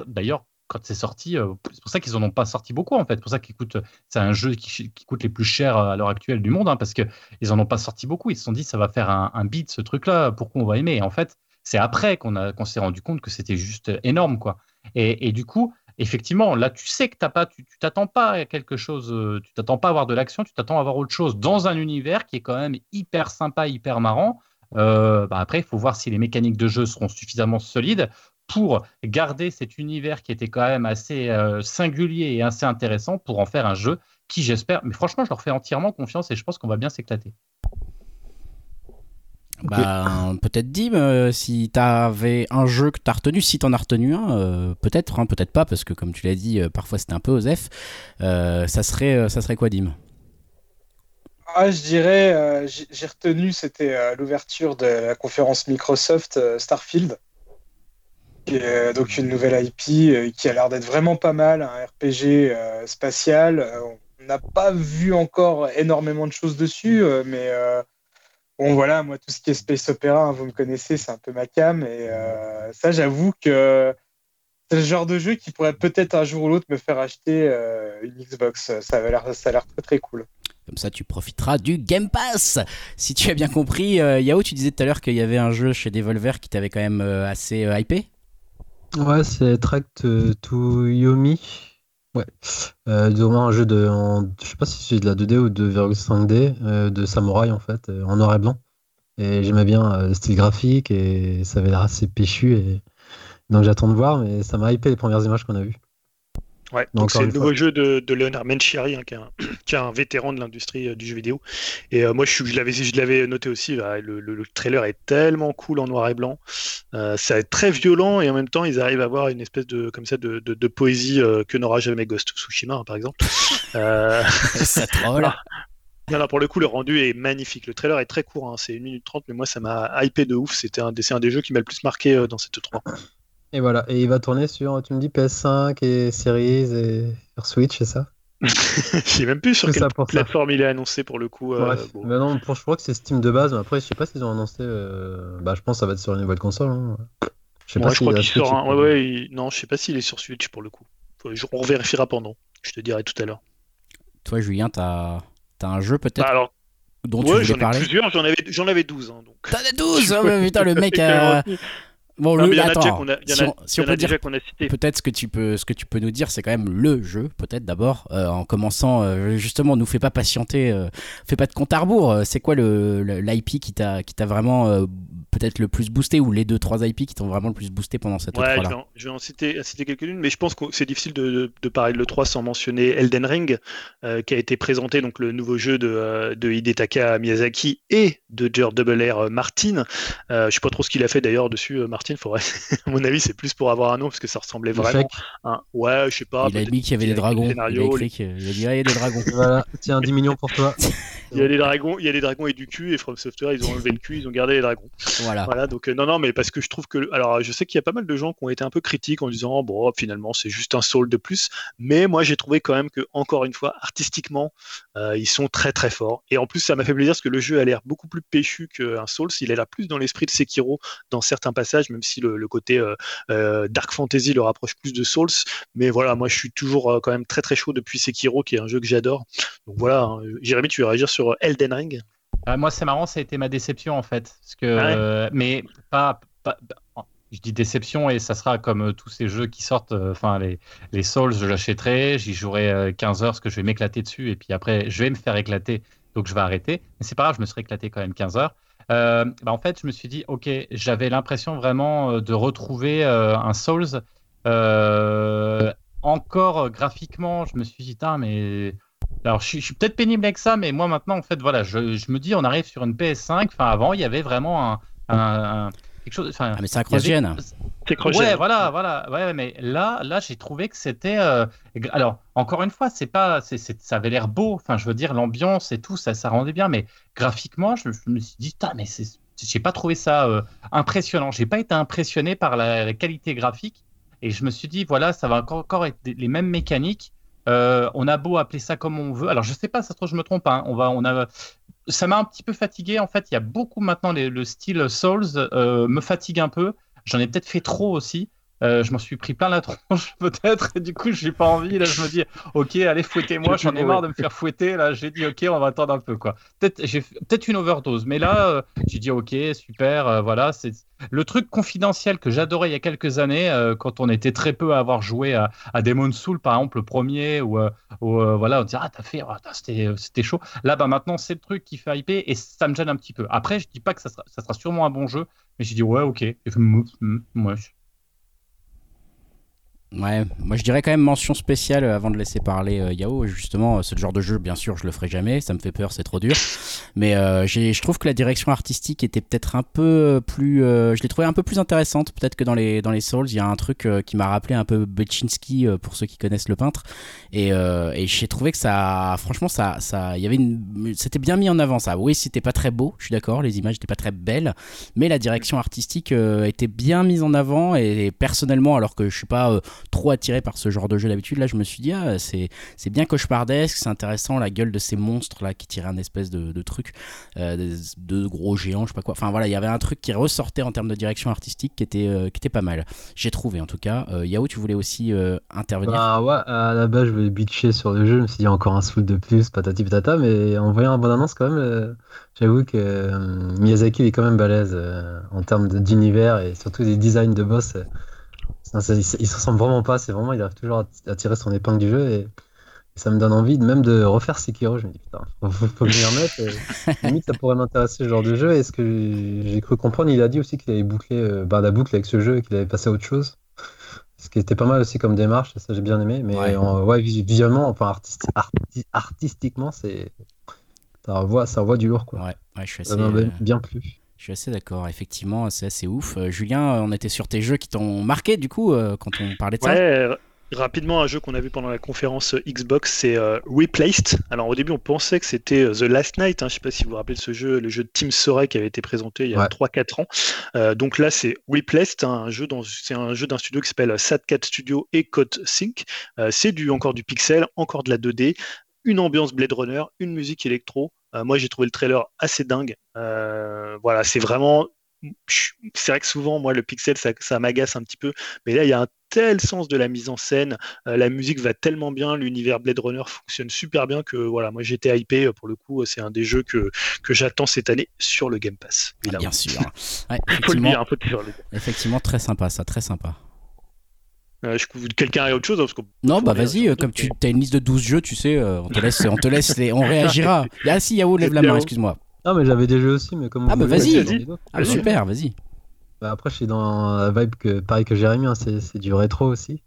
d'ailleurs quand c'est sorti, euh, c'est pour ça qu'ils en ont pas sorti beaucoup en fait. C'est pour ça qu'il coûte, c'est un jeu qui, coûte les plus chers à l'heure actuelle du monde, hein, parce que ils en ont pas sorti beaucoup. Ils se sont dit ça va faire un, beat ce truc-là, pourquoi on va aimer? En fait, c'est après qu'on qu'on s'est rendu compte que c'était juste énorme quoi. Et, et, du coup, effectivement, là tu sais que t'as pas, tu t'attends pas à quelque chose, euh, tu t'attends pas à avoir de l'action, tu t'attends à avoir autre chose dans un univers qui est quand même hyper sympa, hyper marrant. Euh, bah après, il faut voir si les mécaniques de jeu seront suffisamment solides pour garder cet univers qui était quand même assez euh, singulier et assez intéressant pour en faire un jeu qui, j'espère, mais franchement, je leur fais entièrement confiance et je pense qu'on va bien s'éclater. Bah, peut-être Dim, euh, si t'avais un jeu que t'as retenu, si t'en as retenu un, euh, peut-être, hein, peut-être pas, parce que comme tu l'as dit, parfois c'était un peu osef. ça serait, ça serait quoi, Dim? Ah, je dirais, j'ai retenu, c'était l'ouverture de la conférence Microsoft Starfield donc une nouvelle IP euh, qui a l'air d'être vraiment pas mal, un RPG euh, spatial. Euh, on n'a pas vu encore énormément de choses dessus, mais bon voilà, moi tout ce qui est space opéra, hein, vous me connaissez, c'est un peu ma cam, et ça j'avoue que c'est le genre de jeu qui pourrait peut-être un jour ou l'autre me faire acheter une Xbox. Ça a l'air très très cool. Comme ça, tu profiteras du Game Pass. Si tu as bien compris, Yao, tu disais tout à l'heure qu'il y avait un jeu chez Devolver qui t'avait quand même assez hypé. Ouais, c'est Tract to Yomi. Ouais. Euh, un jeu de. je sais pas si c'est de la 2D ou de 2,5D, euh, de samouraï en fait, euh, en noir et blanc. Et j'aimais bien euh, le style graphique et ça avait l'air assez péchu. Et... Donc j'attends de voir, mais ça m'a hypé les premières images qu'on a vues. Ouais, donc c'est le nouveau jeu de, de Leonard Menchiari, hein, qui, est un, qui, est un, vétéran de l'industrie euh, du jeu vidéo. Et euh, moi, je, je l'avais, je l'avais noté aussi. le, le, trailer est tellement cool en noir et blanc. Euh, ça est très violent et en même temps, ils arrivent à avoir une espèce de comme ça de, de, poésie que n'aura jamais Ghost of Tsushima, hein, par exemple. ça troll. Non, non, pour le coup, le rendu est magnifique. Le trailer est très court, hein, c'est 1 minute 30, mais moi, ça m'a hypé de ouf. C'était un, c'est un des jeux qui m'a le plus marqué dans cette 3. Et voilà, et il va tourner sur, tu me dis PS5 et Series et sur Switch, c'est ça? Je sais même plus sur quelle plateforme il est annoncé pour le coup. Euh, non, pour, je crois que c'est Steam de base, mais après, je sais pas s'ils ont annoncé. Euh, bah, je pense que ça va être sur une nouvelle console. Hein. Je sais pas si ouais, Non, je sais pas s'il est sur Switch pour le coup. On vérifiera pendant. Je te dirai tout à l'heure. Toi, Julien, t'as as un jeu peut-être bah, alors... dont tu voulais parler? plusieurs, j'en avais, j'en avais 12. Hein, donc... T'en as 12 oh, Putain, le mec a... Bon, attends, si on, peut dire, peut-être ce que tu peux, ce que tu peux nous dire, c'est quand même le jeu, peut-être d'abord, euh, en commençant euh, justement, nous fais pas patienter, euh, fais pas de compte à rebours. c'est quoi le l'IP qui t'a, qui t'a vraiment peut-être le plus boosté ou les deux trois IP qui t'ont vraiment le plus boosté pendant cette ouais, là je, vais en citer, citer quelques-unes, mais je pense que c'est difficile de, de, parler de l'E3 sans mentionner Elden Ring, euh, qui a été présenté, donc le nouveau jeu de, euh, de Hidetaka Miyazaki et de George Double euh, Martin. Euh, je sais pas trop ce qu'il a fait d'ailleurs dessus, Martin. Faudrait... à mon avis, c'est plus pour avoir un nom parce que ça ressemblait vraiment. à Ouais, je sais pas. Il a dit qu'il y avait des dragons. Il a, écrit il a dit ah, il y a des dragons. voilà, tiens, 10 millions pour toi. il y a des dragons, il y a des dragons et du cul, et From Software, ils ont enlevé le cul, ils ont gardé les dragons. Voilà. Voilà, donc euh, non, non, mais parce que je trouve que, alors, je sais qu'il y a pas mal de gens qui ont été un peu critiques en disant, bon, finalement, c'est juste un Soul de plus, mais moi, j'ai trouvé quand même que, encore une fois, artistiquement, euh, ils sont très très forts. Et en plus, ça m'a fait plaisir parce que le jeu a l'air beaucoup plus péchu qu'un Souls. Il est là plus dans l'esprit de Sekiro dans certains passages, même si le, côté Dark Fantasy le rapproche plus de Souls. Mais voilà, moi, je suis toujours quand même très très chaud depuis Sekiro, qui est un jeu que j'adore. Donc voilà, hein. Jérémy, tu veux réagir sur Elden Ring? Euh, Moi, c'est marrant, ça a été ma déception en fait. Parce que, ah mais pas, je dis déception et ça sera comme euh, tous ces jeux qui sortent. Euh, enfin, les, les Souls, je l'achèterai, j'y jouerai 15 heures parce que je vais m'éclater dessus et puis après, je vais me faire éclater, donc je vais arrêter. Mais c'est pas grave, je me serai éclaté quand même 15 heures. Bah en fait, je me suis dit, ok, j'avais l'impression vraiment de retrouver un Souls. encore graphiquement, je me suis dit, mais alors, je suis, peut-être pénible avec ça, mais moi maintenant, en fait, voilà, je, me dis, on arrive sur une PS5. Enfin, avant, il y avait vraiment un, quelque chose. Ah, mais c'est cross-gen. Ouais, voilà, voilà. Ouais, mais là, là, j'ai trouvé que c'était. Euh, alors, encore une fois, c'est pas, c'est, ça avait l'air beau. Enfin, je veux dire, l'ambiance et tout, ça, ça rendait bien. Mais graphiquement, je, me suis dit, mais c'est, j'ai pas trouvé ça euh, impressionnant. J'ai pas été impressionné par la, qualité graphique. Et je me suis dit, voilà, ça va encore, encore être les mêmes mécaniques. Euh, on a beau appeler ça comme on veut. Alors, je sais pas, ça se trouve, je me trompe. Hein. On va, on a, ça m'a un petit peu fatigué. En fait, il y a beaucoup maintenant le style Souls euh, me fatigue un peu. J'en ai peut-être fait trop aussi. Euh, je m'en suis pris plein la tronche peut-être et du coup j'ai pas envie là je me dis ok allez fouettez-moi j'en ai marre de me faire fouetter là j'ai dit ok on va attendre un peu quoi. Peut-être j'ai peut-être une overdose mais là euh, j'ai dit ok super euh, voilà c'est le truc confidentiel que j'adorais il y a quelques années quand on était très peu à avoir joué à, à Demon's Soul par exemple le premier ou, voilà on dit ah t'as fait oh, c'était chaud. Là bah maintenant c'est le truc qui fait hyper et ça me gêne un petit peu. Après je dis pas que ça sera, ça sera sûrement un bon jeu mais j'ai dit ouais ok moi Ouais, moi je dirais quand même mention spéciale euh, avant de laisser parler euh, Yao. Justement, euh, ce genre de jeu, bien sûr, je le ferai jamais, ça me fait peur, c'est trop dur. Mais je trouve que la direction artistique était peut-être un peu plus. je l'ai trouvé un peu plus intéressante, peut-être que dans les, dans les Souls. Il y a un truc qui m'a rappelé un peu Bechinski pour ceux qui connaissent le peintre. Et, et j'ai trouvé que ça. Franchement, ça. ça y avait une, c'était bien mis en avant ça. Oui, c'était pas très beau, je suis d'accord, les images n'étaient pas très belles. Mais la direction artistique était bien mise en avant. Et, personnellement, alors que je suis pas trop attiré par ce genre de jeu d'habitude. Là, je me suis dit, ah, c'est, c'est bien cauchemardesque, c'est intéressant, la gueule de ces monstres là qui tiraient un espèce de, truc, euh, de, gros géants, je sais pas quoi. Enfin voilà, il y avait un truc qui ressortait en termes de direction artistique qui était, euh, qui était pas mal. J'ai trouvé en tout cas. Euh, Yao, tu voulais aussi intervenir? Ah ouais, à la base, je voulais bitcher sur le jeu, je me suis dit encore un soul de plus, patati patata, mais en voyant la bonne annonce, quand même, j'avoue que Miyazaki est quand même balèze en termes d'univers et surtout des designs de boss il, se ressemble vraiment pas, c'est vraiment, il arrive toujours à, tirer son épingle du jeu et, ça me donne envie même de refaire Sekiro. Je me dis putain, faut, faut m'y remette. limite, ça pourrait m'intéresser ce genre de jeu. Et ce que j'ai cru comprendre, il a dit aussi qu'il avait bouclé euh, bah, la boucle avec ce jeu et qu'il avait passé à autre chose. Ce qui était pas mal aussi comme démarche, ça j'ai bien aimé. Mais ouais, visuellement, enfin artistiquement, c'est ça envoie, ça envoie du lourd quoi. Ouais, ouais je suis assez, ça m'a bien plus. Je suis assez d'accord, effectivement, c'est assez ouf. Euh, Julien, euh, on était sur tes jeux qui t'ont marqué du coup euh, quand on parlait de ouais, Rapidement, un jeu qu'on a vu pendant la conférence Xbox, c'est Replaced. Alors au début, on pensait que c'était The Last Night. Hein. Je ne sais pas si vous vous rappelez de ce jeu, le jeu de Team Sorey qui avait été présenté il y a 3-4 ans. donc là, c'est Replaced, hein, un jeu c'est un jeu d'un studio qui s'appelle Sad4 Studio et Code Sync. c'est du encore du pixel, encore de la 2D, une ambiance Blade Runner, une musique électro. Euh, moi, j'ai trouvé le trailer assez dingue. Euh, voilà, c'est vraiment. C'est vrai que souvent, moi, le pixel, ça, m'agace un petit peu. Mais là, il y a un tel sens de la mise en scène. Euh, la musique va tellement bien. L'univers Blade Runner fonctionne super bien que voilà, moi, j'étais hypé. Pour le coup, c'est un des jeux que, que j'attends cette année sur le Game Pass. Ah, bien sûr. effectivement, effectivement, très sympa, ça, très sympa. Euh, quelqu'un a autre chose hein, Non, bah vas-y, euh, comme tu as une liste de 12 jeux, tu sais, euh, on te laisse, on, te laisse on réagira. Ah si, Yao, lève la main, excuse-moi. Non, mais j'avais des jeux aussi, mais comme. Ah bah vas-y ah, Super, vas-y. Bah, après, je suis dans la vibe que, pareil que Jérémy, hein, c'est du rétro aussi.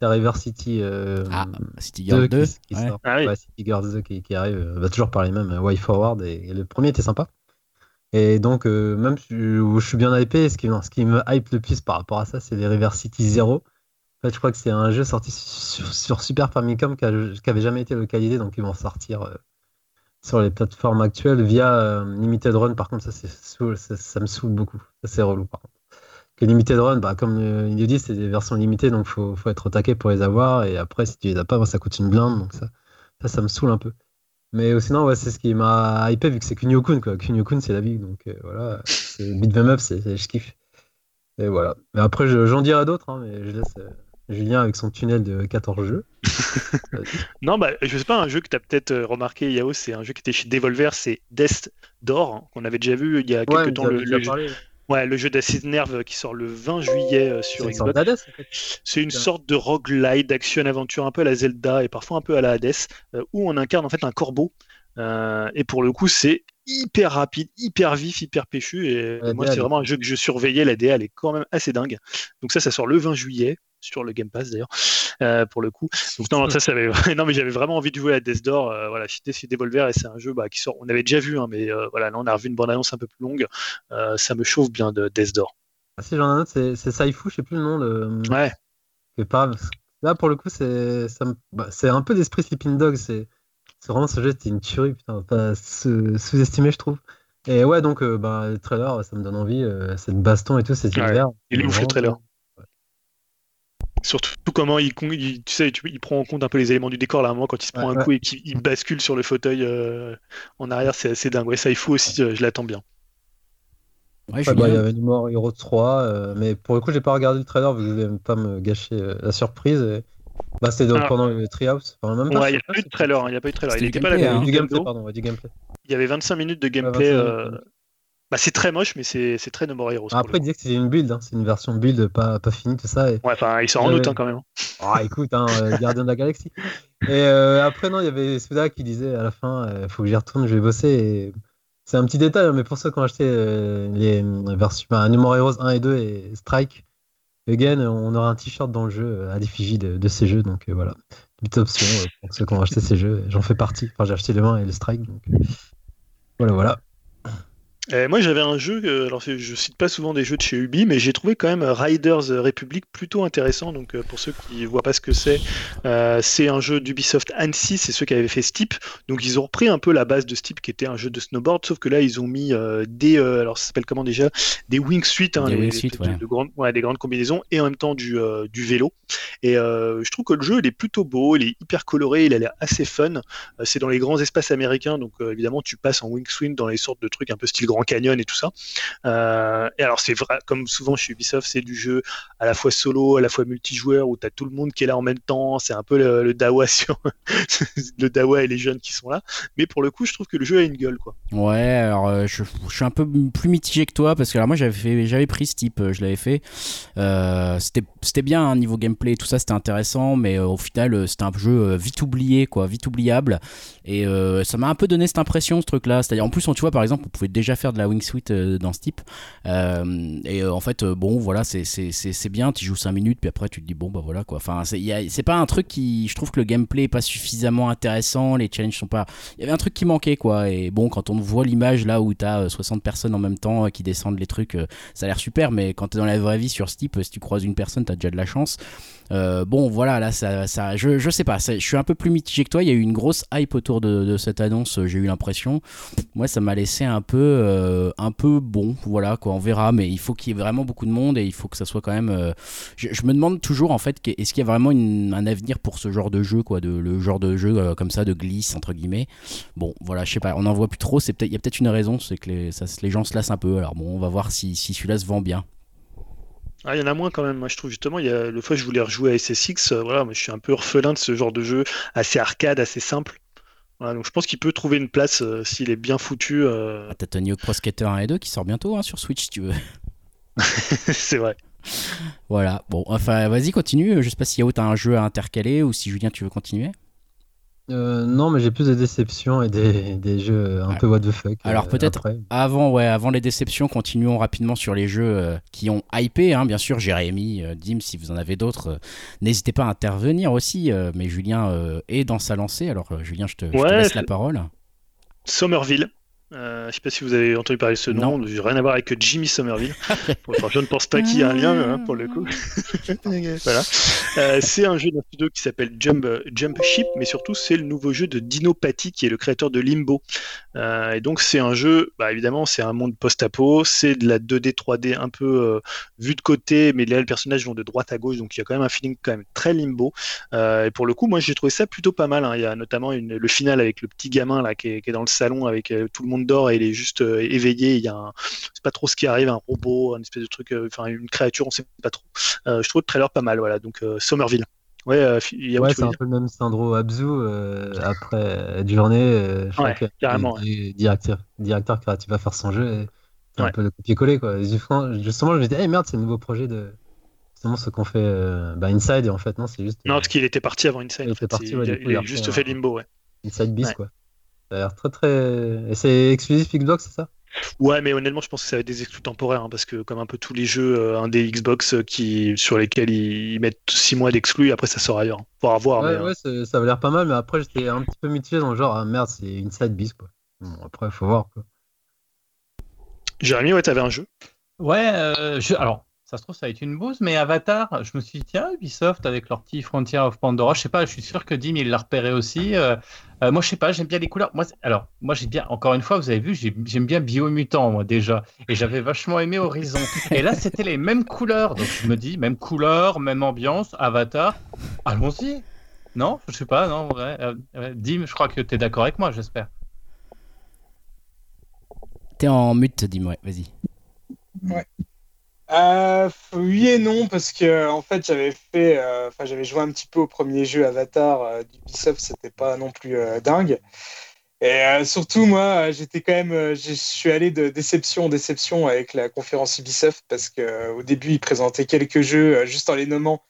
C'est River City. ah, City Girls 2. Qui, qui sort. Ah, oui. City Girls 2 qui, arrive, bah, toujours par les mêmes, Way Forward, et, le premier était sympa. Et donc, même si je, suis bien hypé, ce qui, ce qui me hype le plus par rapport à ça, c'est les River City 0 en fait, je crois que c'est un jeu sorti sur, Super Famicom qui, n'avait jamais été localisé, donc ils vont sortir. Euh, sur les plateformes actuelles via Limited Run. Par contre, ça, ça, ça, me saoule beaucoup. C'est relou, par contre. Que Limited Run, bah, comme il le dit, c'est des versions limitées, donc faut, faut être au pour les avoir. Et après, si tu les as pas, bah, ça coûte une blinde. Donc ça, ça, me saoule un peu. Mais sinon, ouais, c'est ce qui m'a hypé vu que c'est Kunio-kun. Kunio-kun, c'est la vie. Donc euh, voilà, Beat them up, je kiffe. Et voilà. Mais après, j'en dirai d'autres, hein, mais je laisse euh, Julien avec son tunnel de 14 jeux. non, bah, je sais pas, un jeu que tu as peut-être euh, remarqué, Yao, c'est un jeu qui était chez Devolver, c'est Death Door, hein, qu'on avait déjà vu il y a quelques temps. Le, Ouais, le jeu d'Acid Nerve qui sort le 20 juillet euh, sur Xbox. C'est une sorte de roguelite d'action-aventure un peu à la Zelda et parfois un peu à la Hades, euh, où on incarne en fait un corbeau. Euh, et pour le coup, c'est hyper rapide, hyper vif, hyper péchu. Et moi, c'est vraiment un jeu que je surveillais. La DA, elle est quand même assez dingue. Donc ça, ça sort le 20 juillet sur le Game Pass d'ailleurs, euh, pour le coup. Donc non, ça, ça avait... non mais j'avais vraiment envie de jouer à Death Door. Euh, voilà, cité Devolver et c'est un jeu bah, qui sort. On avait déjà vu, hein, mais euh, voilà, là on a revu une bande annonce un peu plus longue. ça me chauffe bien de Death Door. Ah si j'en ai un autre, c'est, c'est Saifu, je sais plus le nom. De... Ouais. pas... Là pour le coup, c'est, bah, c'est un peu d'esprit Sleeping Dog. C'est, c'est vraiment ce jeu, c'était une tuerie, putain, pas sous-estimé, je trouve. Et ouais, donc bah, le trailer, ça me donne envie. cette baston et tout, c'est ouais, Il est ouf le trailer. Surtout comment il, tu sais, il prend en compte un peu les éléments du décor là, à un moment quand il se prend un coup et qu'il bascule sur le fauteuil euh, en arrière, c'est assez dingue. Ouais, ça il faut aussi, euh, je l'attends bien. Ouais, bah, il y avait mort Hero 3, euh, mais pour le coup, j'ai pas regardé le trailer vu que je voulais pas me gâcher la surprise. Bah, c'était ah. pendant le Treehouse. Enfin, même ouais, il n'y a pas eu de trailer. Il y a pas eu de trailer. Il était pas là. Du gameplay, pardon, du gameplay. Il y avait 25 minutes de gameplay. Bah, c'est très moche, mais c'est très No More Heroes. Après, il disait que c'était une build, hein. c'est une version build pas, pas finie, tout ça. Ouais, enfin, il sort en août hein, quand même. Ah, écoute, hein, euh, Gardien de la Galaxie. Et euh, après, non, il y avait Souda qui disait à la fin, il euh, faut que j'y retourne, je vais bosser. Et... C'est un petit détail, hein, mais pour ceux qui ont acheté les versions bah, No More Heroes 1 et 2 et Strike, again, on aura un t-shirt dans le jeu à l'effigie de, de, ces jeux, donc voilà. Petite option pour ceux qui ont acheté ces jeux. J'en fais partie. Enfin, j'ai acheté le 1 et le Strike, donc voilà, voilà. Euh, moi, j'avais un jeu, euh, alors je cite pas souvent des jeux de chez Ubi, mais j'ai trouvé quand même Riders Republic plutôt intéressant. Donc, euh, pour ceux qui voient pas ce que c'est, c'est un jeu d'Ubisoft Annecy, c'est ceux qui avaient fait Steep. Donc, ils ont repris un peu la base de Steep, qui était un jeu de snowboard, sauf que là, ils ont mis des, alors ça s'appelle comment déjà, des wingsuits, hein, des, de, grandes, des grandes combinaisons, et en même temps du, du vélo. Et je trouve que le jeu, il est plutôt beau, il est hyper coloré, il a l'air assez fun. c'est dans les grands espaces américains, donc évidemment, tu passes en wingsuit dans les sortes de trucs un peu style Grand Canyon et tout ça. Euh, et alors, c'est vrai, comme souvent chez Ubisoft, c'est du jeu à la fois solo, à la fois multijoueur, où tu as tout le monde qui est là en même temps. C'est un peu le, Dawa sur le Dawa et les jeunes qui sont là. Mais pour le coup, je trouve que le jeu a une gueule, quoi. Ouais, alors euh, je, suis un peu plus mitigé que toi parce que alors moi j'avais j'avais pris ce type, euh, je l'avais fait. c'était bien un hein, niveau gameplay, tout ça, c'était intéressant, mais au final, c'était un jeu vite oublié, quoi, vite oubliable. Et ça m'a un peu donné cette impression, ce truc-là. C'est-à-dire, en plus, on, tu vois, par exemple, on pouvait déjà faire de la wingsuit euh, dans ce type. Euh, et euh, en fait, bon, voilà, c'est bien. Tu joues 5 minutes, puis après, tu te dis, bon, bah voilà quoi. Enfin, c'est pas un truc qui. Je trouve que le gameplay est pas suffisamment intéressant. Les challenges sont pas. Il y avait un truc qui manquait, quoi. Et bon, quand on voit l'image là où t'as 60 personnes en même temps qui descendent les trucs, ça a l'air super. Mais quand t'es dans la vraie vie sur ce type, si tu croises une personne, t'as déjà de la chance. Bon, voilà, là, ça, ça je, je sais pas, je suis un peu plus mitigé que toi. Il y a eu une grosse hype autour de, cette annonce, j'ai eu l'impression. Moi, ça m'a laissé un peu, euh, un peu bon. Voilà, quoi, on verra. Mais il faut qu'il y ait vraiment beaucoup de monde et il faut que ça soit quand même. Euh, je, me demande toujours, en fait, est-ce qu'il y a vraiment un avenir pour ce genre de jeu, quoi, de, le genre de jeu euh, comme ça, de glisse, entre guillemets. Bon, voilà, je sais pas, on n'en voit plus trop. Il y a peut-être une raison, c'est que les, ça, les gens se lassent un peu. Alors bon, on va voir si, si celui-là se vend bien. Ah, il y en a moins quand même. Moi, je trouve justement, il y a le fois je voulais rejouer à SSX, voilà, mais je suis un peu orphelin de ce genre de jeu assez arcade, assez simple donc je pense qu'il peut trouver une place euh, s'il est bien foutu. Euh... Ah, t'as Tony Pro Skater 1 et 2 qui sort bientôt hein, sur Switch si tu veux. c'est vrai. Voilà, bon, enfin vas-y, continue. Je sais pas si Yao t'as un jeu à intercaler ou si Julien tu veux continuer. Euh, non, mais j'ai plus de déceptions et des, jeux un peu what the fuck. Alors euh, peut-être avant, ouais, avant les déceptions, continuons rapidement sur les jeux euh, qui ont hypé. Hein, bien sûr, Jérémy, Dim, si vous en avez d'autres, n'hésitez pas à intervenir aussi. mais Julien est dans sa lancée. Alors Julien, je te, laisse la parole. Somerville. Euh, je sais pas si vous avez entendu parler de ce nom. Rien à voir avec Jimmy Somerville. je ne pense pas qu'il y ait un lien hein, pour le coup. voilà. Euh, c'est un jeu d'un studio qui s'appelle Jump, Jump Ship, mais surtout c'est le nouveau jeu de Dino Patti qui est le créateur de Limbo. Euh, et donc c'est un jeu, bah, évidemment, c'est un monde post-apo, c'est de la 2D, 3D un peu euh, vu de côté, mais là les personnages vont de droite à gauche, donc il y a quand même un feeling quand même très Limbo. et pour le coup, moi j'ai trouvé ça plutôt pas mal. Hein. Il y a notamment une, le final avec le petit gamin là qui est, qui est dans le salon avec tout le monde d'or et il est juste euh, éveillé. Il y a un, c'est pas trop ce qui arrive, un robot, un espèce de truc, euh, enfin une créature, on sait pas trop. Euh, je trouve le trailer pas mal, voilà. Donc Somerville. Ouais, il y a ouais c'est un peu le même syndrome Abzu après une journée. ouais, carrément. Directeur, directeur créatif va faire son jeu. C'est un peu de copier-coller quoi. Justement, je me disais, hey, merde, c'est le nouveau projet de justement ce qu'on fait bah, Inside et en fait non c'est juste non parce qu'il était parti avant Inside il, parti, il, a juste fait Limbo ouais Inside Beast quoi ça a l'air très très. Et c'est exclusif Xbox, c'est ça? Ouais, mais honnêtement, je pense que ça va être des exclus temporaires, hein, parce que comme un peu tous les jeux euh, un des Xbox euh, qui, sur lesquels ils, mettent 6 mois d'exclus, après ça sort ailleurs. Pour avoir. Ouais, ouais euh, ça a l'air pas mal, mais après j'étais un petit peu mitigé dans le genre, ah merde, c'est Inside Beast, quoi. Bon, après, faut voir, quoi. Jérémy, ouais, t'avais un jeu? Ouais, je... alors, ça se trouve, ça va être une bouse, mais Avatar, je me suis dit, tiens, Ubisoft avec leur petit Frontier of Pandora, je sais pas, je suis sûr que Dim, il l'a repéré aussi. Euh, euh, moi, je sais pas, j'aime bien les couleurs. Moi, alors, moi, j'ai bien, encore une fois, vous avez vu, j'aime bien Biomutant, moi, déjà. Et j'avais vachement aimé Horizon. Et là, c'était les mêmes couleurs. Donc, je me dis, même couleur, même ambiance, Avatar, allons-y. Non, je sais pas, non, ouais. Euh, Dim, je crois que tu es d'accord avec moi, j'espère. T'es en mute, Dim, ouais, vas-y. Ouais. Euh, oui et non parce que en fait j'avais fait, euh, enfin j'avais joué un petit peu au premier jeu Avatar euh, d'Ubisoft, c'était pas non plus dingue. Et surtout moi j'étais quand même, je suis allé de déception en déception avec la conférence Ubisoft parce que au début ils présentaient quelques jeux juste en les nommant.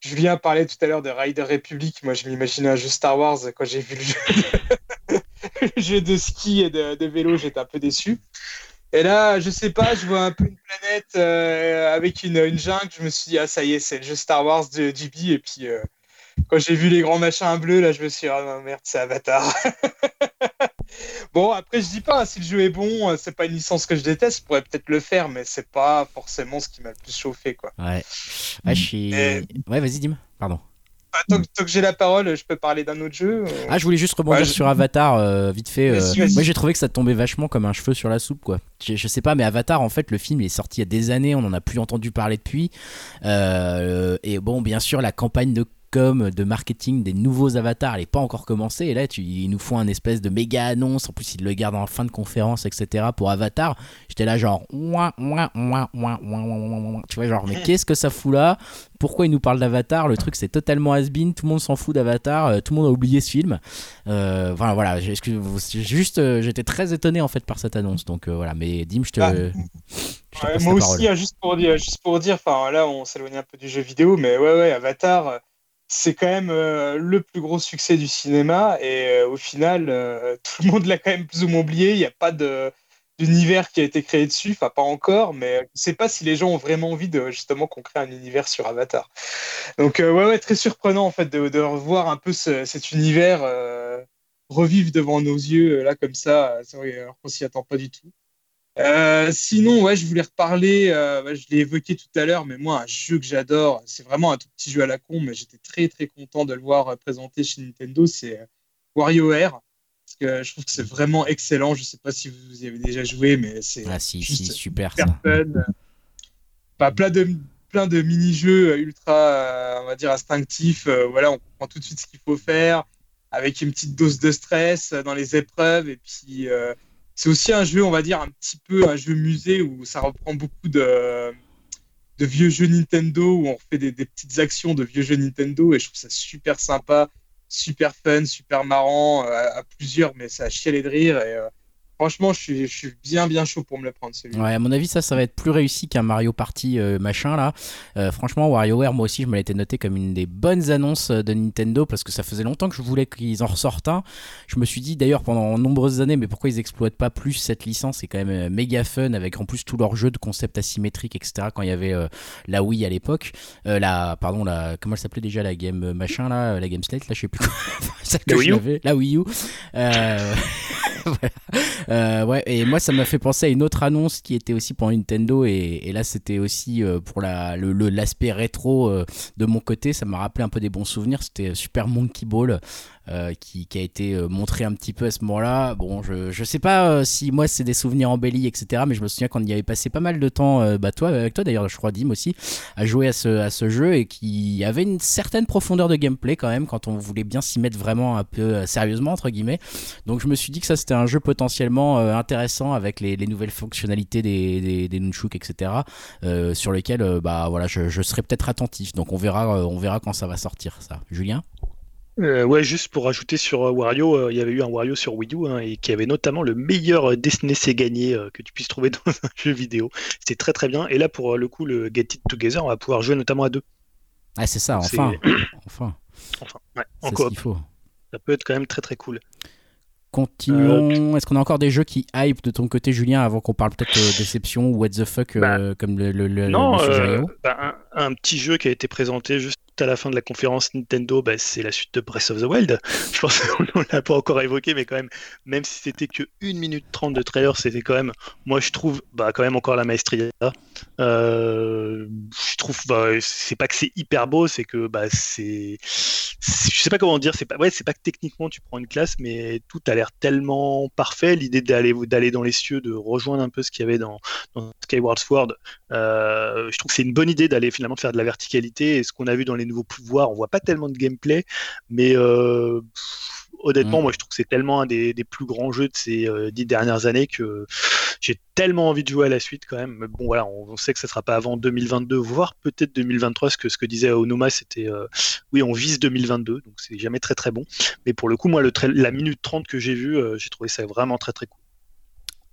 Julien parlait tout à l'heure de Rider Republic, moi je m'imaginais un jeu Star Wars quand j'ai vu le jeu, de ski et de vélo, j'étais un peu déçu. Et là, je sais pas, je vois un peu une planète euh, avec une, une, jungle. Je me suis dit, ah, ça y est, c'est le jeu Star Wars de GB. Et puis, euh, quand j'ai vu les grands machins bleus, là, je me suis dit, ah merde, c'est Avatar. bon, après, je dis pas, si le jeu est bon, euh, c'est pas une licence que je déteste. Je pourrais peut-être le faire, mais c'est pas forcément ce qui m'a le plus chauffé, quoi. Ouais. Ouais, je suis... ouais vas-y, dis-moi. Pardon. Bah, tant, que j'ai la parole, je peux parler d'un autre jeu. Ah, je voulais juste rebondir sur Avatar, euh, vite fait. Euh. Moi, j'ai trouvé que ça tombait vachement comme un cheveu sur la soupe, quoi. Je, sais pas, mais Avatar, en fait, le film il est sorti il y a des années, on en a plus entendu parler depuis. Euh, et bon, bien sûr, la campagne de de marketing des nouveaux avatars, elle n'est pas encore commencée. Et là, tu, ils nous font un espèce de méga annonce. En plus, ils le gardent en fin de conférence, etc. pour Avatar. J'étais là, genre, tu vois, genre, mais qu'est-ce que ça fout là? Pourquoi ils nous parlent d'Avatar? Le truc, c'est totalement has-been. Tout le monde s'en fout d'Avatar. tout le monde a oublié ce film. Euh, voilà, voilà. Juste, j'étais très étonné en fait par cette annonce. Donc voilà, mais Dim, je te. moi aussi, juste pour dire, juste pour dire, enfin là, on s'éloigne un peu du jeu vidéo, mais ouais, ouais, Avatar c'est quand même euh, le plus gros succès du cinéma et euh, au final, euh, tout le monde l'a quand même plus ou moins oublié. Il n'y a pas d'univers qui a été créé dessus, enfin pas encore, mais je ne sais pas si les gens ont vraiment envie de justement qu'on crée un univers sur Avatar. Donc ouais, ouais, très surprenant en fait de, revoir un peu cet univers revivre devant nos yeux là comme ça, alors qu'on s'y attend pas du tout. Euh, sinon, ouais, je voulais reparler, euh, bah, je l'ai évoqué tout à l'heure, mais moi, un jeu que j'adore, c'est vraiment un tout petit jeu à la con, mais j'étais très très content de le voir euh, présenté chez Nintendo, c'est WarioWare. Parce que je trouve que c'est vraiment excellent. Je sais pas si vous y avez déjà joué, mais c'est ah, si, si, super, super fun. Pas plein de plein de mini-jeux ultra, on va dire, instinctifs. voilà, on comprend tout de suite ce qu'il faut faire, avec une petite dose de stress dans les épreuves, et puis c'est aussi un jeu, on va dire, un petit peu un jeu musée où ça reprend beaucoup de, vieux jeux Nintendo, où on fait des, petites actions de vieux jeux Nintendo, et je trouve ça super sympa, super fun, super marrant, euh, à, plusieurs, mais ça a chialé de rire, et euh, Franchement, je suis, bien bien chaud pour me le prendre celui-là. Ouais, à mon avis, ça, ça va être plus réussi qu'un Mario Party euh, machin là. Euh, franchement, WarioWare, moi aussi, je me l'étais noté comme une des bonnes annonces euh, de Nintendo parce que ça faisait longtemps que je voulais qu'ils en ressortent un. Je me suis dit d'ailleurs pendant nombreuses années, mais pourquoi ils exploitent pas plus cette licence? C'est quand même méga fun avec en plus tous leurs jeux de concept asymétrique, etc. Quand il y avait la Wii à l'époque, la pardon, la comment elle s'appelait déjà la game machin là, la Game Slate là, je sais plus quoi. la Wii U. La Wii U. Euh, et moi, ça m'a fait penser à une autre annonce qui était aussi pour Nintendo, et, là, c'était aussi euh, pour la, l'aspect rétro de mon côté. Ça m'a rappelé un peu des bons souvenirs. C'était Super Monkey Ball. Euh, qui, a été euh, montré un petit peu à ce moment-là. Bon, je, je sais pas euh, si moi c'est des souvenirs embellis, etc. Mais je me souviens qu'on y avait passé pas mal de temps, bah toi, avec toi d'ailleurs, je crois, Dim aussi, à jouer à ce, à ce jeu et qui avait une certaine profondeur de gameplay quand même quand on voulait bien s'y mettre vraiment un peu sérieusement, entre guillemets. Donc je me suis dit que ça c'était un jeu potentiellement intéressant avec les, les, nouvelles fonctionnalités des, des, des Nunchuk, etc. sur lesquels bah voilà, je, je serai peut-être attentif. Donc on verra, on verra quand ça va sortir ça. Julien? Euh, ouais, juste pour rajouter sur euh, Wario, euh, il y avait eu un Wario sur Wii U hein, et qui avait notamment le meilleur Destiné c'est gagné que tu puisses trouver dans un jeu vidéo. C'était très très bien. Et là, pour le coup, le Get It Together, on va pouvoir jouer notamment à deux. Ah, c'est ça, enfin. enfin. Enfin, ouais, en. Faut. Ça peut être quand même très très cool. Continuons. Est-ce qu'on a encore des jeux qui hype de ton côté, Julien, avant qu'on parle peut-être de déception ou what the fuck bah, comme le, le, non, bah, un, un, petit jeu qui a été présenté juste à la fin de la conférence Nintendo, bah, c'est la suite de Breath of the Wild. Je pense qu'on l'a pas encore évoqué, mais quand même, même si c'était que 1 minute 30 de trailer, c'était quand même, moi je trouve, bah, quand même encore la maestria. Euh, je trouve, bah, c'est pas que c'est hyper beau, c'est que bah, c'est. Je sais pas comment dire, c'est pas, ouais, c'est pas que techniquement tu prends une classe, mais tout a l'air tellement parfait. L'idée d'aller, d'aller dans les cieux, de rejoindre un peu ce qu'il y avait dans, Skyward Sword, euh, je trouve que c'est une bonne idée d'aller finalement faire de la verticalité. Et ce qu'on a vu dans les nouveaux pouvoirs. On voit pas tellement de gameplay, mais euh, honnêtement, mm. moi je trouve que c'est tellement un des, plus grands jeux de ces euh, dix dernières années que j'ai tellement envie de jouer à la suite quand même. Mais bon, voilà, on, sait que ça sera pas avant 2022, voire peut-être 2023. Ce que, ce que disait Onoma, c'était euh, oui, on vise 2022, donc c'est jamais très très bon. Mais pour le coup, moi, le la minute 30 que j'ai vu, j'ai trouvé ça vraiment très très cool.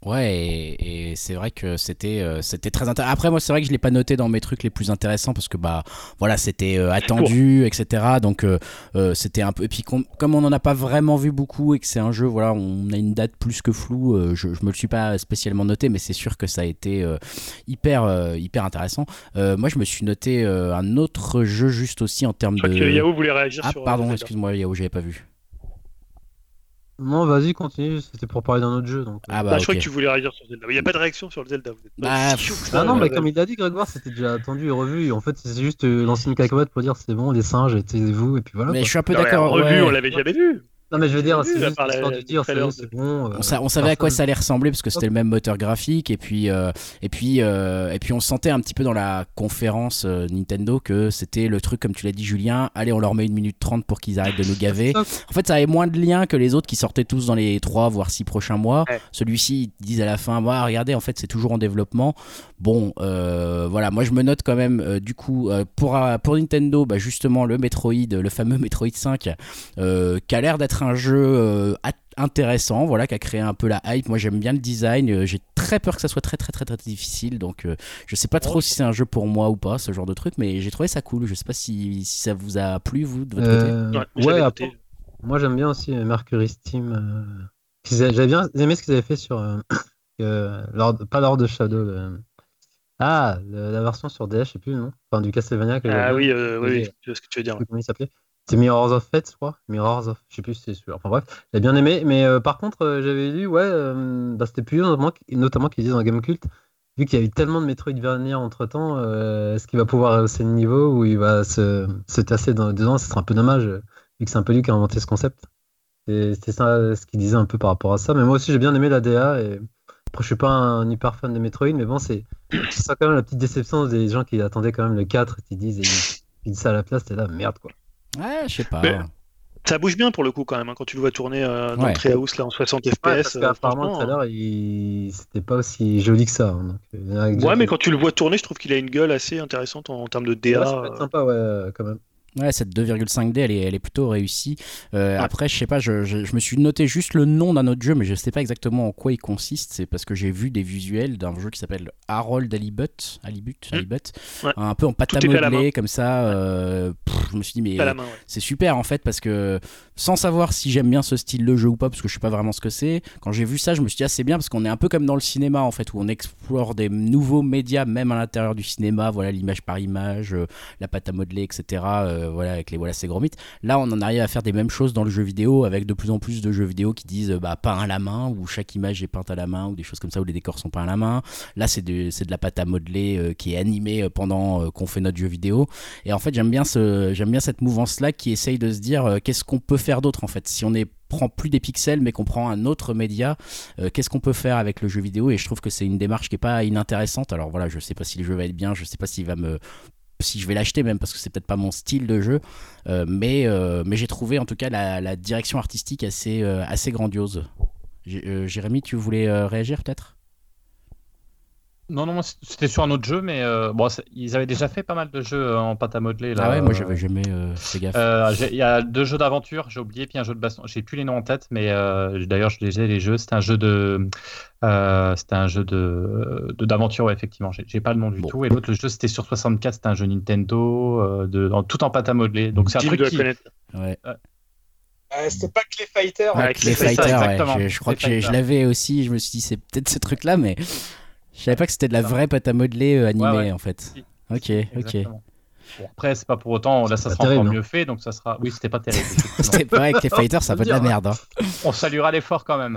Ouais, et, c'est vrai que c'était euh, c'était très intéressant. Après, moi, c'est vrai que je l'ai pas noté dans mes trucs les plus intéressants parce que bah voilà, c'était euh, attendu, etc. Donc euh, c'était un peu. Et puis comme on en a pas vraiment vu beaucoup et que c'est un jeu, voilà, on a une date plus que floue. je, je me le suis pas spécialement noté, mais c'est sûr que ça a été hyper hyper intéressant. moi, je me suis noté un autre jeu juste aussi en termes de. Que Yahoo voulait réagir ah, pardon, excuse-moi, Yahoo, j'avais pas vu. Non, vas-y, continue. C'était pour parler d'un autre jeu. Donc, euh. ah bah, bah, je crois que tu voulais réagir sur Zelda. Il n'y a pas de réaction sur le Zelda. Bah, ah non, mais comme il a dit, Grégoire, c'était déjà attendu et revu. en fait, c'est juste euh, lancer une cacahuète pour dire c'est bon, les singes, taisez-vous. Et puis voilà. Mais je suis un peu d'accord. Revu, on l'avait jamais vu. Non, mais je veux dire, c'est juste histoire de dire, c'est bon. Euh, on, savait à quoi ça allait ressembler parce que c'était le même moteur graphique et puis euh, et puis euh, et puis on sentait un petit peu dans la conférence Nintendo que c'était le truc comme tu l'as dit Julien. Allez, on leur met une minute trente pour qu'ils arrêtent de nous gaver. En fait, ça avait moins de liens que les autres qui sortaient tous dans les trois voire six prochains mois. Celui-ci, ils disent à la fin, bah, regardez, en fait, c'est toujours en développement. Bon, voilà, moi je me note quand même du coup pour pour Nintendo, bah, justement le Metroid, le fameux Metroid 5, qui a l'air d'être un jeu euh, intéressant, voilà, qui a créé un peu la hype. Moi, j'aime bien le design. Euh, j'ai très peur que ça soit très, très, très, très difficile. Donc, euh, je sais pas trop si c'est un jeu pour moi ou pas, ce genre de truc, mais j'ai trouvé ça cool. Je sais pas si, ça vous a plu, vous, de votre côté. Ouais, moi, j'aime bien aussi Mercury Steam. J'avais bien aimé ce qu'ils avaient fait sur. pas l'ordre de Shadow. Ah, la version sur DS, je sais plus, non Enfin, du Castlevania. ah oui, oui, oui, ce que tu veux dire. Comment il s'appelait c'est Mirrors of Fate, je crois. Mirrors of, je sais plus si c'est sûr. Enfin bref, j'ai bien aimé. Mais euh, par contre, euh, j'avais lu, ouais, euh, bah, c'était plus notamment, notamment qu'il disait dans Game Cult, vu qu'il y a eu tellement de Metroidvania entre temps, est-ce qu'il va pouvoir hausser le niveau ou il va se, se tasser dans, dedans? Ce serait un peu dommage, vu que c'est un peu lui qui a inventé ce concept. C'était ça ce qu'il disait un peu par rapport à ça. Mais moi aussi, j'ai bien aimé la DA. Et... Après, je suis pas un hyper fan de Metroid, mais bon, c'est ça quand même la petite déception des gens qui attendaient quand même le 4 et qui disent, ils disent ça à la place, t'es là, merde quoi. Ouais, je sais pas. ça bouge bien pour le coup quand même hein, quand tu le vois tourner euh, dans le Treehouse là en 60 FPS. parce qu'apparemment tout à l'heure il... c'était pas aussi joli que ça. Hein, euh, ouais, mais quand tu le vois tourner, je trouve qu'il a une gueule assez intéressante en, termes de DA. Ouais, ça peut être sympa, ouais, quand même. Ouais, cette 2,5D, elle est, elle est plutôt réussie. Euh, après, je sais pas, je, je, me suis noté juste le nom d'un autre jeu, mais je sais pas exactement en quoi il consiste. C'est parce que j'ai vu des visuels d'un jeu qui s'appelle Harold Alibut, Alibut, mmh. Alibut un peu en pâte à modeler, comme ça. Euh, je me suis dit, mais c'est super en fait, parce que sans savoir si j'aime bien ce style de jeu ou pas, parce que je sais pas vraiment ce que c'est, quand j'ai vu ça, je me suis dit, ah, c'est bien, parce qu'on est un peu comme dans le cinéma en fait, où on explore des nouveaux médias, même à l'intérieur du cinéma, voilà, l'image par image, euh, la pâte à modeler, etc voilà, avec les voilà, c'est gros mythes. Là, on en arrive à faire des mêmes choses dans le jeu vidéo avec de plus en plus de jeux vidéo qui disent bah, peint à la main, où chaque image est peinte à la main, ou des choses comme ça, où les décors sont peints à la main. Là, c'est de, la pâte à modeler qui est animée pendant qu'on fait notre jeu vidéo. Et en fait, j'aime bien, ce, j'aime bien cette mouvance-là qui essaye de se dire qu'est-ce qu'on peut faire d'autre en fait. Si on est prend plus des pixels mais qu'on prend un autre média, euh, qu'est-ce qu'on peut faire avec le jeu vidéo? Et je trouve que c'est une démarche qui est pas inintéressante. Alors voilà, je sais pas si le jeu va être bien, je sais pas s'il va me si je vais l'acheter même parce que c'est peut-être pas mon style de jeu euh, mais, euh, mais j'ai trouvé en tout cas la, direction artistique assez, assez grandiose. Jérémy tu voulais réagir peut-être? Non, non, c'était sur un autre jeu, mais euh, bon, ils avaient déjà fait pas mal de jeux euh, en pâte à modeler. Là, ah ouais, moi j'avais jamais euh, fait gaffe. Il y a deux jeux d'aventure, j'ai oublié, puis un jeu de baston. J'ai plus les noms en tête, mais d'ailleurs je les ai les jeux. C'était un jeu de, c'était un jeu de d'aventure, ouais, effectivement. J'ai pas le nom du tout. Et l'autre le jeu c'était sur 64, c'était un jeu Nintendo, de, tout en pâte à modeler. Donc c'est un truc qui. Ouais. c'était pas Clay Fighter. Ouais, Clay Fighter, ouais. Je, crois que je l'avais aussi. Je me suis dit, c'est peut-être ce truc-là, mais je savais pas que c'était de la vraie pâte à modeler euh, animée en fait. Ok, ok. après, c'est pas pour autant, là ça sera encore mieux fait, donc ça sera. Oui, c'était pas terrible. c'était pas avec les fighters, ça peut de la merde. Hein. On saluera l'effort quand même.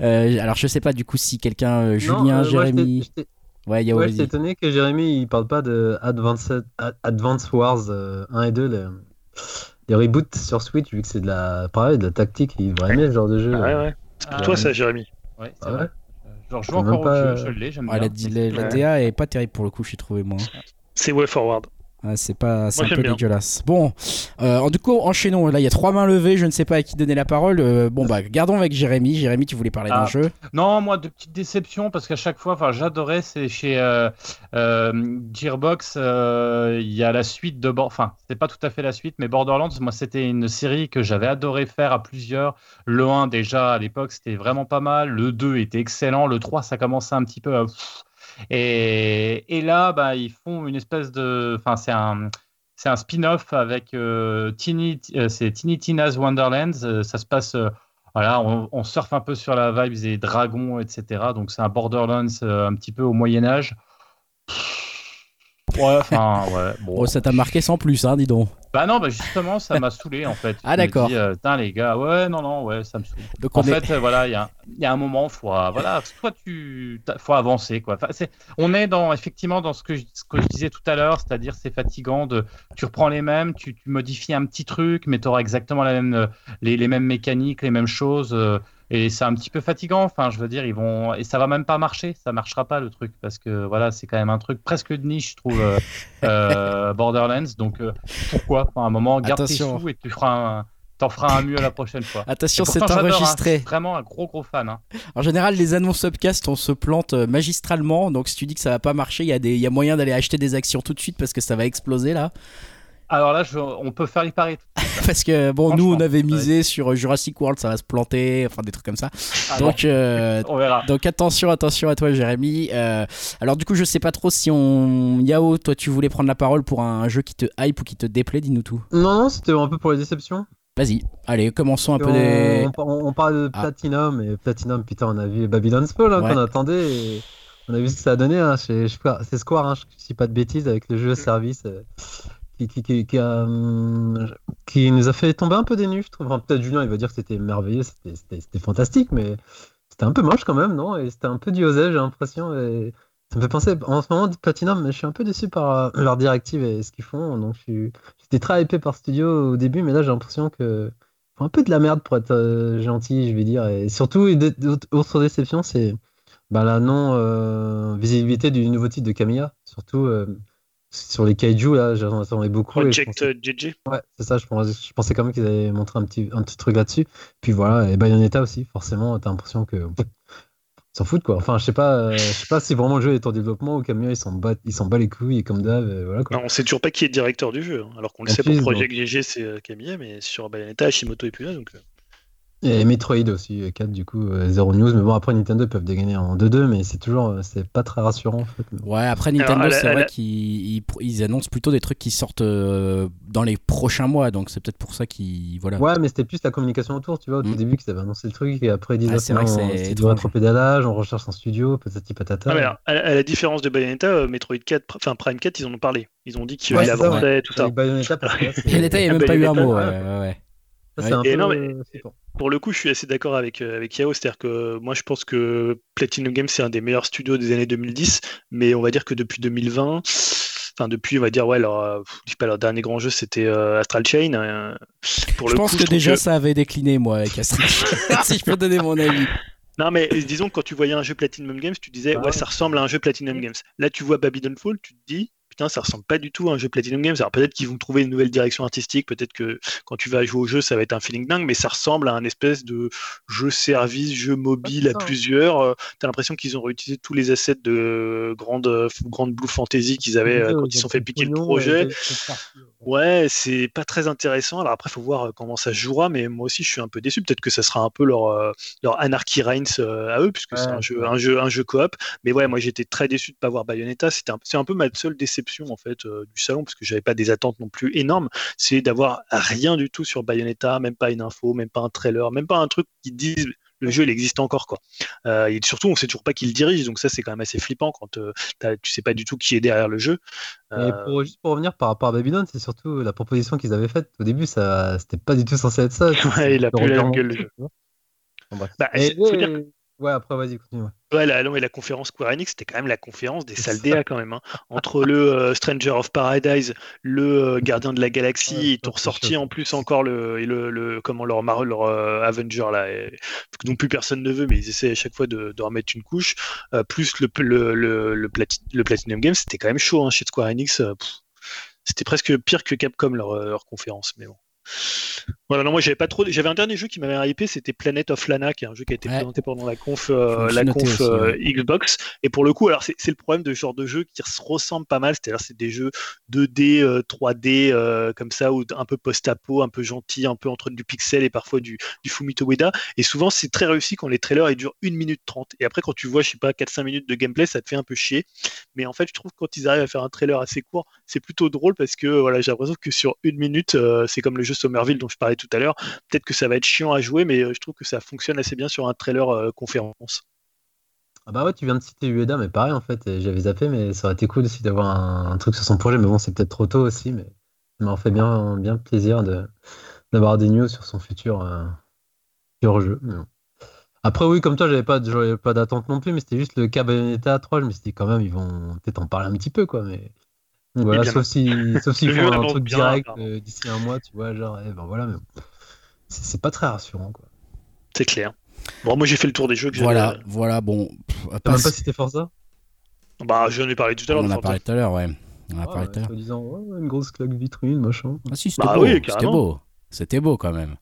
Euh, alors, je sais pas du coup si quelqu'un, euh, Julien, Jérémy. Ouais, y a ouais, j'étais étonné que Jérémy il parle pas de Advance, Advance Wars 1 et 2, les, les reboots sur Switch, vu que c'est de la, pareil, de la tactique. Il devrait aimer ce genre de jeu. ouais, ouais. C'est pour toi, ça, Jérémy. Ouais, c'est vrai. Genre, je joue encore au jeu, je l'ai, j'aime bien. La, DA est pas terrible pour le coup, j'ai trouvé moi. C'est Way Forward. C'est pas, c'est un peu dégueulasse. Bon, euh, du coup, enchaînons. Là, il y a trois mains levées. Je ne sais pas à qui donner la parole. Euh, bon, bah, gardons avec Jérémy. Jérémy, tu voulais parler d'un ah. jeu Non, moi, de petites déceptions parce qu'à chaque fois, enfin, j'adorais. C'est chez euh, euh Gearbox. Il y a la suite de, enfin, c'est pas tout à fait la suite, mais Borderlands. Moi, c'était une série que j'avais adoré faire à plusieurs. Le 1 déjà à l'époque, c'était vraiment pas mal. Le 2 était excellent. Le 3, ça commençait un petit peu à et, là, bah, ils font une espèce de. Enfin, c'est un. C'est un spin-off avec euh, Tiny, euh, c'est Tiny Tina's Wonderlands. Euh, ça se passe, voilà, on, on, surfe un peu sur la vibe des dragons, etc. Donc c'est un Borderlands un petit peu au Moyen Âge. Ouais, enfin, ouais. Bon. Oh, ça t'a marqué sans plus, hein, dis donc. Bah non, bah justement, ça m'a saoulé en fait. Ah d'accord. Euh, putain les gars, ouais, non, non, ouais, ça me saoule. Donc, en fait, euh, voilà, il y a, y a, un moment, faut, voilà, soit tu, faut avancer quoi. Enfin, c'est, on est dans effectivement dans ce que je, ce que je disais tout à l'heure, c'est-à-dire c'est fatigant de, tu reprends les mêmes, tu, tu modifies un petit truc, mais tu auras exactement la même, les, les, mêmes mécaniques, les mêmes choses. Euh, et c'est un petit peu fatigant. Enfin, je veux dire, ils vont et ça va même pas marcher. Ça marchera pas le truc parce que voilà, c'est quand même un truc presque de niche, je trouve. Euh, euh Borderlands. Donc euh, pourquoi À un moment, garde tes sous et tu feras un, t'en feras un mieux la prochaine fois. Attention, c'est hein, enregistré. vraiment un gros gros fan. Hein. En général, les annonces upcast, on se plante magistralement. Donc si tu dis que ça va pas marcher, il y, a des... y a moyen d'aller acheter des actions tout de suite parce que ça va exploser là. Alors là, on peut faire y parier. Parce que bon, nous, on avait misé sur Jurassic World, ça va se planter, enfin des trucs comme ça. Ah donc, euh, on verra. donc attention, attention à toi, Jérémy. Euh, alors du coup, je sais pas trop si on, Yao, toi, tu voulais prendre la parole pour un jeu qui te hype ou qui te déplaît, dis-nous tout. Non, non, c'était un peu pour les déceptions. Vas-y, allez, commençons un peu des. On, parle de ah. Platinum et Platinum, putain, on a vu Babylon's Fall hein, qu'on attendait. Et on a vu ce que ça a donné. Hein, c'est Square, hein, je ne dis pas de bêtises avec le jeu mm. service. Euh, qui, qui, nous a fait tomber un peu des nues, je trouve. peut-être Julien, il va dire que c'était merveilleux, c'était fantastique, mais c'était un peu moche quand même, non? Et c'était un peu diosé, j'ai l'impression. Ça me fait penser, en ce moment, Platinum, mais je suis un peu déçu par euh, leur directive et ce qu'ils font. Donc, j'étais très hypé par Studio au début, mais là, j'ai l'impression que font un peu de la merde pour être euh, gentil, je vais dire. Et surtout, autre déception, c'est bah, la non-visibilité euh, du nouveau titre de Camilla. Surtout sur les kaiju, là, j'en attendais beaucoup. Project JJ Ouais, c'est ça, je pensais, je pensais quand même qu'ils avaient montré un petit, un petit truc là-dessus. Puis voilà, et Bayonetta aussi, forcément, t'as l'impression que. s'en foutent quoi. Enfin, je sais pas, euh, je sais pas si vraiment le jeu est en développement ou Camilla ils s'en bat, ils s'en bat les couilles et comme d'hab, voilà quoi. Non, on sait toujours pas qui est directeur du jeu, hein. alors qu'on le sait pour Project JJ c'est euh, Camilla, mais sur Bayonetta, Hashimoto est plus là donc. Euh. Et Metroid aussi, 4 du coup, 0 euh, news. Mais bon, après Nintendo peuvent dégainer en 2-2, mais c'est toujours, euh, c'est pas très rassurant en fait. Ouais, après Nintendo, c'est vrai qu'ils ils, annoncent plutôt des trucs qui sortent euh, dans les prochains mois, donc c'est peut-être pour ça qu'ils. Voilà. Ouais, mais c'était plus la communication autour, tu vois. Au mm. début, qu'ils avaient annoncé le truc, et après ils disaient ah, c'est vrai que c'est du rétropédalage, on recherche un studio, patati patata. Ah, à, la différence de Bayonetta, Metroid 4, enfin Prime 4, ils en ont parlé. Ils ont dit qu'il ouais, avançait, tout ça. Bayonetta, Bayonetta, il n'y a même pas eu un mot. Ouais, ouais. Pour le coup, je suis assez d'accord avec, euh, avec Yao. C'est-à-dire que moi, je pense que Platinum Games, c'est un des meilleurs studios des années 2010. Mais on va dire que depuis 2020, enfin, depuis, on va dire, ouais, leur, euh, je dis pas, leur dernier grand jeu, c'était euh, Astral Chain. pour je pense que déjà, ça avait décliné, moi, avec Astral Chain, si je peux donner mon avis. Non, mais disons que quand tu voyais un jeu Platinum Games, tu disais, bah ouais, ça ressemble à un jeu Platinum Games. Là, tu vois Babylon Fall, tu te dis, putain, ça ressemble pas du tout à un jeu Platinum Games. Alors peut-être qu'ils vont trouver une nouvelle direction artistique, peut-être que quand tu vas jouer au jeu, ça va être un feeling dingue, mais ça ressemble à un espèce de jeu service, jeu mobile à plusieurs. Euh, tu as l'impression qu'ils ont réutilisé tous les assets de grande, grande Blue Fantasy qu'ils avaient euh, quand ils se sont fait piquer le projet. Ouais, c'est pas très intéressant. Alors après, il faut voir euh, comment ça jouera, mais moi aussi, je suis un peu déçu. Peut-être que ça sera un peu leur, leur Anarchy Reigns à eux, puisque c'est un jeu, un jeu, un jeu coop. Mais ouais, moi, j'étais très déçu de pas voir Bayonetta. C'était c'est un peu ma seule déception en fait euh, du salon parce que j'avais pas des attentes non plus énormes, c'est d'avoir rien du tout sur Bayonetta, même pas une info, même pas un trailer, même pas un truc qui dise le jeu il existe encore quoi. Euh, et surtout on sait toujours pas qui le dirige, donc ça c'est quand même assez flippant quand euh, tu sais pas du tout qui est derrière le jeu. Et pour, juste pour revenir par rapport à Babylon, c'est surtout la proposition qu'ils avaient faite au début, ça c'était pas du tout censé être ça. Ouais, il a plus la gueule le jeu. Bah, Ouais, après, vas-y, continue. Ouais, la, la conférence Square Enix, c'était quand même la conférence des salles DA quand même. Hein. Entre le euh, Stranger of Paradise, le euh, Gardien de la Galaxie, ils t'ont ressorti en plus encore le, le, le comment leur, leur euh, Avenger là, et, dont plus personne ne veut, mais ils essaient à chaque fois de, de remettre une couche. plus le, le, le, le, Platinum Games, c'était quand même chaud hein, chez Square Enix. c'était presque pire que Capcom leur, leur conférence, mais bon. Voilà, non, moi j'avais pas trop. J'avais un dernier jeu qui m'avait hypé, c'était Planet of Lana, qui est un jeu qui a été présenté pendant la conf, euh, la conf euh, Xbox. Et pour le coup, alors c'est le problème de ce genre de jeu qui se ressemble pas mal. C'est-à-dire, c'est des jeux 2D, 3D, euh, comme ça, ou un peu post-apo, un peu gentil, un peu entre du pixel et parfois du, du Fumito Ueda. Et souvent, c'est très réussi quand les trailers ils durent 1 minute 30. Et après, quand tu vois, je sais pas, 4-5 minutes de gameplay, ça te fait un peu chier. Mais en fait, je trouve que quand ils arrivent à faire un trailer assez court, c'est plutôt drôle parce que voilà, j'ai l'impression que sur une minute, c'est comme le jeu Somerville dont je parlais tout à l'heure. Peut-être que ça va être chiant à jouer, mais euh, je trouve que ça fonctionne assez bien sur un trailer euh, conférence. Ah bah ouais, tu viens de citer Ueda, mais pareil en fait, j'avais zappé, mais ça aurait été cool aussi d'avoir un, truc sur son projet, mais bon, c'est peut-être trop tôt aussi, mais ça m'a fait bien, bien plaisir d'avoir des news sur son futur, euh, jeu. Après, oui, comme toi, j'avais pas, pas d'attente non plus, mais c'était juste le cas Bayonetta 3, je me suis dit quand même, ils vont peut-être en parler un petit peu, quoi, mais voilà, sauf s'ils si, si font un truc direct euh, d'ici un mois, tu vois, genre, eh ben voilà, mais c'est pas très rassurant, quoi. C'est clair. Bon, moi j'ai fait le tour des jeux que Voilà, voilà, bon. T'as même pas cité Forza? Bah, j'en ai parlé tout à l'heure. On en a parlé tout à l'heure, ouais. On a parlé tout à l'heure. disant, ouais, une grosse claque vitrine, machin. Ah si, c'était bah, beau, oui, c'était beau. C'était beau quand même.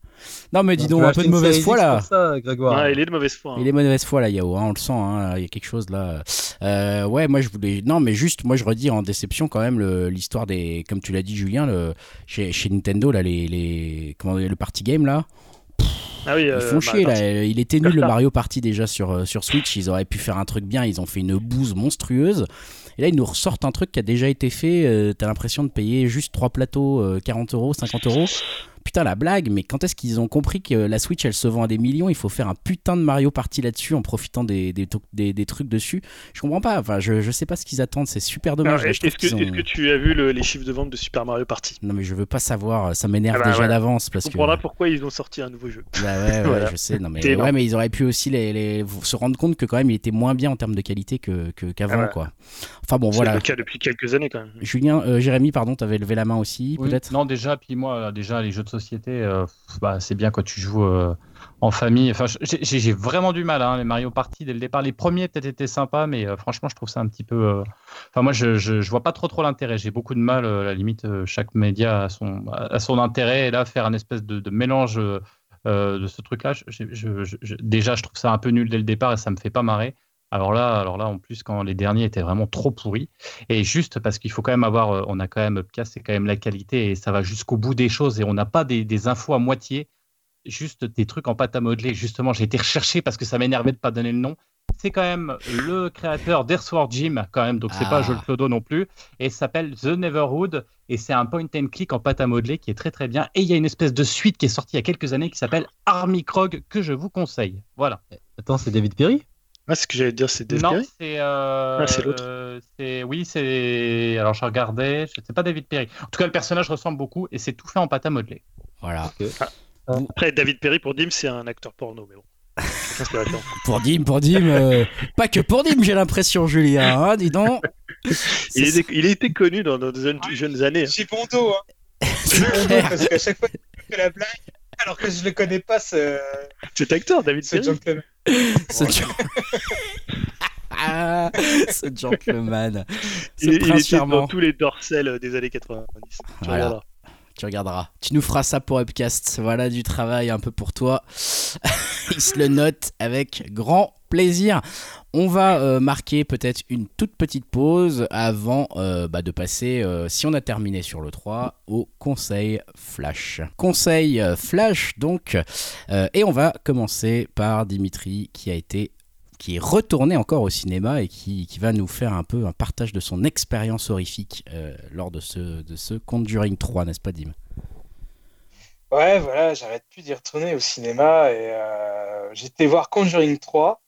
Non, mais dis donc, un peu de mauvaise foi là. Ça, Grégoire. il est de mauvaise foi. Hein. Il est de mauvaise foi là, Yao, hein, on le sent, hein, il y a quelque chose là. Euh, ouais, moi je voulais. Non, mais juste, moi je redis en déception quand même l'histoire des. Comme tu l'as dit, Julien, le... chez, chez, Nintendo, là, les, les... Comment... le party game là. Ah oui, ils font euh, chier là. Il était nul le Mario Party déjà sur, euh, sur Switch. Ils auraient pu faire un truc bien. Ils ont fait une bouse monstrueuse. Et là, ils nous ressortent un truc qui a déjà été fait. T'as l'impression de payer juste trois plateaux 40 euros, 50 euros putain la blague, mais quand est-ce qu'ils ont compris que la Switch elle se vend à des millions, il faut faire un putain de Mario Party là-dessus en profitant des, des, des, trucs dessus Je comprends pas, enfin je, je sais pas ce qu'ils attendent, c'est super dommage. Est-ce que, que, tu as vu les chiffres de vente de Super Mario Party? Non mais je veux pas savoir, ça m'énerve ah bah déjà d'avance. parce que... pourquoi ils ont sorti un nouveau jeu. Bah ouais, ouais je sais, non mais, ouais, mais ils auraient pu aussi les, se rendre compte que quand même il était moins bien en termes de qualité qu'avant que, qu'avant ah quoi. Enfin bon voilà. C'est le cas depuis quelques années quand même. Julien, euh, Jérémy, pardon, t'avais levé la main aussi peut-être? Non déjà, puis moi déjà les jeux de société... Euh, bah, c'est bien quand tu joues euh, en famille. Enfin, j'ai vraiment du mal, hein, les Mario Party dès le départ. Les premiers peut-être étaient sympas, mais euh, franchement, je trouve ça un petit peu. Enfin, moi, je, je, vois pas trop trop l'intérêt. J'ai beaucoup de mal, à la limite, chaque média a son, a son intérêt. Et là, faire un espèce de, mélange de ce truc-là, déjà, je trouve ça un peu nul dès le départ et ça me fait pas marrer. Alors là, alors là, en plus, quand les derniers étaient vraiment trop pourris, et juste parce qu'il faut quand même avoir, on a quand même Upcast, c'est quand même la qualité et ça va jusqu'au bout des choses et on n'a pas des, infos à moitié. juste des trucs en pâte à modeler. Justement, j'ai été recherché parce que ça m'énervait de pas donner le nom. C'est quand même le créateur d'Earthworm Jim, quand même, donc c'est pas ah. Joel Clodo non plus. Et ça s'appelle The Neverhood. Et c'est un point and click en pâte à modeler qui est très très bien. Et il y a une espèce de suite qui est sortie il y a quelques années qui s'appelle Army Krog que je vous conseille. Voilà. Attends, c'est David Perry? Ah, ce que j'allais dire, c'est David Non, c'est. Euh, ah, c'est l'autre. oui, c'est. Alors, je regardais, c'est pas David Perry. En tout cas, le personnage ressemble beaucoup et c'est tout fait en pâte à modeler. Voilà. Ah. Après, David Perry, pour Dim, c'est un acteur porno, mais bon. pour Dim, pour Dim, euh, pas que pour Dim, j'ai l'impression, Julien, hein, dis donc. il, était, il était connu dans nos jeunes, jeunes années. Bon dos, hein. C'est bon dos, parce qu'à chaque fois qu'il fait la blague, alors que je le connais pas, ce... Cet acteur, David. Ce, ah, ce gentleman. Ce il, il était dans tous les dorsels des années 90. Voilà. Tu regarderas. Tu nous feras ça pour Upcast. Voilà du travail un peu pour toi. Il se le note avec grand plaisir. On va euh, marquer peut-être une toute petite pause avant euh, bah, de passer, euh, si on a terminé sur le 3, au conseil flash. Conseil flash donc, et on va commencer par Dimitri qui a été qui est retourné encore au cinéma et qui, va nous faire un peu un partage de son expérience horrifique lors de ce, de ce Conjuring 3, n'est-ce pas, Dim? Ouais, voilà, j'arrête plus d'y retourner au cinéma et j'étais voir Conjuring 3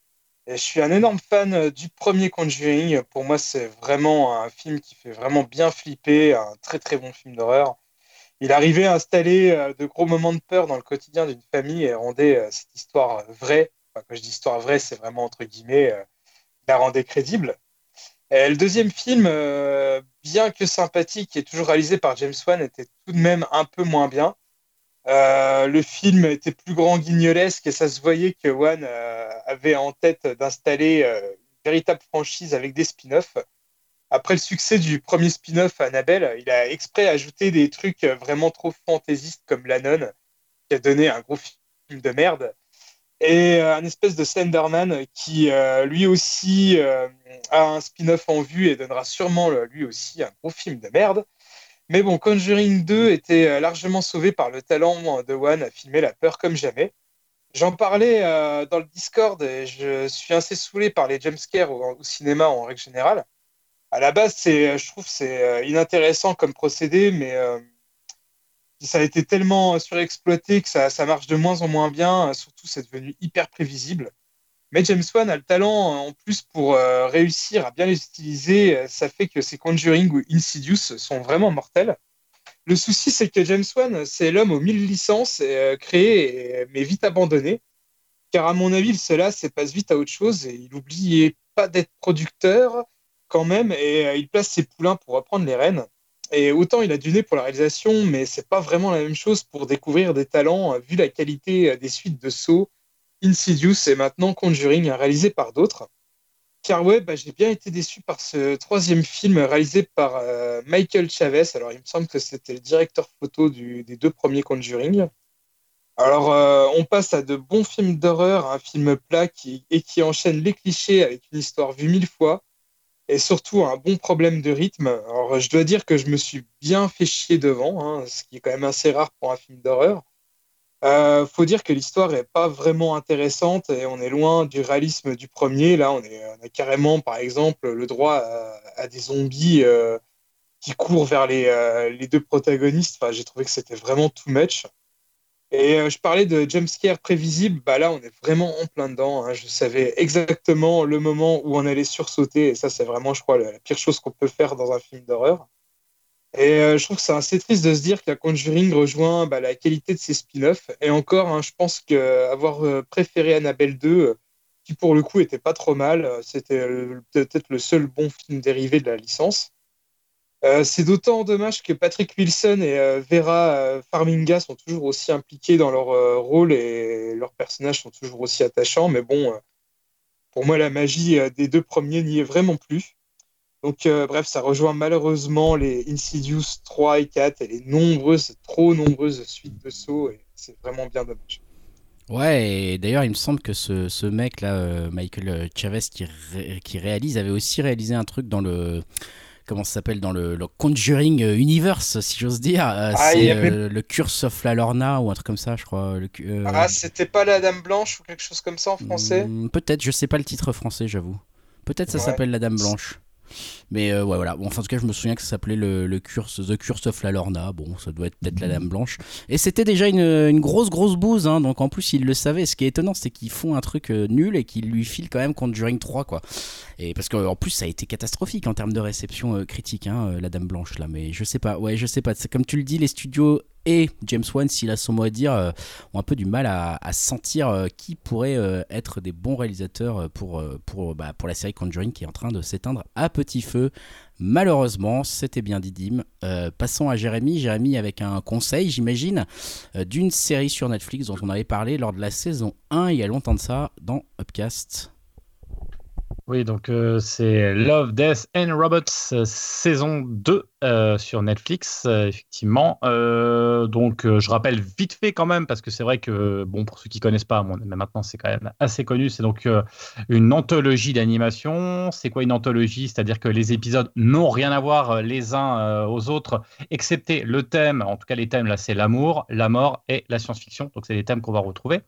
je suis un énorme fan euh, du premier Conjuring. Pour moi, c'est vraiment un film qui fait vraiment bien flipper, un très très bon film d'horreur. Il arrivait à installer de gros moments de peur dans le quotidien d'une famille et rendait cette histoire vraie quand je dis histoire vraie, c'est vraiment entre guillemets, euh, la rendait crédible. le deuxième film, euh, bien que sympathique et toujours réalisé par James Wan, était tout de même un peu moins bien. Euh, le film était plus grand guignolesque et ça se voyait que Wan avait en tête d'installer une véritable franchise avec des spin-offs. Après le succès du premier spin-off Annabelle, il a exprès ajouté des trucs vraiment trop fantaisistes comme La Nonne, qui a donné un gros film de merde et euh, un espèce de Slenderman qui euh, lui aussi euh, a un spin-off en vue et donnera sûrement lui aussi un gros film de merde. Mais bon, Conjuring 2 était largement sauvé par le talent de One à filmer la peur comme jamais. J'en parlais dans le Discord et je suis assez saoulé par les jumpscares au, au cinéma en règle générale. À la base, je trouve c'est inintéressant comme procédé, mais ça a été tellement surexploité que ça, marche de moins en moins bien. Surtout, c'est devenu hyper prévisible. Mais James Wan a le talent en plus pour euh, réussir à bien les utiliser. Ça fait que ces Conjuring ou Insidious sont vraiment mortels. Le souci, c'est que James Wan, c'est l'homme aux mille licences euh, créées, mais vite abandonnées. Car à mon avis, cela se passe vite à autre chose et il n'oubliait pas d'être producteur quand même et euh, il place ses poulains pour reprendre les rênes. Et autant il a du nez pour la réalisation, mais c'est pas vraiment la même chose pour découvrir des talents, euh, vu la qualité euh, des suites de Saw, Insidious et maintenant Conjuring, réalisé par d'autres. Car ouais, bah, j'ai bien été déçu par ce troisième film réalisé par euh, Michael Chavez. Alors il me semble que c'était le directeur photo des deux premiers Conjuring. Alors on passe à de bons films d'horreur, un film plat qui, et qui enchaîne les clichés avec une histoire vue mille fois et surtout un bon problème de rythme. Alors, je dois dire que je me suis bien fait chier devant, hein, ce qui est quand même assez rare pour un film d'horreur. Euh, faut dire que l'histoire n'est pas vraiment intéressante et on est loin du réalisme du premier. Là, on, a carrément, par exemple, le droit à, des zombies euh, qui courent vers les, euh, deux protagonistes. J'ai trouvé que c'était vraiment too much. Et euh, je parlais de jumpscare prévisible, bah là on est vraiment en plein dedans. Hein. Je savais exactement le moment où on allait sursauter, et ça c'est vraiment, je crois, la pire chose qu'on peut faire dans un film d'horreur. Et euh, je trouve que c'est assez triste de se dire qu'un Conjuring rejoint bah, la qualité de ses spin-offs. Et encore, hein, je pense qu'avoir euh, préféré Annabelle 2, qui pour le coup était pas trop mal, c'était peut-être le seul bon film dérivé de la licence. Euh, c'est d'autant dommage que Patrick Wilson et euh, Vera euh, Farminga sont toujours aussi impliqués dans leur rôle et leurs personnages sont toujours aussi attachants. Mais bon, pour moi, la magie des deux premiers n'y est vraiment plus. Donc, bref, ça rejoint malheureusement les Insidious 3 et 4 et les nombreuses, trop nombreuses suites de sauts. Et c'est vraiment bien dommage. Ouais, et d'ailleurs, il me semble que ce, mec-là, Michael Chavez, qui, qui réalise, avait aussi réalisé un truc dans le comment ça s'appelle dans le, Conjuring Universe, si j'ose dire. Ah, c'est le Curse of la Lorna ou un truc comme ça, je crois. Ah, c'était pas la Dame Blanche ou quelque chose comme ça en français? Hmm, Peut-être, je sais pas le titre français, j'avoue. Peut-être ça s'appelle la Dame Blanche. Mais euh, ouais, voilà. Bon, enfin, en tout cas, je me souviens que ça s'appelait le, le curse, The Curse of la Lorna. Bon, ça doit être peut-être la Dame Blanche. Et c'était déjà une, une, grosse, grosse bouse. Hein, donc en plus, ils le savaient. Ce qui est étonnant, c'est qu'ils font un truc euh, nul et qu'ils lui filent quand même Conjuring 3, quoi. Et parce qu'en plus, ça a été catastrophique en termes de réception euh, critique, hein, la Dame Blanche, là. Mais je sais pas. Ouais, je sais pas. C'est comme tu le dis, les studios et James Wan, s'il a son mot à dire, euh, ont un peu du mal à, sentir euh, qui pourrait euh, être des bons réalisateurs bah, pour la série Conjuring qui est en train de s'éteindre à petit feu. Malheureusement, c'était bien dit Dim. passons à Jérémy. Jérémy avec un conseil, j'imagine, d'une série sur Netflix dont on avait parlé lors de la saison 1 il y a longtemps de ça dans Upcast. Oui, donc c'est Love, Death and Robots saison 2 euh, sur Netflix, euh, effectivement. Euh, donc, je rappelle vite fait quand même, parce que c'est vrai que, bon, pour ceux qui connaissent pas, mais maintenant c'est quand même assez connu, c'est donc une anthologie d'animation. C'est quoi une anthologie? C'est-à-dire que les épisodes n'ont rien à voir les uns aux autres, excepté le thème. En tout cas, les thèmes là, c'est l'amour, la mort et la science-fiction. Donc, c'est les thèmes qu'on va retrouver.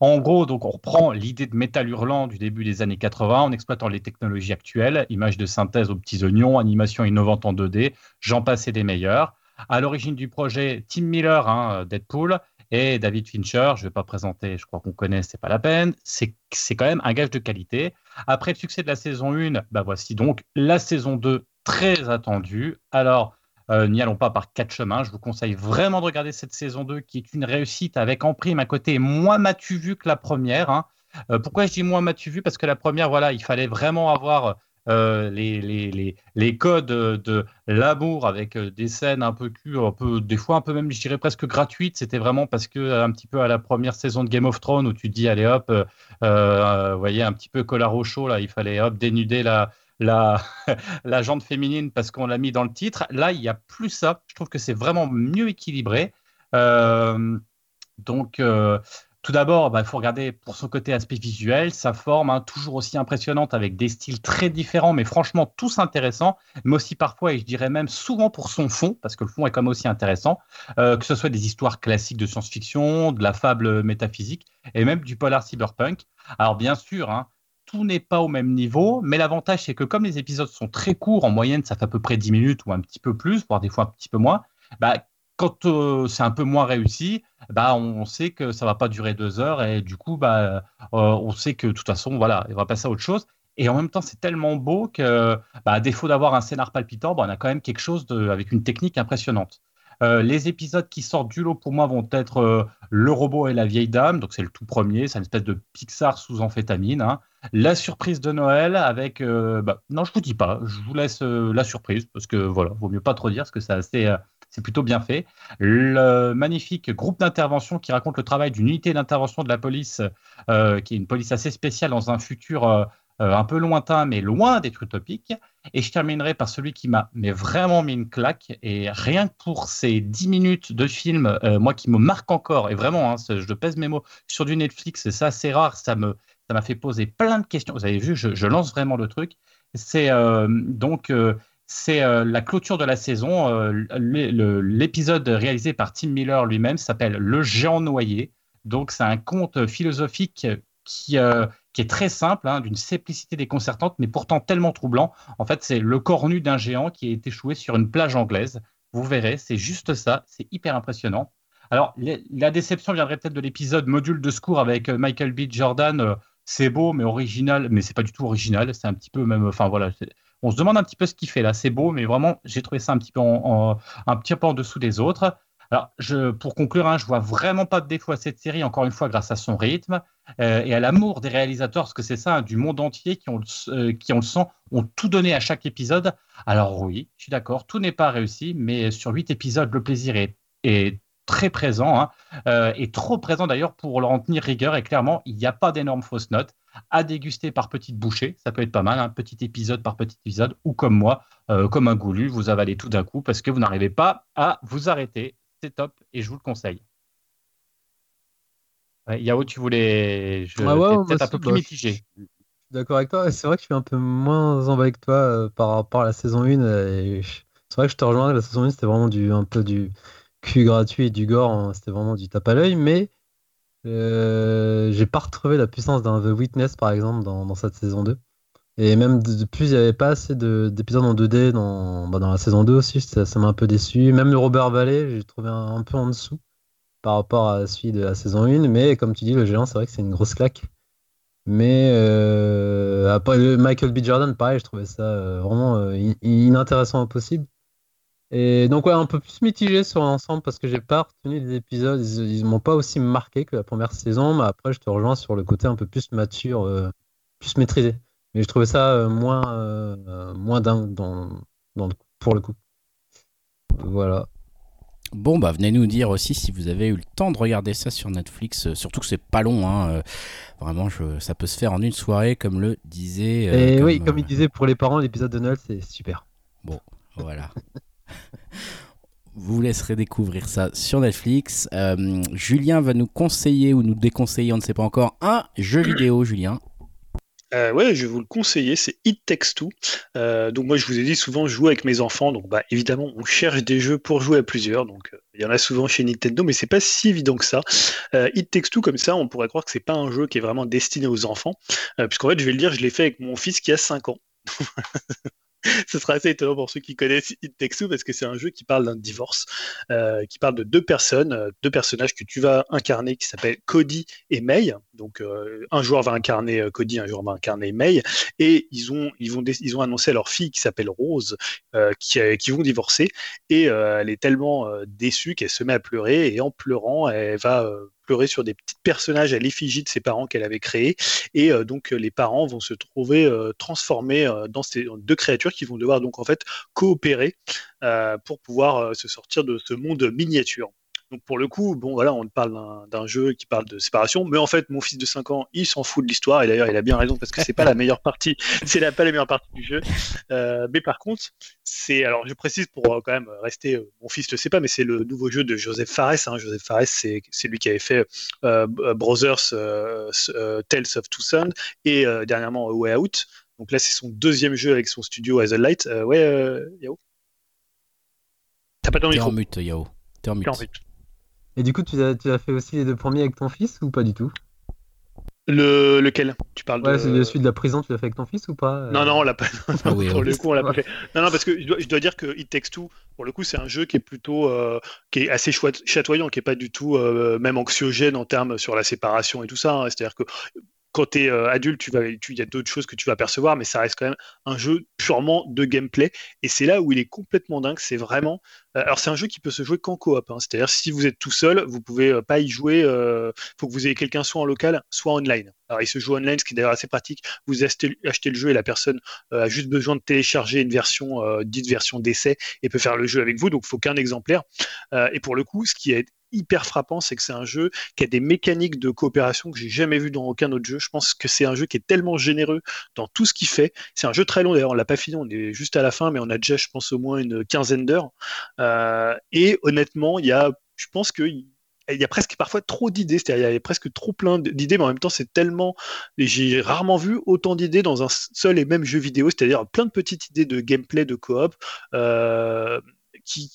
En gros, donc, on reprend l'idée de métal hurlant du début des années 80 en exploitant les technologies actuelles, images de synthèse aux petits oignons, animation innovante en 2D j'en passais des meilleurs. À l'origine du projet, Tim Miller, hein, Deadpool, et David Fincher, je ne vais pas présenter, je crois qu'on connaît, c'est pas la peine. C'est quand même un gage de qualité. Après le succès de la saison 1, bah voici donc la saison 2 très attendue. Alors, euh, n'y allons pas par quatre chemins. Je vous conseille vraiment de regarder cette saison 2 qui est une réussite avec en prime un côté moins matu vu que la première. Hein. Euh, pourquoi je dis moins matu vu? Parce que la première, voilà, il fallait vraiment avoir euh, les, les, les, codes de l'amour avec des scènes un peu cul, un peu, des fois un peu même, je dirais presque gratuites. C'était vraiment parce que un petit peu à la première saison de Game of Thrones où tu dis, allez hop, vous voyez, un petit peu collar au chaud, là, il fallait hop, dénuder la, la, la féminine parce qu'on l'a mis dans le titre. Là, il n'y a plus ça. Je trouve que c'est vraiment mieux équilibré. donc, tout d'abord, bah, il faut regarder pour son côté aspect visuel, sa forme, hein, toujours aussi impressionnante avec des styles très différents, mais franchement tous intéressants, mais aussi parfois, et je dirais même souvent pour son fond, parce que le fond est quand même aussi intéressant, euh, que ce soit des histoires classiques de science-fiction, de la fable métaphysique, et même du polar cyberpunk. Alors bien sûr, hein, tout n'est pas au même niveau, mais l'avantage c'est que comme les épisodes sont très courts, en moyenne ça fait à peu près 10 minutes ou un petit peu plus, voire des fois un petit peu moins, bah, quand euh, c'est un peu moins réussi, bah, on sait que ça va pas durer deux heures et du coup, bah, euh, on sait que de toute façon, voilà, il va passer à autre chose. Et en même temps, c'est tellement beau que, bah, à défaut d'avoir un scénar palpitant, bah, on a quand même quelque chose avec une technique impressionnante. Euh, les épisodes qui sortent du lot pour moi vont être Le robot et la vieille dame, donc c'est le tout premier, c'est une espèce de Pixar sous amphétamine. Hein. La surprise de Noël avec, bah, non je vous dis pas, je vous laisse la surprise parce que voilà, vaut mieux pas trop dire parce que c'est assez, c'est plutôt bien fait. Le magnifique groupe d'intervention qui raconte le travail d'une unité d'intervention de la police, euh, qui est une police assez spéciale dans un futur euh, euh, un peu lointain, mais loin d'être utopique. Et je terminerai par celui qui m'a vraiment mis une claque. Et rien que pour ces 10 minutes de film, moi qui me marque encore, et vraiment, hein, je pèse mes mots, sur du Netflix, c'est ça, c'est rare, ça me ça m'a fait poser plein de questions. Vous avez vu, je, lance vraiment le truc. C'est donc c'est euh, la clôture de la saison. Euh, l'épisode réalisé par Tim Miller lui-même s'appelle Le géant noyé. Donc, c'est un conte philosophique qui, euh, qui est très simple, hein, d'une simplicité déconcertante, mais pourtant tellement troublant. En fait, c'est le corps nu d'un géant qui été échoué sur une plage anglaise. Vous verrez, c'est juste ça. C'est hyper impressionnant. Alors, la déception viendrait peut-être de l'épisode Module de secours avec Michael B. Jordan. C'est beau, mais original, mais c'est pas du tout original. C'est un petit peu même. Enfin, voilà on se demande un petit peu ce qu'il fait là. C'est beau, mais vraiment, j'ai trouvé ça un petit peu en, un petit peu en dessous des autres. Alors, pour conclure, hein, je vois vraiment pas de défaut à cette série, encore une fois, grâce à son rythme euh, et à l'amour des réalisateurs, parce que c'est ça, hein, du monde entier qui ont, euh, qui le sang, ont tout donné à chaque épisode. Alors oui, je suis d'accord, tout n'est pas réussi, mais sur huit épisodes, le plaisir est très présent, hein, euh, et trop présent d'ailleurs pour leur en tenir rigueur. Et clairement, il n'y a pas d'énormes fausses notes à déguster par petites bouchées. Ça peut être pas mal, un petit épisode par petit épisode, ou comme moi, euh, comme un goulu, vous avalez tout d'un coup parce que vous n'arrivez pas à vous arrêter. C'est top et je vous le conseille. Yao, tu voulais. Je... Ah peut-être un peu plus bah, mitigé. d'accord avec toi. C'est vrai que je suis un peu moins emballé que toi par rapport à la saison 1. C'est vrai que je te rejoins. La saison 1, c'était vraiment du, un peu du cul gratuit et du gore. Hein. C'était vraiment du tape à l'œil. Mais j'ai pas retrouvé la puissance d'un The Witness, par exemple, dans, cette saison 2. Et même de, plus, il n'y avait pas assez d'épisodes en 2D dans, bah, dans la saison 2 aussi, ça m'a un peu déçu. Même le Robert Valley, j'ai trouvé un, peu en dessous par rapport à celui de la saison 1. Mais comme tu dis, le géant, c'est vrai que c'est une grosse claque. Mais euh, après, Michael B. Jordan, pareil, je trouvais ça euh, vraiment euh, inintéressant au possible. Et donc, ouais, un peu plus mitigé sur l'ensemble parce que j'ai pas retenu les épisodes. Ils, ils m'ont pas aussi marqué que la première saison. Mais après, je te rejoins sur le côté un peu plus mature, plus maîtrisé. Mais je trouvais ça euh, moins, euh, moins dingue dans, dans pour le coup. Voilà. Bon, bah venez nous dire aussi si vous avez eu le temps de regarder ça sur Netflix. Euh, surtout que c'est pas long, hein. vraiment, je, ça peut se faire en une soirée, comme le disait. Et oui, comme il disait pour les parents, l'épisode de Noël, c'est super. Bon, voilà. vous laisserez découvrir ça sur Netflix. Julien va nous conseiller ou nous déconseiller, on ne sait pas encore, un jeu vidéo, Julien. Euh, ouais, je vais vous le conseiller, c'est It Takes Two. Euh, donc moi, je vous ai dit souvent, je joue avec mes enfants. Donc bah évidemment, on cherche des jeux pour jouer à plusieurs. Donc euh, il y en a souvent chez Nintendo, mais c'est pas si évident que ça. It Takes comme ça, on pourrait croire que c'est pas un jeu qui est vraiment destiné aux enfants, puisqu'en fait, je vais le dire, je l'ai fait avec mon fils qui a 5 ans. ce sera assez étonnant pour ceux qui connaissent It parce que c'est un jeu qui parle d'un divorce, euh, qui parle de deux personnes, euh, deux personnages que tu vas incarner qui s'appellent Cody et May. Donc euh, un joueur va incarner Cody, un joueur va incarner May, et ils ont annoncé à leur fille qui s'appelle Rose qui, qui vont divorcer et elle est tellement déçue qu'elle se met à pleurer et en pleurant elle va pleurer sur des petits personnages à l'effigie de ses parents qu'elle avait créés. Et euh, donc, les parents vont se trouver euh, transformés euh, dans ces deux créatures qui vont devoir donc en fait coopérer pour pouvoir se sortir de ce monde miniature. Donc pour le coup, bon voilà, on parle d'un jeu qui parle de séparation, mais en fait, mon fils de 5 ans, il s'en fout de l'histoire, et d'ailleurs, il a bien raison parce que c'est pas la meilleure partie, c'est pas la meilleure partie du jeu. Euh, mais par contre, c'est, alors je précise pour euh, quand même rester, euh, mon fils le sait pas, mais c'est le nouveau jeu de Joseph Fares. Hein. Joseph Fares, c'est lui qui avait fait Brothers Tales of Two Sons et dernièrement Way Out. Donc là, c'est son deuxième jeu avec son studio As a Light. ouais, Yao? T'as pas ton micro. en mute, Yao. T'es en mute. Et du coup, tu as, tu as fait aussi les deux premiers avec ton fils ou pas du tout? Le, lequel? Tu parles ouais, de... celui de la prison, tu l'as fait avec ton fils ou pas? Non, non, on l'a pas. Ah pour le coup, on l'a pas fait. Non, non, parce que je dois, je dois, dire que It Takes Two, pour le coup, c'est un jeu qui est plutôt, euh, qui est assez chatoyant, qui est pas du tout euh, même anxiogène en termes sur la séparation et tout ça. Hein. C'est-à-dire que quand tu es euh, adulte, tu vas, il y a d'autres choses que tu vas percevoir, mais ça reste quand même un jeu purement de gameplay. Et c'est là où il est complètement dingue. C'est vraiment. Euh, alors, c'est un jeu qui peut se jouer qu'en coop. Hein. C'est-à-dire, si vous êtes tout seul, vous pouvez euh, pas y jouer. Il faut que vous ayez quelqu'un soit en local, soit online. Alors, il se joue online, ce qui est d'ailleurs assez pratique. Vous achetez, achetez le jeu et la personne a juste besoin de télécharger une version, dite version d'essai, et peut faire le jeu avec vous. Donc, il faut qu'un exemplaire. et pour le coup, ce qui est hyper frappant, c'est que c'est un jeu qui a des mécaniques de coopération que j'ai jamais vu dans aucun autre jeu. Je pense que c'est un jeu qui est tellement généreux dans tout ce qu'il fait. C'est un jeu très long, d'ailleurs, on l'a pas fini, on est juste à la fin, mais on a déjà, je pense, au moins une quinzaine d'heures. Euh, et honnêtement, il y a, je pense que il y a presque parfois trop d'idées, c'est-à-dire il y a presque trop plein d'idées, mais en même temps c'est tellement, j'ai rarement vu autant d'idées dans un seul et même jeu vidéo, c'est-à-dire plein de petites idées de gameplay, de coop, euh, qui,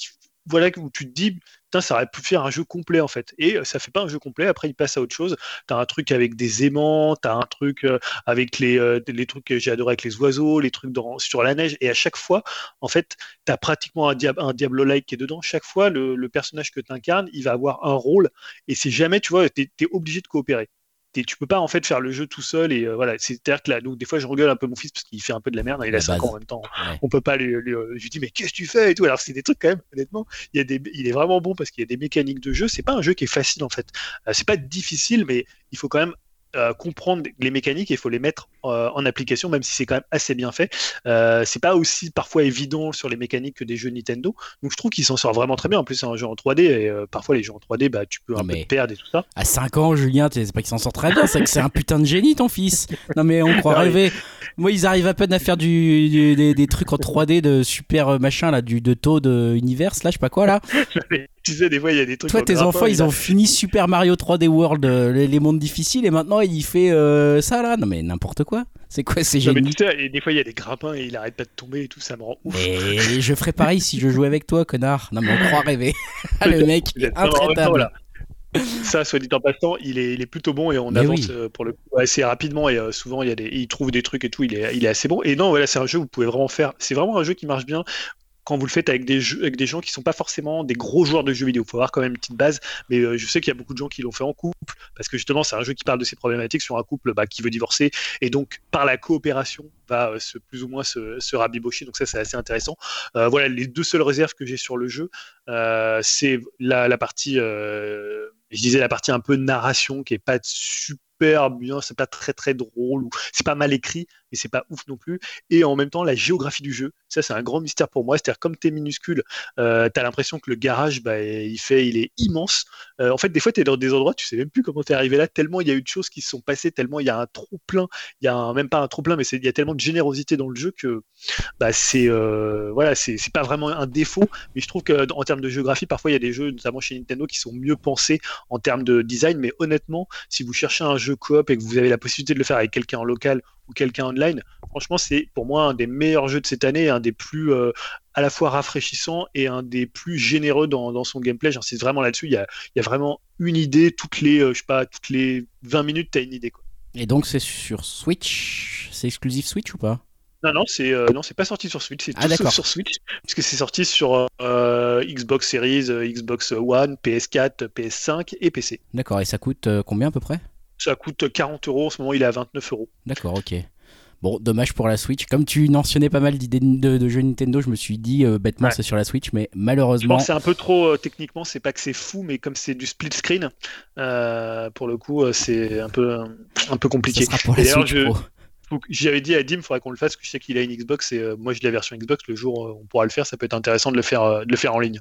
voilà où tu te dis ça aurait pu faire un jeu complet en fait. Et euh, ça fait pas un jeu complet, après il passe à autre chose. Tu as un truc avec des aimants, tu as un truc euh, avec les, euh, les trucs que j'ai adoré avec les oiseaux, les trucs sur la neige. Et à chaque fois, en fait, tu as pratiquement un, un Diablo-like qui est dedans. Chaque fois, le, personnage que tu incarnes, il va avoir un rôle. Et c'est jamais, tu vois, tu es, obligé de coopérer tu peux pas en fait faire le jeu tout seul et euh, voilà c'est à dire que là donc des fois je regueule un peu mon fils parce qu'il fait un peu de la merde il a 5 ans en même temps on peut pas lui, lui, euh, je lui dis mais qu'est-ce que tu fais et tout. Alors c'est des trucs quand même honnêtement il y a des il est vraiment bon parce qu'il y a des mécaniques de jeu. C'est pas un jeu qui est facile en fait. Euh, c'est pas difficile mais il faut quand même euh, comprendre les mécaniques et il faut les mettre euh, en application, même si c'est quand même assez bien fait. Euh, c'est pas aussi parfois évident sur les mécaniques que des jeux Nintendo. Donc je trouve qu'il s'en sort vraiment très bien. En plus, c'est un jeu en 3D et parfois les jeux en 3D, bah, tu peux un peu te perdre et tout ça. À 5 ans, Julien, c'est pas qu'il s'en sort très bien, c'est que c'est un putain de génie ton fils. Non mais on croit rêver. Moi, ils arrivent à peine à faire du, des, trucs en 3D de super machin là, du de taux de univers, là, je sais pas quoi là. tu sais, des fois, il y a des trucs. Toi, tes enfants, ils ont fini Super Mario 3D World, les, mondes difficiles, et maintenant, il fait euh, ça là. Non, mais n'importe quoi. Quoi C'est quoi ces génies Des fois, il y a des grappins et il arrête pas de tomber et tout, ça me rend ouf. Et je ferais pareil si je jouais avec toi, connard. Non, mais on croit rêver. le mec, intraitable. Ça, soit dit en passant, il est, il est plutôt bon et on avance euh, pour le coup assez rapidement et euh, souvent il, y a des, il trouve des trucs et tout, il est, il est assez bon. Et non, voilà, c'est un jeu où vous pouvez vraiment faire. C'est vraiment un jeu qui marche bien quand vous le faites avec des, jeux, avec des gens qui sont pas forcément des gros joueurs de jeux vidéo. Il faut avoir quand même une petite base, mais euh, je sais qu'il y a beaucoup de gens qui l'ont fait en couple, parce que justement, c'est un jeu qui parle de ces problématiques sur un couple bah, qui veut divorcer, et donc par la coopération va euh, se, plus ou moins se, se rabibocher. Donc ça, c'est assez intéressant. Euh, voilà, les deux seules réserves que j'ai sur le jeu, c'est la, la, partie, je disais la partie un peu narration qui est pas super bien, c'est pas très très drôle ou c'est pas mal écrit, mais c'est pas ouf non plus. Et en même temps, la géographie du jeu, ça c'est un grand mystère pour moi. C'est-à-dire comme t'es minuscule, euh, t'as l'impression que le garage, bah, il fait, il est immense. Euh, en fait, des fois, t'es dans des endroits, tu sais même plus comment t'es arrivé là. Tellement il y a eu de choses qui se sont passées, tellement il y a un trop plein. Il y a même pas un trop plein, mais il y a tellement de générosité dans le jeu que bah, c'est euh, voilà, c'est pas vraiment un défaut. Mais je trouve que en termes de géographie, parfois il y a des jeux, notamment chez Nintendo, qui sont mieux pensés en termes de design. Mais honnêtement, si vous cherchez un jeu coop et que vous avez la possibilité de le faire avec quelqu'un en local ou quelqu'un online, franchement, c'est pour moi un des meilleurs jeux de cette année, un des plus euh, à la fois rafraîchissants et un des plus généreux dans, son gameplay. J'insiste vraiment là-dessus. Il y a, vraiment une idée toutes les, euh, je sais pas, toutes les 20 minutes, tu as une idée. Quoi. Et donc, c'est sur Switch? C'est exclusif Switch ou pas? Non, non, c'est euh, non, c'est pas sorti sur Switch, c'est ah, tout sur Switch, puisque c'est sorti sur Xbox Series, Xbox One, PS4, PS5 et PC. D'accord, et ça coûte combien à peu près? Ça coûte 40 euros. En ce moment, il est à 29 euros. D'accord, ok. Bon, dommage pour la Switch. Comme tu mentionnais pas mal d'idées de, jeux Nintendo, je me suis dit euh, bêtement c'est sur la Switch, mais malheureusement. c'est un peu trop euh, techniquement, c'est pas que c'est fou, mais comme c'est du split screen, euh, pour le coup, c'est un peu, un peu compliqué. Ça sera pour la Switch J'avais dit à Dim, il faudrait qu'on le fasse, parce que je sais qu'il a une Xbox et moi j'ai la version Xbox. Le jour où on pourra le faire, ça peut être intéressant de le faire, de le faire en ligne.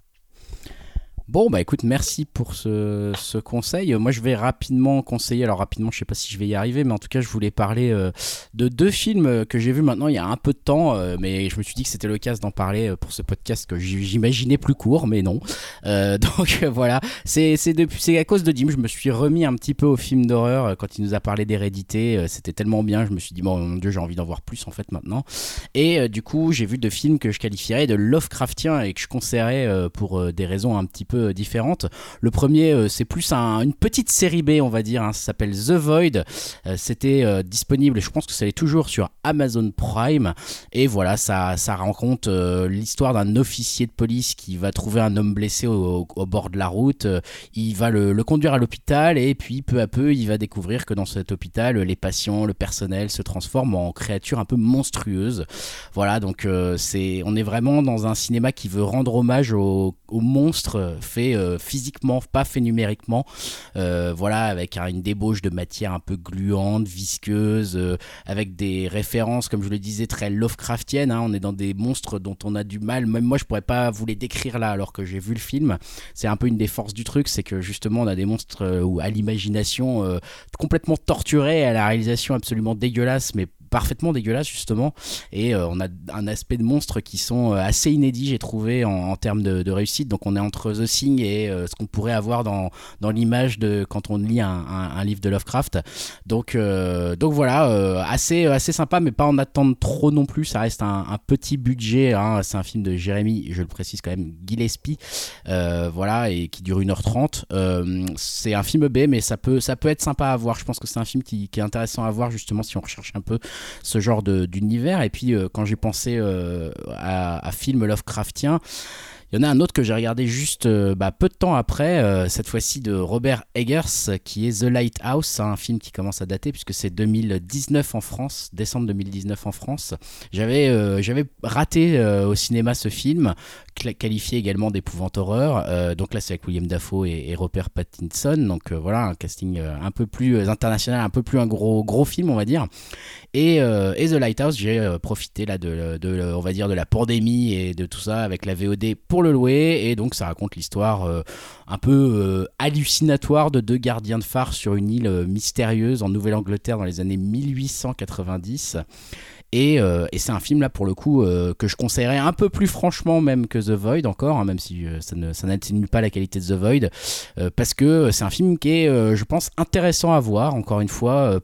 Bon, bah écoute, merci pour ce, ce, conseil. Moi, je vais rapidement conseiller, alors rapidement, je sais pas si je vais y arriver, mais en tout cas, je voulais parler euh, de deux films que j'ai vus maintenant il y a un peu de temps, euh, mais je me suis dit que c'était l'occasion d'en parler euh, pour ce podcast que j'imaginais plus court, mais non. donc voilà, c'est à cause de Dim, je me suis remis un petit peu au film d'horreur quand il nous a parlé d'hérédité. c'était tellement bien, je me suis dit, bon, mon dieu, j'ai envie d'en voir plus en fait maintenant. Et du coup, j'ai vu deux films que je qualifierais de Lovecraftien et que je conseillerais pour des raisons un petit peu différentes. Le premier, euh, c'est plus une petite série B, on va dire. Hein. ça s'appelle The Void. Euh, c'était euh, disponible, je pense que ça est toujours sur Amazon Prime. Et voilà, ça, ça raconte l'histoire d'un officier de police qui va trouver un homme blessé au, bord de la route. il va le, conduire à l'hôpital et puis peu à peu, il va découvrir que dans cet hôpital, les patients, le personnel se transforment en créatures un peu monstrueuses. Voilà, donc c'est, on est vraiment dans un cinéma qui veut rendre hommage aux monstres fait euh, physiquement, pas fait numériquement. Euh, voilà, avec une débauche de matière un peu gluante, visqueuse, euh, avec des références, comme je le disais, très Lovecraftiennes. Hein. On est dans des monstres dont on a du mal. Même moi, je pourrais pas vous les décrire là, alors que j'ai vu le film. C'est un peu une des forces du truc, c'est que justement, on a des monstres ou à l'imagination complètement torturés, à la réalisation absolument dégueulasse, mais parfaitement dégueulasse justement. Et euh, on a un aspect de monstres qui sont euh, assez inédits j'ai trouvé en, termes de, réussite. Donc on est entre The Thing et euh, ce qu'on pourrait avoir dans, dans l'image de quand on lit un, livre de Lovecraft. Donc donc voilà assez assez sympa mais pas en attendre trop non plus. Ça reste un, petit budget hein. c'est un film de Jérémy je le précise quand même Gillespie voilà et qui dure 1h30 c'est un film B mais ça peut ça peut être sympa à voir. Je pense que c'est un film qui, qui est intéressant à voir justement si on recherche un peu ce genre d'univers. Et puis euh, quand j'ai pensé euh, à, à film Lovecraftien, il y en a un autre que j'ai regardé juste euh, bah, peu de temps après, cette fois-ci de Robert Eggers, qui est The Lighthouse, un film qui commence à dater puisque c'est 2019 en France, décembre 2019 en France. J'avais euh, raté au cinéma ce film, qualifié également d'épouvante horreur. donc là, c'est avec William Dafoe et, Robert Pattinson. Donc voilà, un casting un peu plus international, un peu plus un gros gros film, on va dire. Et, The Lighthouse, j'ai profité là de, de, on va dire, de la pandémie et de tout ça avec la VOD pour le louer et donc ça raconte l'histoire euh, un peu euh, hallucinatoire de deux gardiens de phare sur une île euh, mystérieuse en Nouvelle-Angleterre dans les années 1890. Et, et c'est un film là pour le coup que je conseillerais un peu plus franchement même que The Void encore, hein, même si ne ça n'atténue pas la qualité de The Void, parce que c'est un film qui est, je pense, intéressant à voir. Encore une fois,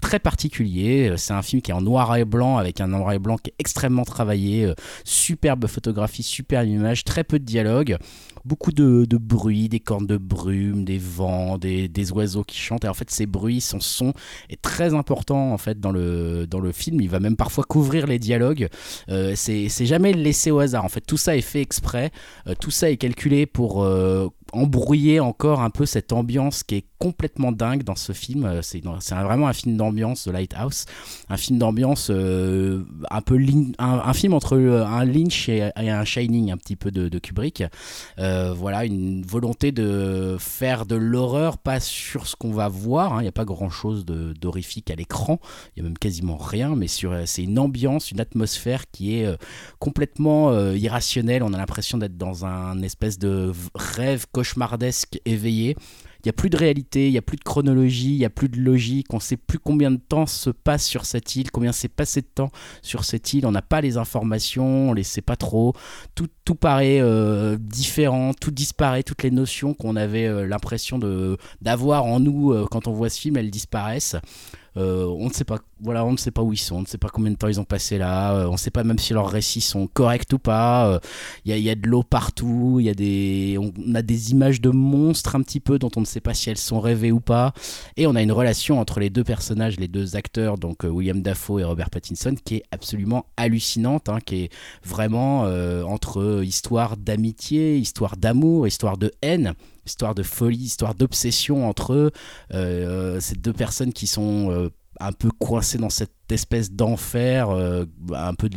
très particulier. C'est un film qui est en noir et blanc, avec un noir et blanc qui est extrêmement travaillé, superbe photographie, superbe image, très peu de dialogue beaucoup de, bruit, des cornes de brume, des vents, des, oiseaux qui chantent. Et en fait, ces bruits, son son est très important en fait dans le, dans le film. Il va même parfois couvrir les dialogues. Euh, c'est jamais laissé au hasard. En fait, tout ça est fait exprès. Euh, tout ça est calculé pour euh, embrouiller encore un peu cette ambiance qui est complètement dingue dans ce film. Euh, c'est vraiment un film d'ambiance, The Lighthouse. Un film d'ambiance euh, un peu. Un, film entre euh, un Lynch et, un Shining, un petit peu de, Kubrick. voilà, une volonté de faire de l'horreur, pas sur ce qu'on va voir. Hein. Il n'y a pas grand chose d'horrifique à l'écran. Il n'y a même quasiment rien, mais c'est une ambiance, une atmosphère qui est complètement irrationnelle. On a l'impression d'être dans un espèce de rêve cauchemardesque éveillé. Il n'y a plus de réalité, il n'y a plus de chronologie, il n'y a plus de logique, on ne sait plus combien de temps se passe sur cette île, combien s'est passé de temps sur cette île, on n'a pas les informations, on ne les sait pas trop, tout, tout paraît euh, différent, tout disparaît, toutes les notions qu'on avait euh, l'impression d'avoir en nous euh, quand on voit ce film, elles disparaissent. Euh, on ne sait pas, voilà, on ne sait pas où ils sont, on ne sait pas combien de temps ils ont passé là, euh, on ne sait pas même si leurs récits sont corrects ou pas. Il euh, y, a de l'eau partout, il y a des, on a des images de monstres un petit peu dont on ne sait pas si elles sont rêvées ou pas. Et on a une relation entre les deux personnages, les deux acteurs, donc William Dafoe et Robert Pattinson, qui est absolument hallucinante, hein, qui est vraiment entre histoire d'amitié, histoire d'amour, histoire de haine histoire de folie, histoire d'obsession entre eux. Euh, ces deux personnes qui sont euh, un peu coincées dans cette espèce d'enfer, euh, un peu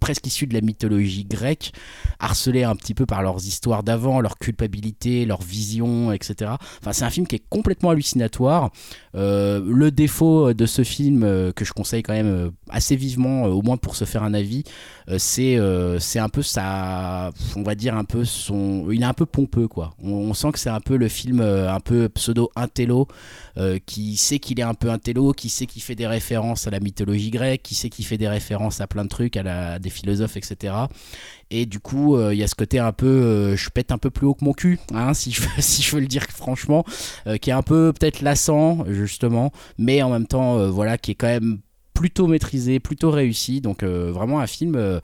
presque issus de la mythologie grecque, harcelés un petit peu par leurs histoires d'avant, leur culpabilité, leur vision, etc. Enfin, c'est un film qui est complètement hallucinatoire. Euh, le défaut de ce film, euh, que je conseille quand même euh, assez vivement, au moins pour se faire un avis, c'est c'est un peu ça, on va dire un peu son, il est un peu pompeux quoi. On, sent que c'est un peu le film un peu pseudo intello, qui sait qu'il est un peu intello, qui sait qu'il fait des références à la mythologie grecque, qui sait qu'il fait des références à plein de trucs, à la des philosophes, etc. Et du coup, euh, il y a ce côté un peu, euh, je pète un peu plus haut que mon cul, hein, si, je, si je veux le dire franchement, euh, qui est un peu peut-être lassant, justement, mais en même temps, voilà, qui est quand même plutôt maîtrisé, plutôt réussi. Donc vraiment un film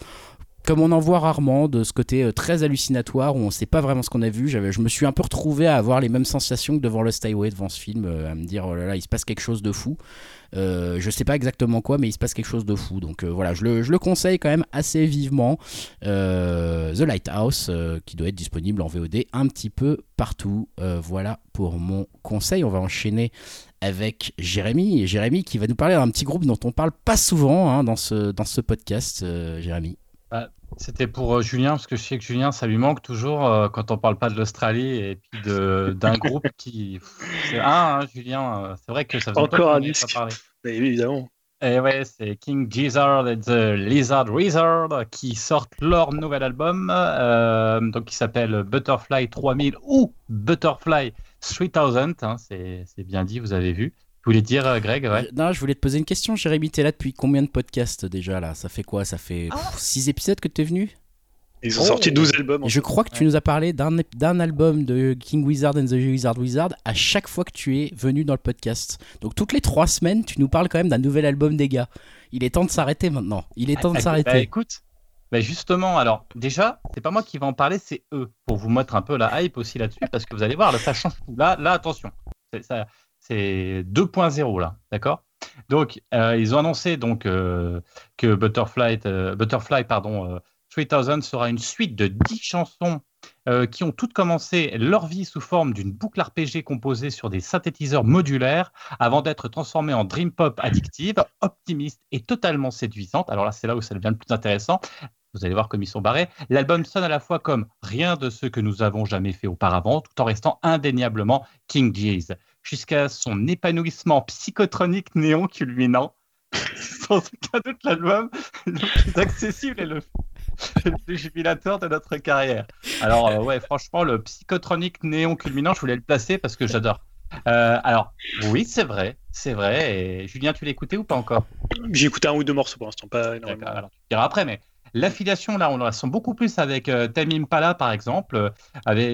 comme on en voit rarement, de ce côté très hallucinatoire où on ne sait pas vraiment ce qu'on a vu. Je me suis un peu retrouvé à avoir les mêmes sensations que devant Lost Highway, devant ce film, à me dire oh là là, il se passe quelque chose de fou. Euh, je sais pas exactement quoi, mais il se passe quelque chose de fou. Donc euh, voilà, je le, conseille quand même assez vivement. Euh, The Lighthouse, qui doit être disponible en VOD un petit peu partout. voilà pour mon conseil. On va enchaîner avec Jérémy. Jérémy qui va nous parler d'un petit groupe dont on parle pas souvent hein, dans, ce, dans ce podcast, Jérémy. Bah, c'était pour euh, Julien, parce que je sais que Julien, ça lui manque toujours euh, quand on parle pas de l'Australie et puis d'un groupe qui. Ah, hein, Julien, euh, c'est vrai que ça fait Encore un disque. évidemment. Et ouais, c'est King Gizzard et The Lizard Wizard qui sortent leur nouvel album, donc qui s'appelle Butterfly 3000 ou Butterfly 3000, hein, c'est bien dit, vous avez vu. Vous voulez dire, euh, Greg ouais? Non, je voulais te poser une question. Jérémy, t'es là depuis combien de podcasts déjà là? Ça fait quoi? Ça fait 6 épisodes que tu es venu? Ils ont sorti 12 albums. je crois que tu nous as parlé d'un album de King Wizard and the Wizard Wizard à chaque fois que tu es venu dans le podcast. Donc toutes les 3 semaines, tu nous parles quand même d'un nouvel album des gars. Il est temps de s'arrêter maintenant. Il est temps de ah, s'arrêter. Bah, écoute, bah justement, alors déjà, c'est pas moi qui vais en parler, c'est eux, pour vous mettre un peu la hype aussi là-dessus, parce que vous allez voir, là, ça change tout. Là, là attention, ça, c'est 2.0 là, d'accord? Donc, euh, ils ont annoncé donc euh, que Butterfly, euh, Butterfly pardon, 3000 sera une suite de 10 chansons qui ont toutes commencé leur vie sous forme d'une boucle RPG composée sur des synthétiseurs modulaires avant d'être transformées en dream pop addictive, optimiste et totalement séduisante. Alors là, c'est là où ça devient le plus intéressant. Vous allez voir comme ils sont barrés. L'album sonne à la fois comme rien de ce que nous avons jamais fait auparavant, tout en restant indéniablement King Jeez jusqu'à son épanouissement psychotronique néon culminant. Sans aucun doute l'album le plus accessible et le, plus jubilateur de notre carrière. Alors euh, ouais, franchement, le psychotronique néon culminant, je voulais le placer parce que j'adore. Euh, alors, oui, c'est vrai, c'est vrai. Et Julien, tu écouté ou pas encore? J'ai écouté un ou deux morceaux pour l'instant, pas énormément. Alors, tu diras après, mais L'affiliation, là, on la sent beaucoup plus avec euh, Time Impala, par exemple.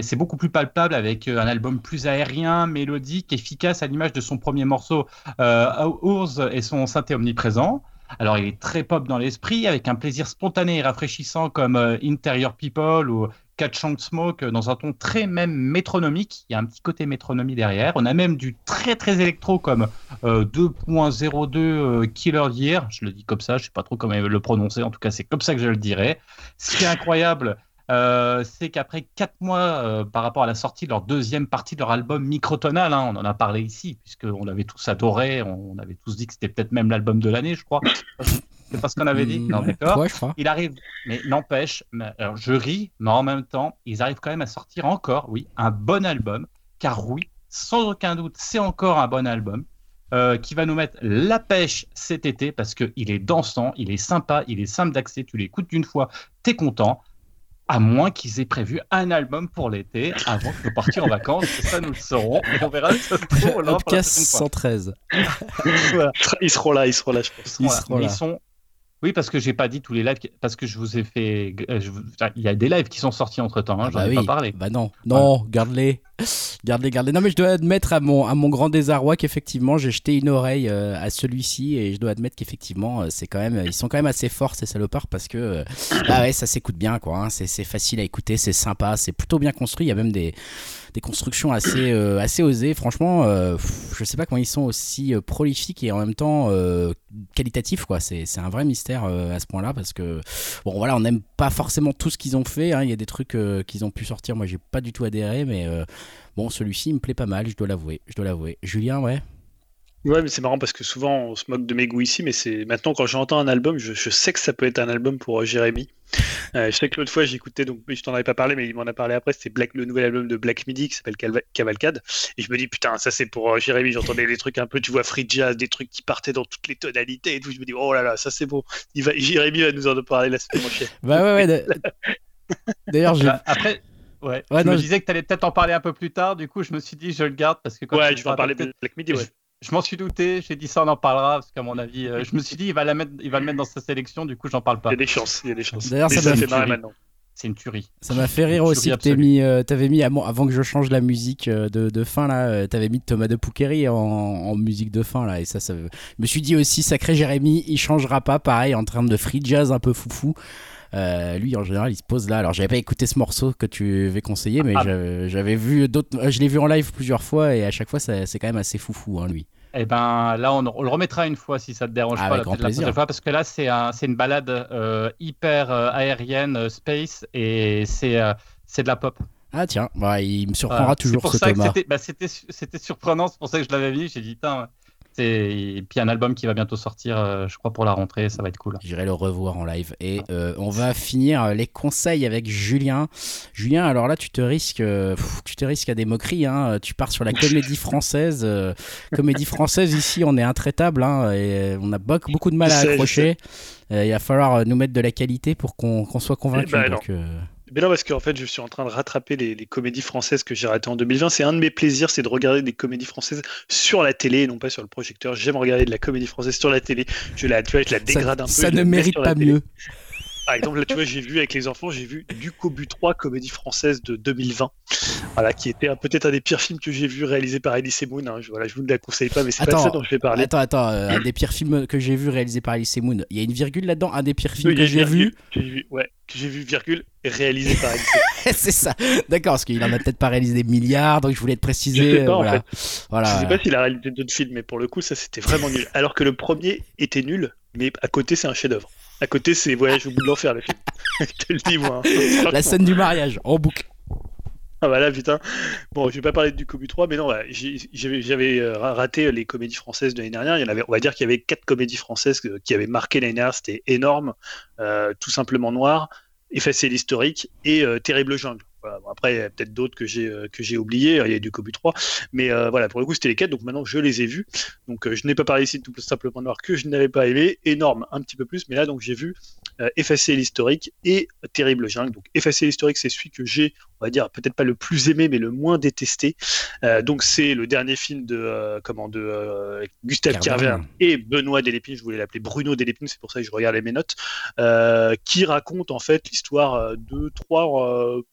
c'est beaucoup plus palpable avec un album plus aérien, mélodique, efficace à l'image de son premier morceau, Ours et son synthé omniprésent. Alors, il est très pop dans l'esprit, avec un plaisir spontané et rafraîchissant comme Interior People ou Catch Smoke dans un ton très même métronomique. Il y a un petit côté métronomie derrière. On a même du très très électro comme 2.02 euh, euh, Killer Year. Je le dis comme ça, je sais pas trop comment le prononcer. En tout cas, c'est comme ça que je le dirais. Ce qui est incroyable, euh, c'est qu'après quatre mois par rapport à la sortie de leur deuxième partie de leur album Microtonal, hein, on en a parlé ici, puisqu'on avait tous adoré, on avait tous dit que c'était peut-être même l'album de l'année, je crois. C'est pas ce qu'on avait dit? Non, d'accord. Il arrive, mais n'empêche, je ris, mais en même temps, ils arrivent quand même à sortir encore, oui, un bon album. Car oui, sans aucun doute, c'est encore un bon album. Euh, qui va nous mettre la pêche cet été parce qu'il est dansant, il est sympa, il est simple d'accès, tu l'écoutes d'une fois, t'es content, à moins qu'ils aient prévu un album pour l'été avant de partir en vacances, ça nous le saurons, et on verra ça se 113. Ils seront là, ils seront là, je pense. Ils, seront là. ils sont oui, parce que j'ai pas dit tous les lives, parce que je vous ai fait. Euh, il y a des lives qui sont sortis entre temps, hein, ah j'en bah ai pas parlé. Bah non, non, garde-les. Garde-les, garde-les. Non, mais je dois admettre à mon, à mon grand désarroi qu'effectivement, j'ai jeté une oreille euh, à celui-ci et je dois admettre qu'effectivement, euh, c'est quand même, ils sont quand même assez forts ces salopards parce que, ah ouais, ça s'écoute bien, quoi. Hein. c'est facile à écouter, c'est sympa, c'est plutôt bien construit. Il y a même des des constructions assez, euh, assez osées. Franchement, euh, je sais pas comment ils sont aussi euh, prolifiques et en même temps qualitatifs. Quoi. C'est, un vrai mystère à ce point-là parce que, bon, voilà, on n'aime pas forcément tout ce qu'ils ont fait. Hein. Il y a des trucs qu'ils ont pu sortir. Moi, j'ai pas du tout adhéré, mais bon, celui-ci, me plaît pas mal, je dois l'avouer. Je dois l'avouer. Julien, ouais. Ouais, mais c'est marrant parce que souvent on se moque de mes goûts ici, mais c'est maintenant quand j'entends un album, je, sais que ça peut être un album pour euh, Jérémy. Euh, je sais que l'autre fois j'écoutais, donc je t'en avais pas parlé, mais il m'en a parlé après, c'était Black, le nouvel album de Black Midi qui s'appelle Cavalcade. Et je me dis, putain, ça c'est pour euh, Jérémy. J'entendais des trucs un peu, tu vois, free jazz, des trucs qui partaient dans toutes les tonalités et tout. Je me dis, oh là là, ça c'est bon. Il va, Jérémy va nous en parler la semaine prochaine. Bah ouais, ouais. D'ailleurs, j'ai. Bah, après. Ouais, je me disais que tu allais peut-être en parler un peu plus tard, du coup je me suis dit je le garde parce que quand Ouais, je vais en parler de Black Midi, ouais. Je m'en suis douté, j'ai dit ça, on en parlera, parce qu'à mon avis, euh, je me suis dit, il va, la mettre, il va le mettre dans sa sélection, du coup, j'en parle pas. Il y a des chances, il y a des chances. D'ailleurs, ça, fait maintenant. C'est une tuerie. Ça m'a fait rire aussi que tu mis, euh, avais mis, avant que je change la musique euh, de, de fin, là, tu avais mis Thomas de Pouquery en, musique de fin, là, et ça, ça. Je me suis dit aussi, sacré Jérémy, il changera pas, pareil, en train de free jazz un peu foufou. Euh, lui, en général, il se pose là. Alors, j'avais pas écouté ce morceau que tu avais conseillé, mais ah. j'avais vu d'autres. Je l'ai vu en live plusieurs fois et à chaque fois, c'est quand même assez foufou, hein, lui. Eh ben là, on, le remettra une fois si ça te dérange pas. la prochaine fois, parce que là, c'est un, une balade euh, hyper euh, aérienne, space, et c'est c'est de la pop. Ah tiens, bah, il me surprendra toujours ce Thomas. Bah, c'était surprenant, c'est pour ça que je l'avais vu. J'ai dit, et puis un album qui va bientôt sortir, euh, je crois, pour la rentrée, ça va être cool. J'irai le revoir en live. Et euh, on va finir les conseils avec Julien. Julien, alors là, tu te risques, euh, tu te risques à des moqueries. Hein. Tu pars sur la comédie française. comédie française, ici, on est intraitable. Hein, et on a beaucoup de mal à accrocher. il va falloir nous mettre de la qualité pour qu'on soit convaincu. Eh ben, mais non, parce qu'en fait, je suis en train de rattraper les, comédies françaises que j'ai arrêtées en 2020. C'est un de mes plaisirs, c'est de regarder des comédies françaises sur la télé, non pas sur le projecteur. J'aime regarder de la comédie française sur la télé. Je la, tu vois, je la dégrade un peu. Ça ne mérite pas mieux. Par exemple, là, tu vois, j'ai vu avec les enfants, j'ai vu Du Cobu 3, comédie française de 2020. Voilà, qui était peut-être un des pires films que j'ai vu réalisé par Elise Moon. Hein. Je, voilà, je vous ne la conseille pas, mais c'est pas ça dont je vais parler. Attends, attends, euh, un des pires films que j'ai vu réalisé par Elise Moon. Il y a une virgule là-dedans, un des pires films que j'ai vu. vu. Ouais, que j'ai vu, virgule, réalisé par Elise C'est ça, d'accord, parce qu'il en a peut-être pas réalisé des milliards, donc je voulais te préciser. Je sais pas, en fait. voilà. Je sais pas s'il a réalisé d'autres films, mais pour le coup, ça c'était vraiment nul. Alors que le premier était nul, mais à côté, c'est un chef-d'œuvre. À côté, c'est Voyage au bout de l'enfer, le film. je te le dis, moi. Hein. La scène du mariage, en boucle. Ah bah là, putain. Bon, je vais pas parler du Cobu 3, mais non, j'avais euh, raté les comédies françaises de l'année dernière. Il y en avait, on va dire qu'il y avait quatre comédies françaises qui avaient marqué l'année dernière. C'était énorme, euh, tout simplement noir, effacer l'historique et euh, terrible jungle après, il y a peut-être d'autres que j'ai euh, que j'ai oubliés. Il y a du Cobu 3, mais euh, voilà, pour le coup, c'était les quatre. Donc maintenant, je les ai vus. Donc euh, je n'ai pas parlé ici de tout simplement noir que je n'avais pas aimé. Énorme, un petit peu plus, mais là, donc j'ai vu Effacer l'historique et Terrible Jungle. Donc Effacer l'historique, c'est celui que j'ai, on va dire, peut-être pas le plus aimé, mais le moins détesté. donc c'est le dernier film de, comment, de Gustave Carver et Benoît Delépine, je voulais l'appeler Bruno Delépine, c'est pour ça que je regardais mes notes, qui raconte en fait l'histoire de trois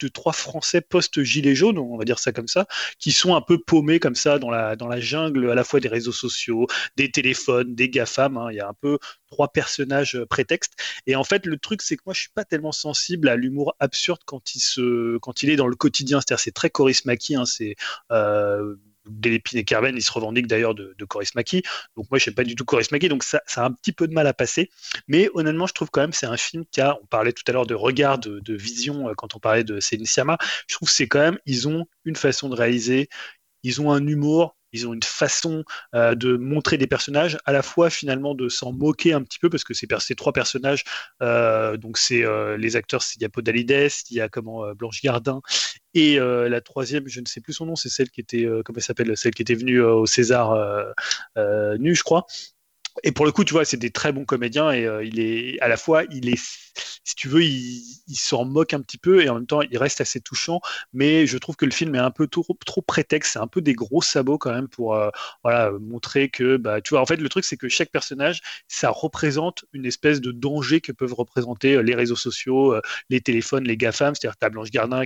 de trois Français post-gilets jaunes, on va dire ça comme ça, qui sont un peu paumés comme ça dans la, dans la jungle à la fois des réseaux sociaux, des téléphones, des GAFAM. Hein. Il y a un peu trois personnages euh, prétextes. Et en fait, le truc, c'est que moi, je suis pas tellement sensible à l'humour absurde quand il, se, quand il est dans le quotidien. C'est-à-dire, c'est très Coris hein, c'est euh, Delépine et Carven, ils se revendiquent d'ailleurs de, de Coris Maki. Donc moi, je sais pas du tout Coris Maki, donc ça, a un petit peu de mal à passer. Mais honnêtement, je trouve quand même c'est un film qui a, on parlait tout à l'heure de regard, de, vision euh, quand on parlait de Céline Sciamma. Je trouve c'est quand même, ils ont une façon de réaliser, ils ont un humour, ils ont une façon euh, de montrer des personnages, à la fois finalement de s'en moquer un petit peu, parce que ces, ces trois personnages, euh, donc c'est les acteurs, il y a Podalides, il y a comment Blanche Gardin, et la troisième, je ne sais plus son nom, c'est celle qui était, comment elle s'appelle, celle qui était venue au César nu, je crois. Et pour le coup, tu vois, c'est des très bons comédiens et il est à la fois, il est si tu veux, il, s'en moque un petit peu et en même temps, il reste assez touchant. Mais je trouve que le film est un peu trop, prétexte. C'est un peu des gros sabots quand même pour euh, montrer que, bah, tu vois, en fait, le truc, c'est que chaque personnage, ça représente une espèce de danger que peuvent représenter euh, les réseaux sociaux, euh, les téléphones, les GAFAM. C'est-à-dire, tu as Blanche Gardin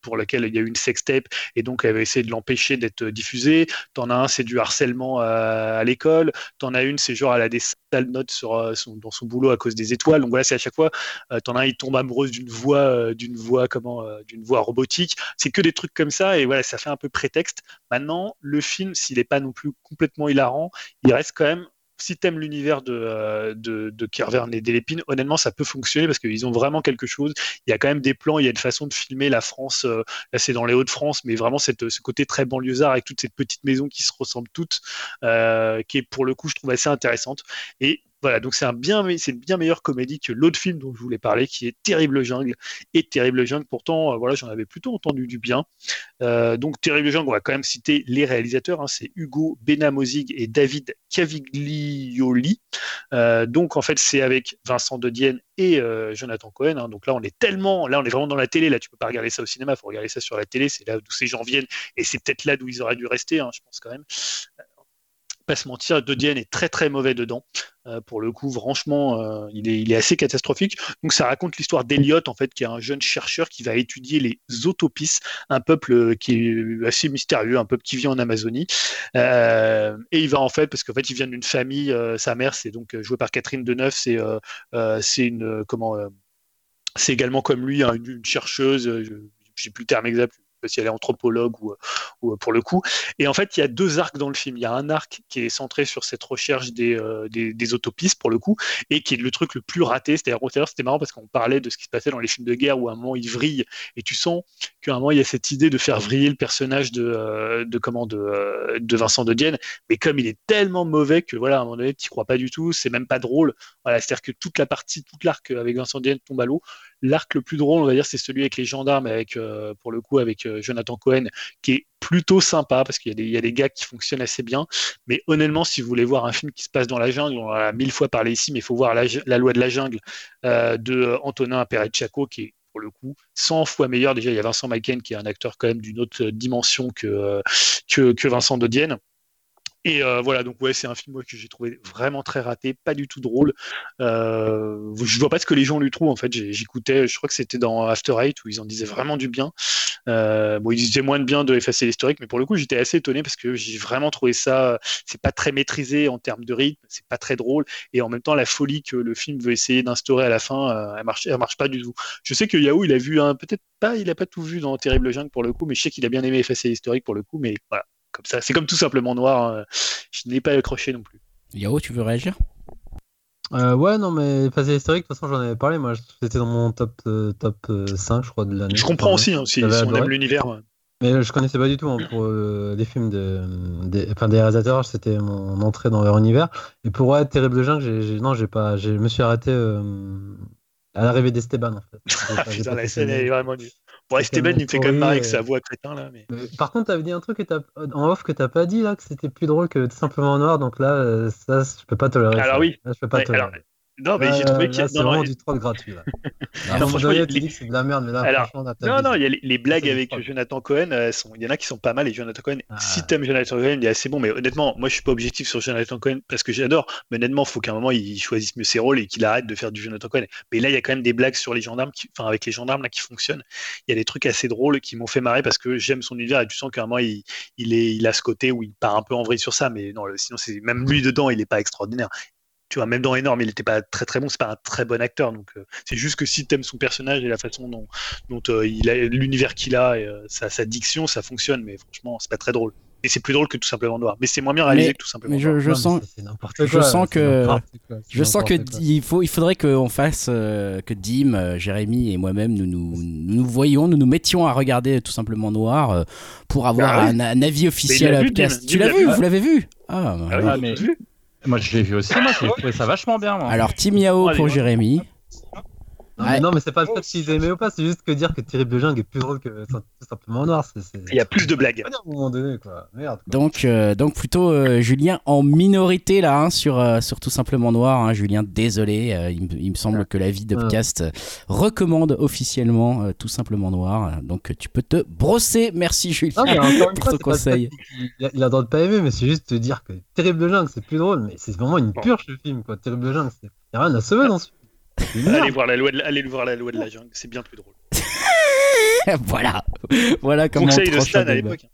pour laquelle il y a eu une sextape et donc elle va essayer de l'empêcher d'être diffusée. T'en as un, c'est du harcèlement à, l'école. T'en as une, c'est genre, elle a des sales notes sur, dans son boulot à cause des étoiles. Donc voilà, c'est à chaque fois, euh, t'en as un, il tombe amoureuse d'une voix, euh, d'une voix, comment, euh, d'une voix robotique. C'est que des trucs comme ça, et voilà, ça fait un peu prétexte. Maintenant, le film, s'il n'est pas non plus complètement hilarant, il reste quand même si t'aimes l'univers de, de, de Kervern et d'Elépine, honnêtement, ça peut fonctionner parce qu'ils ont vraiment quelque chose. Il y a quand même des plans, il y a une façon de filmer la France. là, c'est dans les Hauts-de-France, mais vraiment cette, ce côté très banlieusard avec toutes ces petites maisons qui se ressemblent toutes, qui est pour le coup, je trouve assez intéressante. Et voilà, donc c'est bien, c'est une bien meilleure comédie que l'autre film dont je voulais parler, qui est Terrible Jungle. Et Terrible Jungle, pourtant, euh, voilà, j'en avais plutôt entendu du bien. Euh, donc Terrible Jungle, on va quand même citer les réalisateurs. Hein, c'est Hugo Benamozig et David Caviglioli. Euh, donc en fait, c'est avec Vincent De Dienne et Jonathan Cohen. Hein. donc là, on est tellement, là, on est vraiment dans la télé. Là, tu peux pas regarder ça au cinéma, faut regarder ça sur la télé. C'est là d'où ces gens viennent, et c'est peut-être là d'où ils auraient dû rester, hein, je pense quand même pas se mentir, De Dienne est très très mauvais dedans. Euh, pour le coup, franchement, euh, il, est, assez catastrophique. Donc ça raconte l'histoire d'Eliott, en fait, qui est un jeune chercheur qui va étudier les Autopis, un peuple qui est assez mystérieux, un peuple qui vit en Amazonie. Euh, et il va en fait, parce qu'en fait, il vient d'une famille, sa mère, c'est donc joué par Catherine Deneuve, c'est une comment c'est également comme lui hein, une, chercheuse, je plus le terme exact, si elle est anthropologue ou, ou, pour le coup. Et en fait, il y a deux arcs dans le film. Il y a un arc qui est centré sur cette recherche des, euh, des, autopistes pour le coup, et qui est le truc le plus raté. C'est-à-dire, c'était marrant parce qu'on parlait de ce qui se passait dans les films de guerre où à un moment il vrille, et tu sens qu'à un moment il y a cette idée de faire vriller le personnage de, euh, de comment de, euh, de Vincent de Dienne, mais comme il est tellement mauvais que voilà, à un moment donné, tu crois pas du tout, c'est même pas drôle. Voilà, c'est-à-dire que toute la partie, toute l'arc avec Vincent de Dienne tombe à l'eau. L'arc le plus drôle, on va dire, c'est celui avec les gendarmes, avec euh, pour le coup avec euh, Jonathan Cohen, qui est plutôt sympa parce qu'il y, a des gars qui fonctionnent assez bien. Mais honnêtement, si vous voulez voir un film qui se passe dans la jungle, on a mille fois parlé ici, mais il faut voir la, loi de la jungle euh, de Antonin Chaco, qui est pour le coup 100 fois meilleur. Déjà, il y a Vincent Macken qui est un acteur quand même d'une autre dimension que, que, que Vincent Dodienne. Et euh, voilà, donc ouais, c'est un film que j'ai trouvé vraiment très raté, pas du tout drôle. Euh, je vois pas ce que les gens lui trouvent en fait. J'écoutais, je crois que c'était dans After Eight où ils en disaient vraiment du bien. Euh, bon, ils disaient moins de bien de effacer l'historique, mais pour le coup, j'étais assez étonné parce que j'ai vraiment trouvé ça. C'est pas très maîtrisé en termes de rythme, c'est pas très drôle, et en même temps, la folie que le film veut essayer d'instaurer à la fin, euh, elle marche, elle marche pas du tout. Je sais que Yahoo, il a vu un, peut-être pas, il a pas tout vu dans Terrible Jungle pour le coup, mais je sais qu'il a bien aimé effacer l'historique pour le coup, mais voilà ça. C'est comme tout simplement noir. Hein. Je n'ai pas accroché non plus. Yao, tu veux réagir? Euh, ouais, non, mais phase historique, de toute façon, j'en avais parlé. Moi, c'était dans mon top, euh, top 5, euh, je crois, de l'année. Je comprends aussi, hein, si, on aime l'univers. Mais je connaissais pas du tout hein, pour des films de, des, enfin, des réalisateurs. C'était mon entrée dans leur univers. Et pour être Terrible Jungle, j'ai, non, j'ai pas, je me suis arrêté à l'arrivée d'Esteban, en fait. Putain, la scène est vraiment nulle. Bon, Esteban, il me fait quand même marrer avec sa voix crétin là. Mais... Par contre, t'avais dit un truc en off que t'as pas dit là, que c'était plus drôle que simplement noir, donc là, euh, ça, je peux pas tolérer. Alors oui. je peux pas tolérer. Non, mais j'ai trouvé qu'il y a. C'est vraiment du troll gratuit. Là. à un moment donné, tu dis que c'est de la merde, mais là, Alors, franchement, Non, non, il y a les, blagues avec Jonathan Cohen. sont... Il y en a qui sont pas mal. Et Jonathan Cohen, ah. si t'aimes Jonathan Cohen, il est assez bon. Mais honnêtement, moi, je suis pas objectif sur Jonathan Cohen parce que j'adore. Mais honnêtement, il faut qu'à un moment, il choisisse mieux ses rôles et qu'il arrête de faire du Jonathan Cohen. Mais là, il y a quand même des blagues sur les gendarmes, qui... enfin, avec les gendarmes là, qui fonctionnent. Il y a des trucs assez drôles qui m'ont fait marrer parce que j'aime son univers et tu sens qu'à un moment, il, il, est... il a ce côté où il part un peu en vrille sur ça. Mais non, sinon, c'est même lui dedans, il est pas extraordinaire tu vois, même dans Énorme, il n'était pas très très bon, c'est pas un très bon acteur. Donc, euh, c'est juste que si tu aimes son personnage et la façon dont, dont euh, il a l'univers qu'il a et euh, sa, diction, ça fonctionne, mais franchement, c'est pas très drôle. Et c'est plus drôle que tout simplement noir. Mais c'est moins bien réalisé que tout simplement mais je, sens, je sens que, je sens que il faut, il faudrait qu'on fasse que Dim, Jérémy et moi-même nous nous, nous voyions, nous nous mettions à regarder tout simplement noir pour avoir bah un, avis officiel. Tu l'as vu, vous l'avez vu? Ah, bah ah mais... Moi, je l'ai vu aussi, moi, j'ai trouvé ça vachement bien. Alors, Team Yao pour Jérémy. Non, mais, c'est pas le fait qu'ils aimaient ou pas, c'est juste que dire que Terrible de Jungle est plus drôle que tout simplement Noir. Il y a plus de blagues. À un moment donné, quoi. Merde, Donc, euh, donc plutôt euh, Julien en minorité là hein, sur, euh, sur tout simplement Noir. Hein. Julien, désolé, il, me semble que la vie de podcast recommande officiellement tout simplement Noir. Donc tu peux te brosser. Merci Julien pour ton conseil. Il a, le droit de pas aimer, mais c'est juste te dire que Terrible de Jungle c'est plus drôle, mais c'est vraiment une purge le film. Quoi. Terrible de Jungle, il n'y a rien à sauver dans ce film. Allez voir la loi de, allez voir la loi de la jungle, c'est bien plus drôle. voilà, voilà comment Conseil de Stan à l'époque.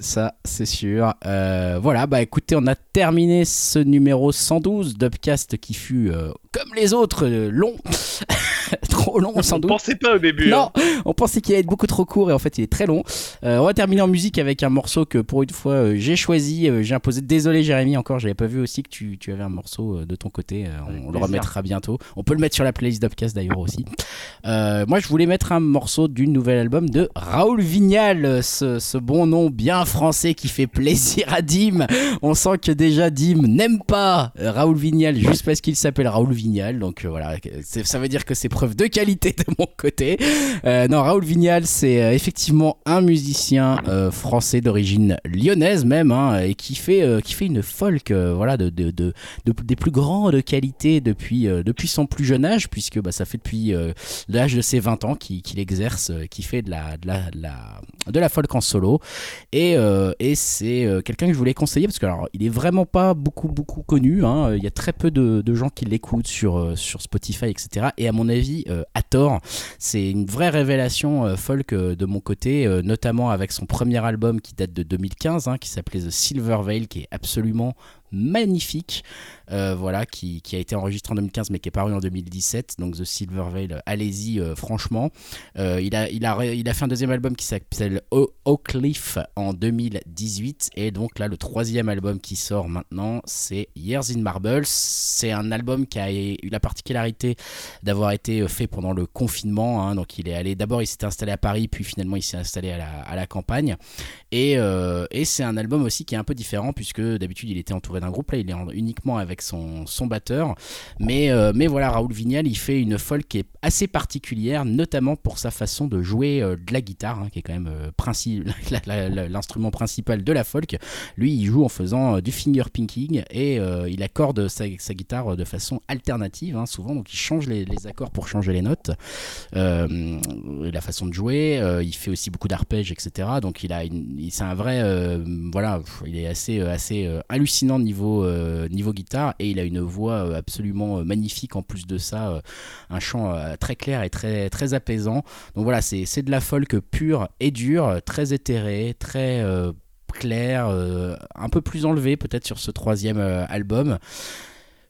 Ça, c'est sûr. Euh, voilà, bah écoutez, on a terminé ce numéro 112 d'Upcast qui fut, euh, comme les autres, euh, long. trop long sans doute. On pensait pas au début. Non, hein. on pensait qu'il allait être beaucoup trop court et en fait il est très long. Euh, on va terminer en musique avec un morceau que pour une fois j'ai choisi, j'ai imposé. Désolé Jérémy, encore j'avais pas vu aussi que tu, tu avais un morceau de ton côté. on, le remettra bientôt. On peut le mettre sur la playlist d'Upcast d'ailleurs aussi. moi je voulais mettre un morceau du nouvel album de Raoul Vignal, ce, ce, bon nom bien français qui fait plaisir à Dim. On sent que déjà Dim n'aime pas Raoul Vignal juste parce qu'il s'appelle Raoul Vignal. Donc voilà, ça veut dire que c'est preuve de qualité de mon côté. Euh, non, Raoul Vignal, c'est euh, effectivement un musicien euh, français d'origine lyonnaise même, hein, et qui fait, qui fait une folk, voilà, de, de, de, des plus grandes qualités depuis, depuis son plus jeune âge, puisque bah, ça fait depuis l'âge de ses 20 ans qu'il exerce, qui fait de la, de la, de la folk en solo. Et, et c'est quelqu'un que je voulais conseiller parce que alors, il est vraiment pas beaucoup beaucoup connu. Hein. Il y a très peu de, gens qui l'écoutent sur, sur Spotify, etc. Et à mon avis, à tort. C'est une vraie révélation euh, folk euh, de mon côté, euh, notamment avec son premier album qui date de 2015, hein, qui s'appelait The Silver Veil, qui est absolument magnifique, euh, voilà, qui, a été enregistré en 2015 mais qui est paru en 2017. Donc The Silver Veil, allez-y, euh, franchement. Euh, il, a, il, a, il a fait un deuxième album qui s'appelle Oak Cliff en 2018 et donc là le troisième album qui sort maintenant c'est Years in Marble. C'est un album qui a eu la particularité d'avoir été fait pendant le confinement. Hein. donc il est allé d'abord il s'était installé à Paris puis finalement il s'est installé à la, à la campagne et, et c'est un album aussi qui est un peu différent puisque d'habitude il était entouré d'un groupe. Là, il est uniquement avec son, son batteur. Mais, euh, mais voilà, Raoul Vignal, il fait une folk qui est assez particulière, notamment pour sa façon de jouer euh, de la guitare, hein, qui est quand même euh, l'instrument principal de la folk. Lui, il joue en faisant du finger pinking et il accorde sa, guitare de façon alternative, hein, souvent. Donc, il change les, accords pour changer les notes, la façon de jouer. il fait aussi beaucoup d'arpèges, etc. Donc, il a, c'est un vrai, voilà, il est assez, assez hallucinant niveau euh, niveau, guitare et il a une voix euh, absolument euh, magnifique en plus de ça, un chant très clair et très, très apaisant. Donc voilà, c'est de la folk pure et dure, très éthérée, très clair, un peu plus enlevé peut-être sur ce troisième album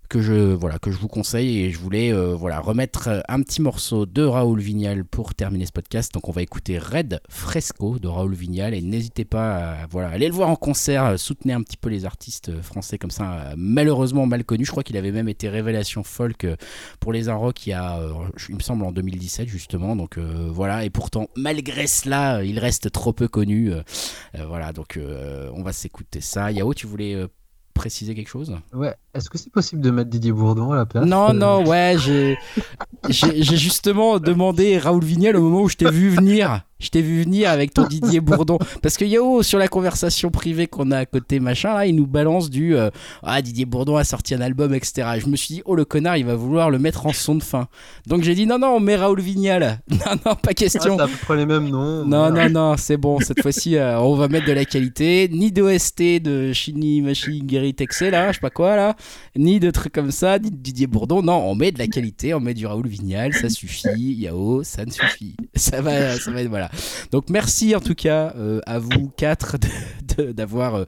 que je, voilà, que je vous conseille et je voulais euh, voilà, remettre un petit morceau de Raoul Vignal pour terminer ce podcast. Donc on va écouter Red Fresco de Raoul Vignal et n'hésitez pas à voilà, aller le voir en concert, soutenez un petit peu les artistes français comme ça, malheureusement mal connus. Je crois qu'il avait même été révélation folk pour les Rock il y a, euh, il me semble, en 2017 justement. Donc euh, voilà, et pourtant malgré cela, il reste trop peu connu. voilà, donc on va s'écouter ça. Yao, tu voulais préciser quelque chose? Ouais, est-ce que c'est possible de mettre Didier Bourdon à la place Non, non, ouais, j'ai, j'ai justement demandé Raoul Vignel au moment où je t'ai vu venir. Je t'ai vu venir avec ton Didier Bourdon. Parce que Yao, sur la conversation privée qu'on a à côté, machin, là, il nous balance du euh, Ah, Didier Bourdon a sorti un album, etc. je me suis dit, oh le connard, il va vouloir le mettre en son de fin. Donc j'ai dit, non, non, on met Raoul Vignal. Non, non, pas question. Ah, à peu près les mêmes noms. Non, non, non, c'est bon. Cette fois-ci, euh, on va mettre de la qualité. Ni d'OST de Shini Machi Gary Texe, là, je sais pas quoi, là. Ni de trucs comme ça, ni de Didier Bourdon. Non, on met de la qualité, on met du Raoul Vignal, ça suffit. Yao, ça ne suffit. Ça va, ça va être, voilà. Donc merci en tout cas euh, à vous quatre d'avoir euh,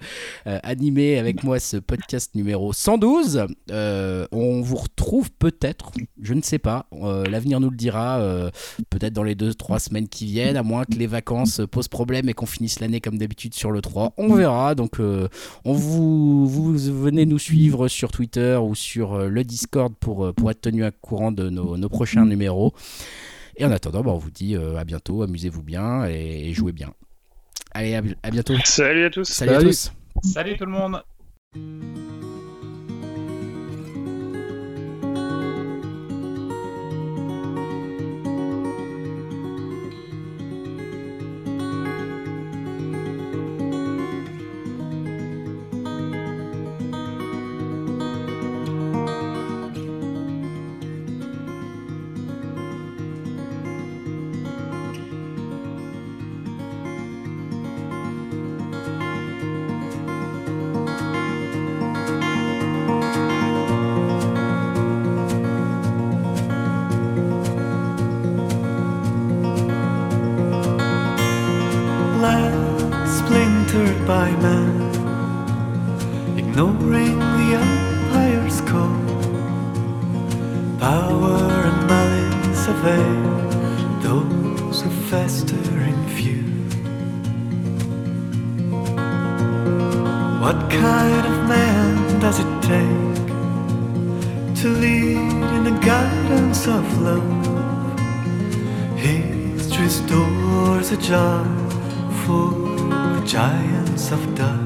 euh, animé avec moi ce podcast numéro 112. on vous retrouve peut-être, je ne sais pas, l'avenir nous le dira, peut-être dans les deux trois semaines qui viennent, à moins que les vacances posent problème et qu'on finisse l'année comme d'habitude sur le 3. On verra. Donc on vous, vous venez nous suivre sur Twitter ou sur le Discord pour, pour être tenu à courant de nos, nos prochains numéros. Et en attendant, bah, on vous dit euh, à bientôt, amusez-vous bien et, jouez bien. Allez, à, bientôt. Salut à tous. Salut à tous. Salut tout le monde. giants of dust.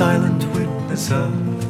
Silent witness of